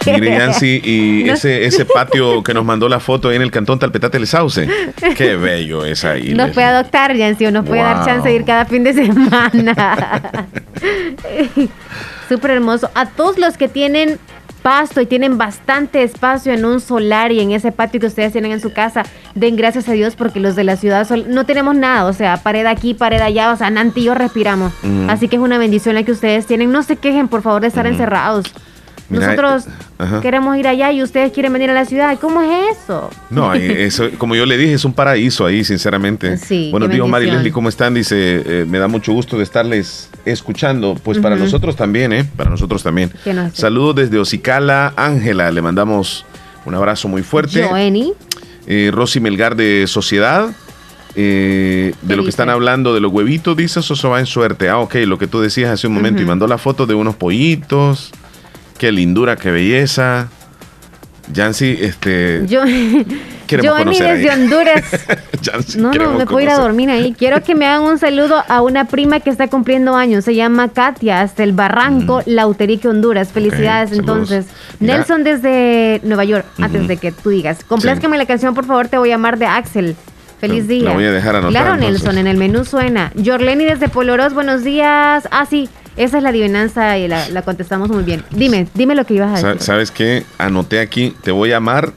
Mire, Yancy, y ese, ese patio que nos mandó la foto ahí en el cantón Talpetate el Sauce. Qué bello es ahí.
Nos puede adoptar, Yancy, o nos puede dar chance de ir cada fin de semana. Súper hermoso. A todos los que tienen pasto y tienen bastante espacio en un solar y en ese patio que ustedes tienen en su casa, den gracias a Dios porque los de la ciudad sol- no tenemos nada, o sea, pared aquí, pared allá, o sea, Nanti y yo respiramos. Así que es una bendición la que ustedes tienen. No se quejen, por favor, de estar encerrados. Nosotros
eh,
queremos ir allá y ustedes quieren venir a la ciudad. ¿Cómo es eso?
No, eso, como yo le dije, es un paraíso ahí, sinceramente.
Sí,
Buenos días, Mari. Leslie, ¿cómo están? Dice, eh, me da mucho gusto de estarles escuchando. Pues para nosotros también, ¿eh? Para nosotros también.
¿Qué nos-
Saludos desde Ocicala, Ángela, le mandamos un abrazo muy fuerte.
Joeni.
Eh, Rosy Melgar de Sociedad. eh, de lo que están hablando de los huevitos, dice eso va en suerte. Ah, ok, lo que tú decías hace un momento. Y mandó la foto de unos pollitos. Qué lindura, qué belleza. Yancy, este.
Yo, Johnny desde. Honduras.
Yancy,
No, no, me puedo ir a dormir ahí. Quiero que me hagan un saludo a una prima que está cumpliendo años. Se llama Katia, hasta el Barranco, Lauterique, Honduras. Felicidades,
Mm.
entonces.
Mira.
Nelson desde Nueva York, antes
Ujú.
de que tú digas. Complázcame la canción, por favor, te voy a llamar de Axel. Feliz
La- la
día.
voy a dejar anotada,
Claro,
entonces.
Nelson, en el menú suena. Jorleni desde Poloros, buenos días. Ah, sí, esa es la adivinanza y la, la contestamos muy bien. Dime, dime lo que ibas a decir.
¿Sabes qué? Anoté aquí, te voy a amar,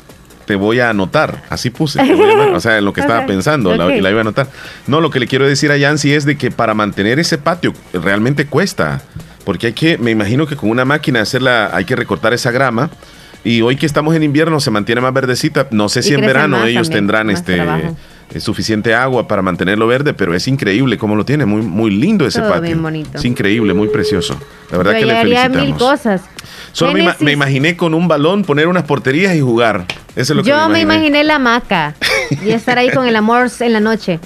te voy a anotar. Así puse. te voy a amar. O sea, en lo que estaba pensando, la,
ok.
la iba a anotar. No, lo que le quiero decir a Yancy es de que para mantener ese patio realmente cuesta. Porque hay que, me imagino que con una máquina hacerla, hay que recortar esa grama. Y hoy que estamos en invierno se mantiene más verdecita. No sé si en verano ellos
también,
tendrán este
trabajo.
Eh, suficiente agua para mantenerlo verde, pero es increíble cómo lo tiene. Muy, muy lindo ese
Todo
patio.
bien bonito.
Es increíble, muy precioso. La verdad
Yo
que le felicitamos.
mil cosas.
Solo me, me imaginé con un balón poner unas porterías y jugar. Eso es lo que
Yo me
me imaginé.
imaginé la hamaca y estar ahí con el amor en la noche.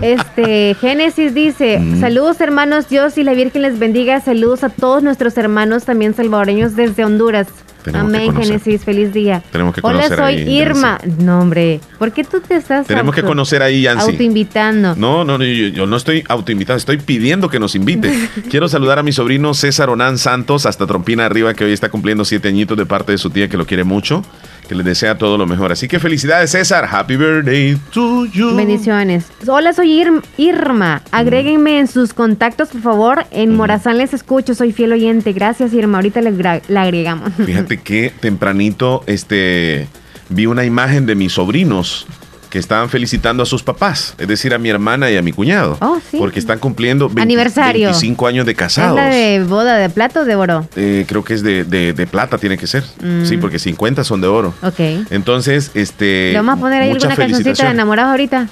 Este, Génesis dice,
Mm.
saludos hermanos, Dios y la Virgen les bendiga, saludos a todos nuestros hermanos también salvadoreños desde Honduras.
Tenemos que
Amén,
conocer.
Génesis, feliz día.
Tenemos que
Hola, soy
ahí,
Irma. No, hombre, ¿por qué tú te estás
Tenemos que conocer ahí, Yancy.
autoinvitando?
No, no, no, yo, yo no estoy autoinvitado, estoy pidiendo que nos invite. Quiero saludar a mi sobrino César Onán Santos, hasta Trompina Arriba, que hoy está cumpliendo siete añitos de parte de su tía, que lo quiere mucho, que le desea todo lo mejor. Así que felicidades, César. Happy birthday to you.
Bendiciones. Hola, soy Ir- Irma. Agréguenme en sus contactos, por favor. En Morazán les escucho, soy fiel oyente. Gracias, Irma. Ahorita le, gra- la agregamos.
Fíjate que tempranito este, vi una imagen de mis sobrinos que estaban felicitando a sus papás, es decir, a mi hermana y a mi cuñado,
Oh, sí.
porque están cumpliendo 20
Aniversario.
25 años de
¿Es
casados.
la de boda de plata o de oro?
Eh, creo que es de, de- de plata, tiene que ser.
Mm.
Sí, porque 50 son de oro.
Ok.
Entonces, este.
¿Le vamos a poner ahí alguna cancioncita de enamorados ahorita?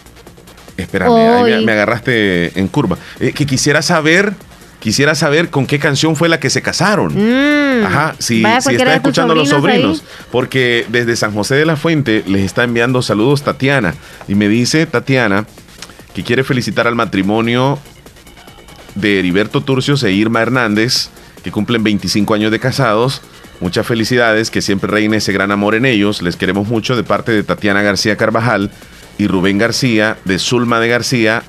Espérame, ahí me agarraste en curva. Eh, que quisiera saber, quisiera saber con qué canción fue la que se casaron.
Mm.
Ajá, si, si
cualquiera
está
de tus
escuchando a los
sobrinos
sobrinos. Porque desde San José de la Fuente les está enviando saludos Tatiana. Y me dice Tatiana que quiere felicitar al matrimonio de Heriberto Turcios e Irma Hernández, que cumplen 25 años de casados. Muchas felicidades, que siempre reine ese gran amor en ellos. Les queremos mucho de parte de Tatiana García Carvajal y Rubén García, de Zulma de García,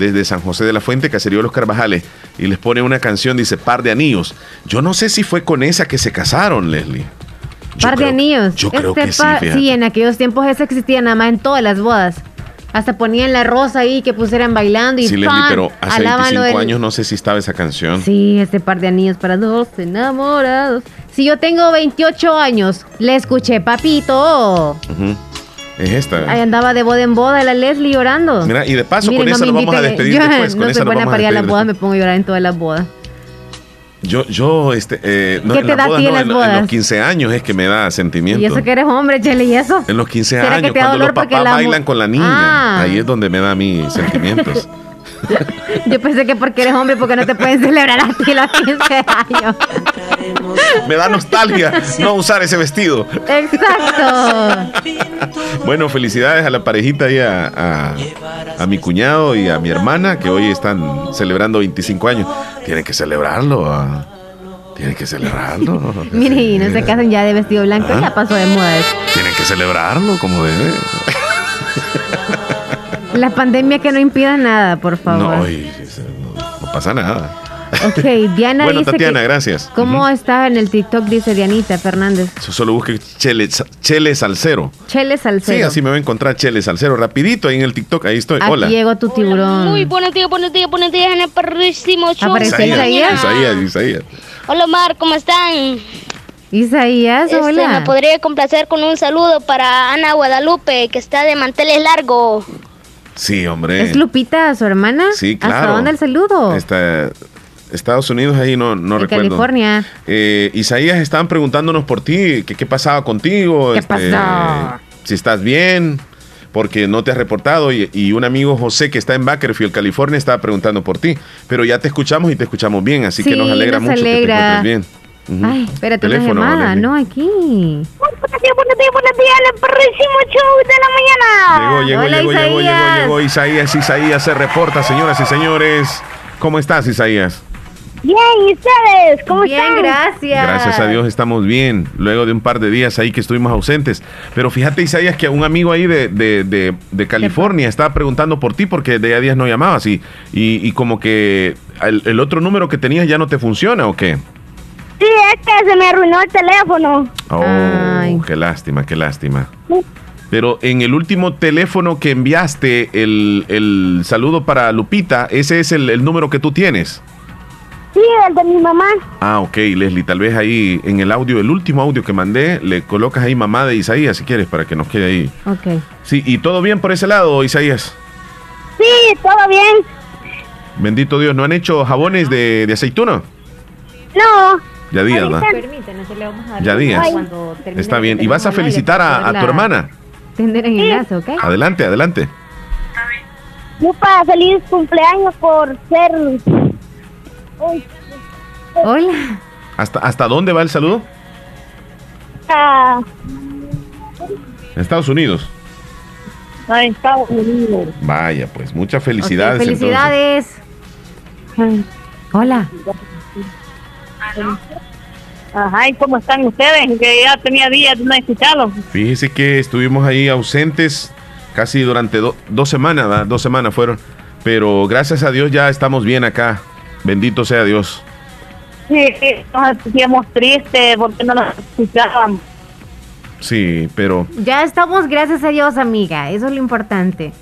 desde San José de la Fuente, Caserío de los Carvajales. Y les pone una canción, dice Par de Anillos. Yo no sé si fue con esa que se casaron, Leslie.
Par de anillos.
yo creo
Este
que sí, fíjate.
en aquellos tiempos eso existía nada más en todas las bodas. Hasta ponían la rosa ahí que pusieran bailando y
Sí, Leslie, pero hace
alaban lo
25
del-
años no sé si estaba esa canción.
Sí, este par de anillos para dos enamorados. Si yo tengo 28 años, le escuché, papito.
Ujú. Es esta.
Ahí andaba de boda en boda la Leslie llorando.
Mira, y de paso
Miren,
con
no
esa nos vamos a despedir
yo
después. Con
no
esa
buena
vamos a
para ir a las bodas, me pongo a llorar en todas las bodas.
Yo, yo, este, eh, no,
¿Qué
en
te da a
bodas
ti en
no,
las
en, los 15 años es que me da sentimiento.
Y eso que eres hombre, Chele, ¿y eso?
En los 15
¿Será que
años, cuando los papás
la
bailan con la niña,
Ah.
ahí es donde me da mis sentimientos.
Yo pensé que porque eres hombre, porque no te pueden celebrar a ti los 15 años.
me da nostalgia no usar ese vestido.
Exacto.
Bueno, felicidades a la parejita y a, a- a mi cuñado y a mi hermana que hoy están celebrando 25 años. Tienen que celebrarlo. ah. Tienen que celebrarlo.
Mire, y no se casen ya de vestido blanco,
Ah.
ya pasó de moda.
Tienen que celebrarlo como debe.
La pandemia que no impida nada, por favor.
No, y- no, no pasa nada.
Ok, Diana
Bueno,
dice
Tatiana,
que-
gracias.
¿Cómo está en el TikTok? Dice Dianita Fernández.
Solo busque Chele, Chele Salcero.
Chele Salcedo.
Sí, así me va a encontrar Chele Salcero. Rapidito ahí en el TikTok, ahí estoy.
Aquí
Hola.
llegó tu tiburón.
Muy buenos días, buenos días, buenos días en el perrísimo show.
Isaías.
Isaías, Isaías.
Hola, Mar, ¿cómo están?
Isaías,
Este,
hola.
¿Me podría complacer con un saludo para Ana Guadalupe, que está de manteles largos?
Sí, hombre.
¿Es Lupita, su hermana?
Sí, claro.
¿Hasta dónde el saludo?
Está, Estados Unidos ahí no, no
En
recuerdo.
California.
Eh, Isaías, estaban preguntándonos por ti, que qué pasaba contigo. este,
¿Qué pasó?
Si estás bien, porque no te has reportado. Y, y un amigo José que está en Bakersfield, California, estaba preguntando por ti. Pero ya te escuchamos y te escuchamos bien, así que nos alegra
nos
mucho que te
alegra.
encuentres bien.
Ay, espérate,
Teléfono,
una llamada, no, aquí.
Buenos días, buenos días, buenos días el perrísimo show de la mañana.
Llegó, llegó,
Hola,
llegó, llegó, llegó,
Isaías.
llegó Isaías. Isaías se reporta, señoras y señores. ¿Cómo estás, Isaías?
Bien, ¿y ustedes? ¿Cómo
Bien,
están?
gracias.
Gracias a Dios estamos bien, luego de un par de días ahí que estuvimos ausentes. Pero fíjate, Isaías, que un amigo ahí de, de, de- de California estaba preguntando por ti porque de a días no llamabas y, y, y como que el, el otro número que tenías ya no te funciona o qué.
Sí, es que se me arruinó el teléfono.
Oh, qué lástima, qué lástima. Pero en el último teléfono que enviaste el, el saludo para Lupita, ese es el, el número que tú tienes.
Sí, el de mi mamá.
Ah, ok, Leslie, tal vez ahí en el audio, el último audio que mandé, le colocas ahí mamá de Isaías si quieres para que nos quede ahí.
Ok.
Sí, y todo bien por ese lado, Isaías.
Sí, todo bien.
Bendito Dios, ¿no han hecho jabones de, de aceituna?
No.
Ya días, ¿va?
Permítanos, le vamos a dar
Ya días.
cuando termine
Está bien. Y vas a felicitar a, a tu hermana.
Tender en enlace, ¿ok?
Adelante, adelante.
Lupa, feliz cumpleaños por ser... Uy,
Hola.
¿Hasta, ¿Hasta dónde va el saludo? En Estados Unidos.
a Estados Unidos.
Vaya, pues muchas
Ok,
felicidades. entonces.
felicidades.
Ajá, ¿y cómo están ustedes? Que ya tenía días de no escucharlos.
Fíjese que estuvimos ahí ausentes casi durante do- dos semanas, ¿va? dos semanas fueron. Pero gracias a Dios ya estamos bien acá. Bendito sea Dios.
Sí, sí, nos sentíamos tristes porque no nos escuchaban.
Sí, pero
Ya estamos, gracias a Dios, amiga. Eso es lo importante.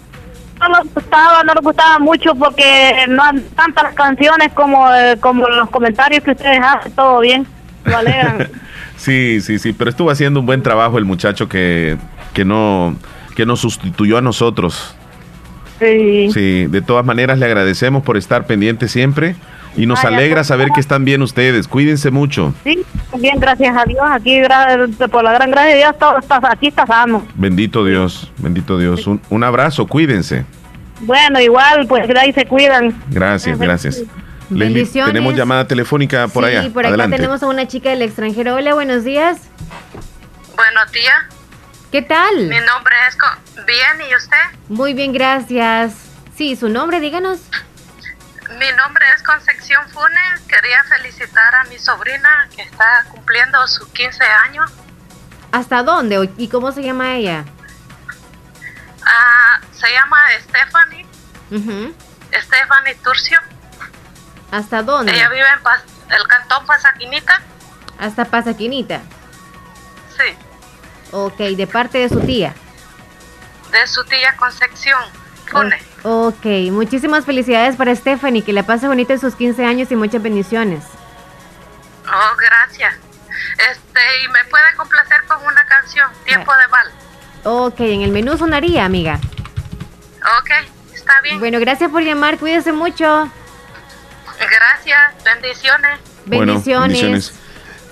No nos gustaba, no nos gustaba mucho porque no han tantas canciones como, eh, como los comentarios que ustedes hacen, todo bien. Lo alegran.
sí, sí, sí. Pero estuvo haciendo un buen trabajo el muchacho que, que no que nos sustituyó a nosotros.
sí.
Sí, de todas maneras le agradecemos por estar pendiente siempre y nos alegra saber que están bien ustedes. Cuídense mucho.
Sí, bien, gracias a Dios. Aquí, por la gran gracia de Dios, todo está, aquí está sano.
Bendito Dios, bendito Dios. Un, un abrazo, cuídense.
Bueno, igual, pues ahí se cuidan.
Gracias, gracias. Leslie,
Bendiciones.
tenemos llamada telefónica por
sí,
allá.
por acá
Adelante.
tenemos a una chica del extranjero. Hola, buenos días.
Buenos días.
¿Qué tal?
Mi nombre es... Co- Bien, ¿y usted?
Muy bien, gracias. Sí, su nombre, díganos.
Mi nombre es Concepción Funes. Quería felicitar a mi sobrina que está cumpliendo sus 15 años.
¿Hasta dónde y cómo se llama ella?
Ah, se llama Stephanie,
Ujú.
Stephanie Turcio.
¿Hasta dónde?
Ella vive en Pas- el cantón Pasaquinita.
Hasta Pasaquinita.
Sí,
Ok, de parte de su tía.
de su tía Concepción Funes.
Ok, muchísimas felicidades para Stephanie, que le pase bonito en sus 15 años y muchas bendiciones.
Oh, gracias. Este, y me puede complacer con una canción, Tiempo de Val.
Ok, en el menú sonaría, amiga.
Ok, está bien.
Bueno, gracias por llamar, cuídese mucho.
Gracias, bendiciones.
Bueno,
Bendiciones.
bendiciones.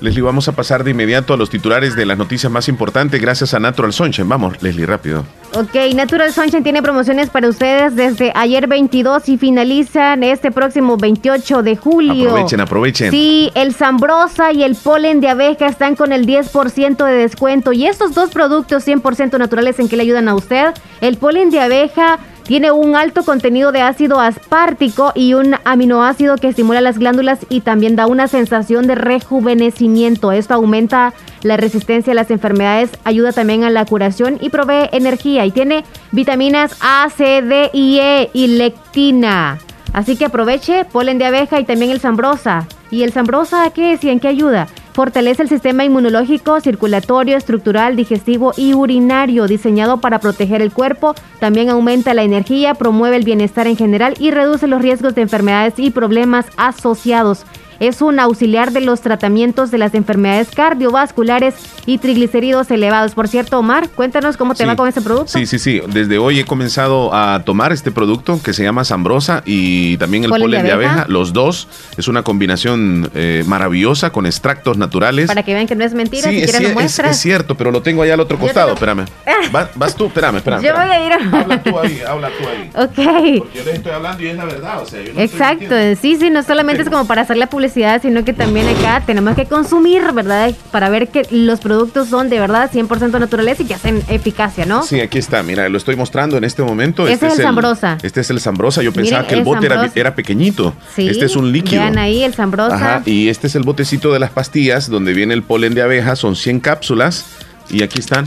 Leslie, vamos a pasar de inmediato a los titulares de las noticias más importantes gracias a Natural Sunshine. Vamos, Leslie, rápido.
Ok, Natural Sunshine tiene promociones para ustedes desde ayer 22 y finalizan este próximo 28 de julio.
Aprovechen, aprovechen.
Sí, el Zambrosa y el polen de abeja están con el 10% de descuento. Y estos dos productos 100% naturales en que le ayudan a usted, el polen de abeja tiene un alto contenido de ácido aspartico y un aminoácido que estimula las glándulas y también da una sensación de rejuvenecimiento. Esto aumenta la resistencia a las enfermedades, ayuda también a la curación y provee energía. Y tiene vitaminas A, C, D y E y lectina. Así que aproveche polen de abeja y también el zambrosa. ¿Y el zambrosa qué es y en qué ayuda? Fortalece el sistema inmunológico, circulatorio, estructural, digestivo y urinario, diseñado para proteger el cuerpo. También aumenta la energía, promueve el bienestar en general y reduce los riesgos de enfermedades y problemas asociados. Es un auxiliar de los tratamientos de las enfermedades cardiovasculares y triglicéridos elevados. Por cierto, Omar, cuéntanos cómo te
Sí.
va con ese producto.
Sí, sí, sí. Desde hoy he comenzado a tomar este producto que se llama Zambrosa y también el
Polen
polen,
de
de
abeja.
abeja. Los dos es una combinación eh, maravillosa con extractos naturales.
Para que vean que no es mentira,
Sí,
si
es, es- cierto, pero lo tengo allá al otro costado.
lo-
Espérame. Va- vas tú, espérame, espérame.
Yo voy
espérame.
a ir a...
Habla tú ahí, habla tú ahí.
Ok.
Porque yo les estoy hablando y es la verdad. O sea, yo no estoy
Exacto, sí, sí, no solamente es como para hacer la publicidad, sino que también acá tenemos que consumir, ¿verdad? Para ver que los productos son de verdad 100% naturales y que hacen eficacia, ¿no?
Sí, aquí está, mira, lo estoy mostrando en este momento.
Ese es el Zambrosa.
Este es el Zambrosa. Yo pensaba
Miren,
que el
el
bote era, era pequeñito.
Sí,
Este es un líquido.
Vean ahí el Zambrosa.
Ajá, y este es el botecito de las pastillas donde viene el polen de abeja, son 100 cápsulas. Y aquí están,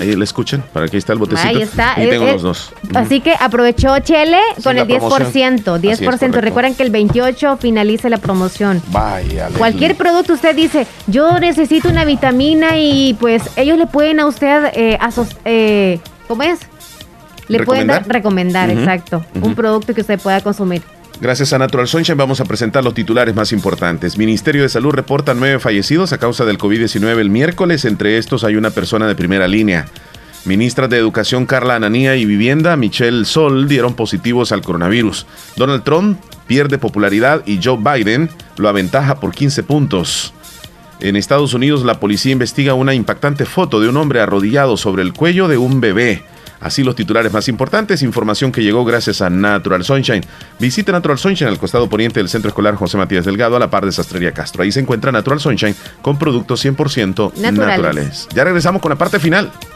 ahí le escuchan, para aquí está el botecito.
Ahí está.
Y tengo los dos.
Así que aprovechó Chele con el 10%.
promoción.
10%.
Así es.
Recuerden que el 28 finaliza la promoción.
Vaya.
Cualquier producto usted dice, yo necesito una vitamina y pues ellos le pueden a usted, eh, eh, ¿cómo es? Le pueden dar-
¿Recomendar?
exacto, un producto que usted pueda consumir.
Gracias a Natural Sunshine vamos a presentar los titulares más importantes. Ministerio de Salud reporta nueve fallecidos a causa del COVID-19 el miércoles. Entre estos hay una persona de primera línea. Ministras de Educación Carla Ananía y Vivienda Michelle Sol dieron positivos al coronavirus. Donald Trump pierde popularidad y Joe Biden lo aventaja por 15 puntos. En Estados Unidos la policía investiga una impactante foto de un hombre arrodillado sobre el cuello de un bebé. Así los titulares más importantes, información que llegó gracias a Natural Sunshine. Visite Natural Sunshine al costado poniente del Centro Escolar José Matías Delgado a la par de Sastrería Castro. Ahí se encuentra Natural Sunshine con productos 100%
Naturales.
naturales. Ya regresamos con la parte final.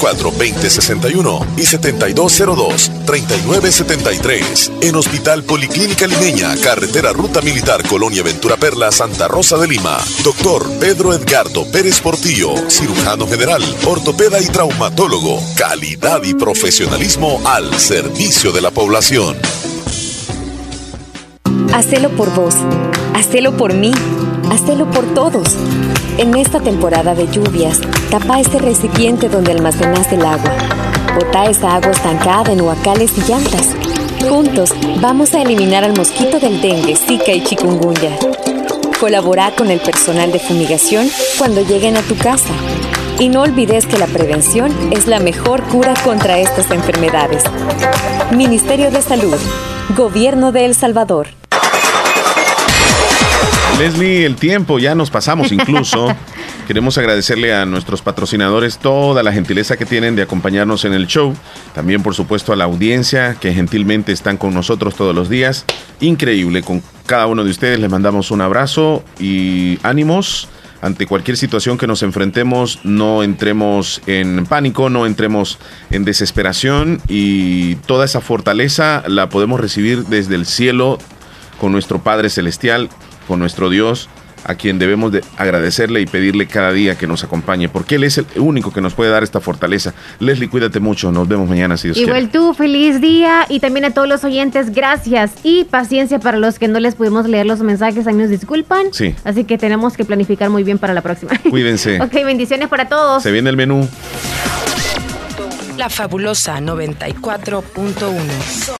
2664-2061 y 7202-3973. En Hospital Policlínica Limeña, Carretera Ruta Militar Colonia Ventura Perla, Santa Rosa de Lima. Doctor Pedro Edgardo Pérez Portillo, cirujano general, ortopeda y traumatólogo. Calidad y profesionalismo al servicio de la población.
Hacelo por vos, hacelo por mí, hacelo por todos. En esta temporada de lluvias, tapa ese recipiente donde almacenas el agua. Bota esa agua estancada en huacales y llantas. Juntos vamos a eliminar al mosquito del dengue, zika y chikungunya. Colabora con el personal de fumigación cuando lleguen a tu casa. Y no olvides que la prevención es la mejor cura contra estas enfermedades. Ministerio de Salud, Gobierno de El Salvador.
Leslie, el tiempo, ya nos pasamos incluso. Queremos agradecerle a nuestros patrocinadores toda la gentileza que tienen de acompañarnos en el show. También, por supuesto, a la audiencia que gentilmente están con nosotros todos los días. Increíble, con cada uno de ustedes les mandamos un abrazo y ánimos ante cualquier situación que nos enfrentemos, no entremos en pánico, no entremos en desesperación y toda esa fortaleza la podemos recibir desde el cielo con nuestro Padre Celestial, con nuestro Dios a quien debemos de agradecerle y pedirle cada día que nos acompañe, porque Él es el único que nos puede dar esta fortaleza. Leslie, cuídate mucho, nos vemos mañana si Dios
Igual tú, feliz día y también a todos los oyentes, gracias y paciencia para los que no les pudimos leer los mensajes, ahí nos disculpan.
Sí.
Así que tenemos que planificar muy bien para la próxima.
Cuídense.
ok, bendiciones para todos.
Se viene el menú.
La fabulosa 94.1.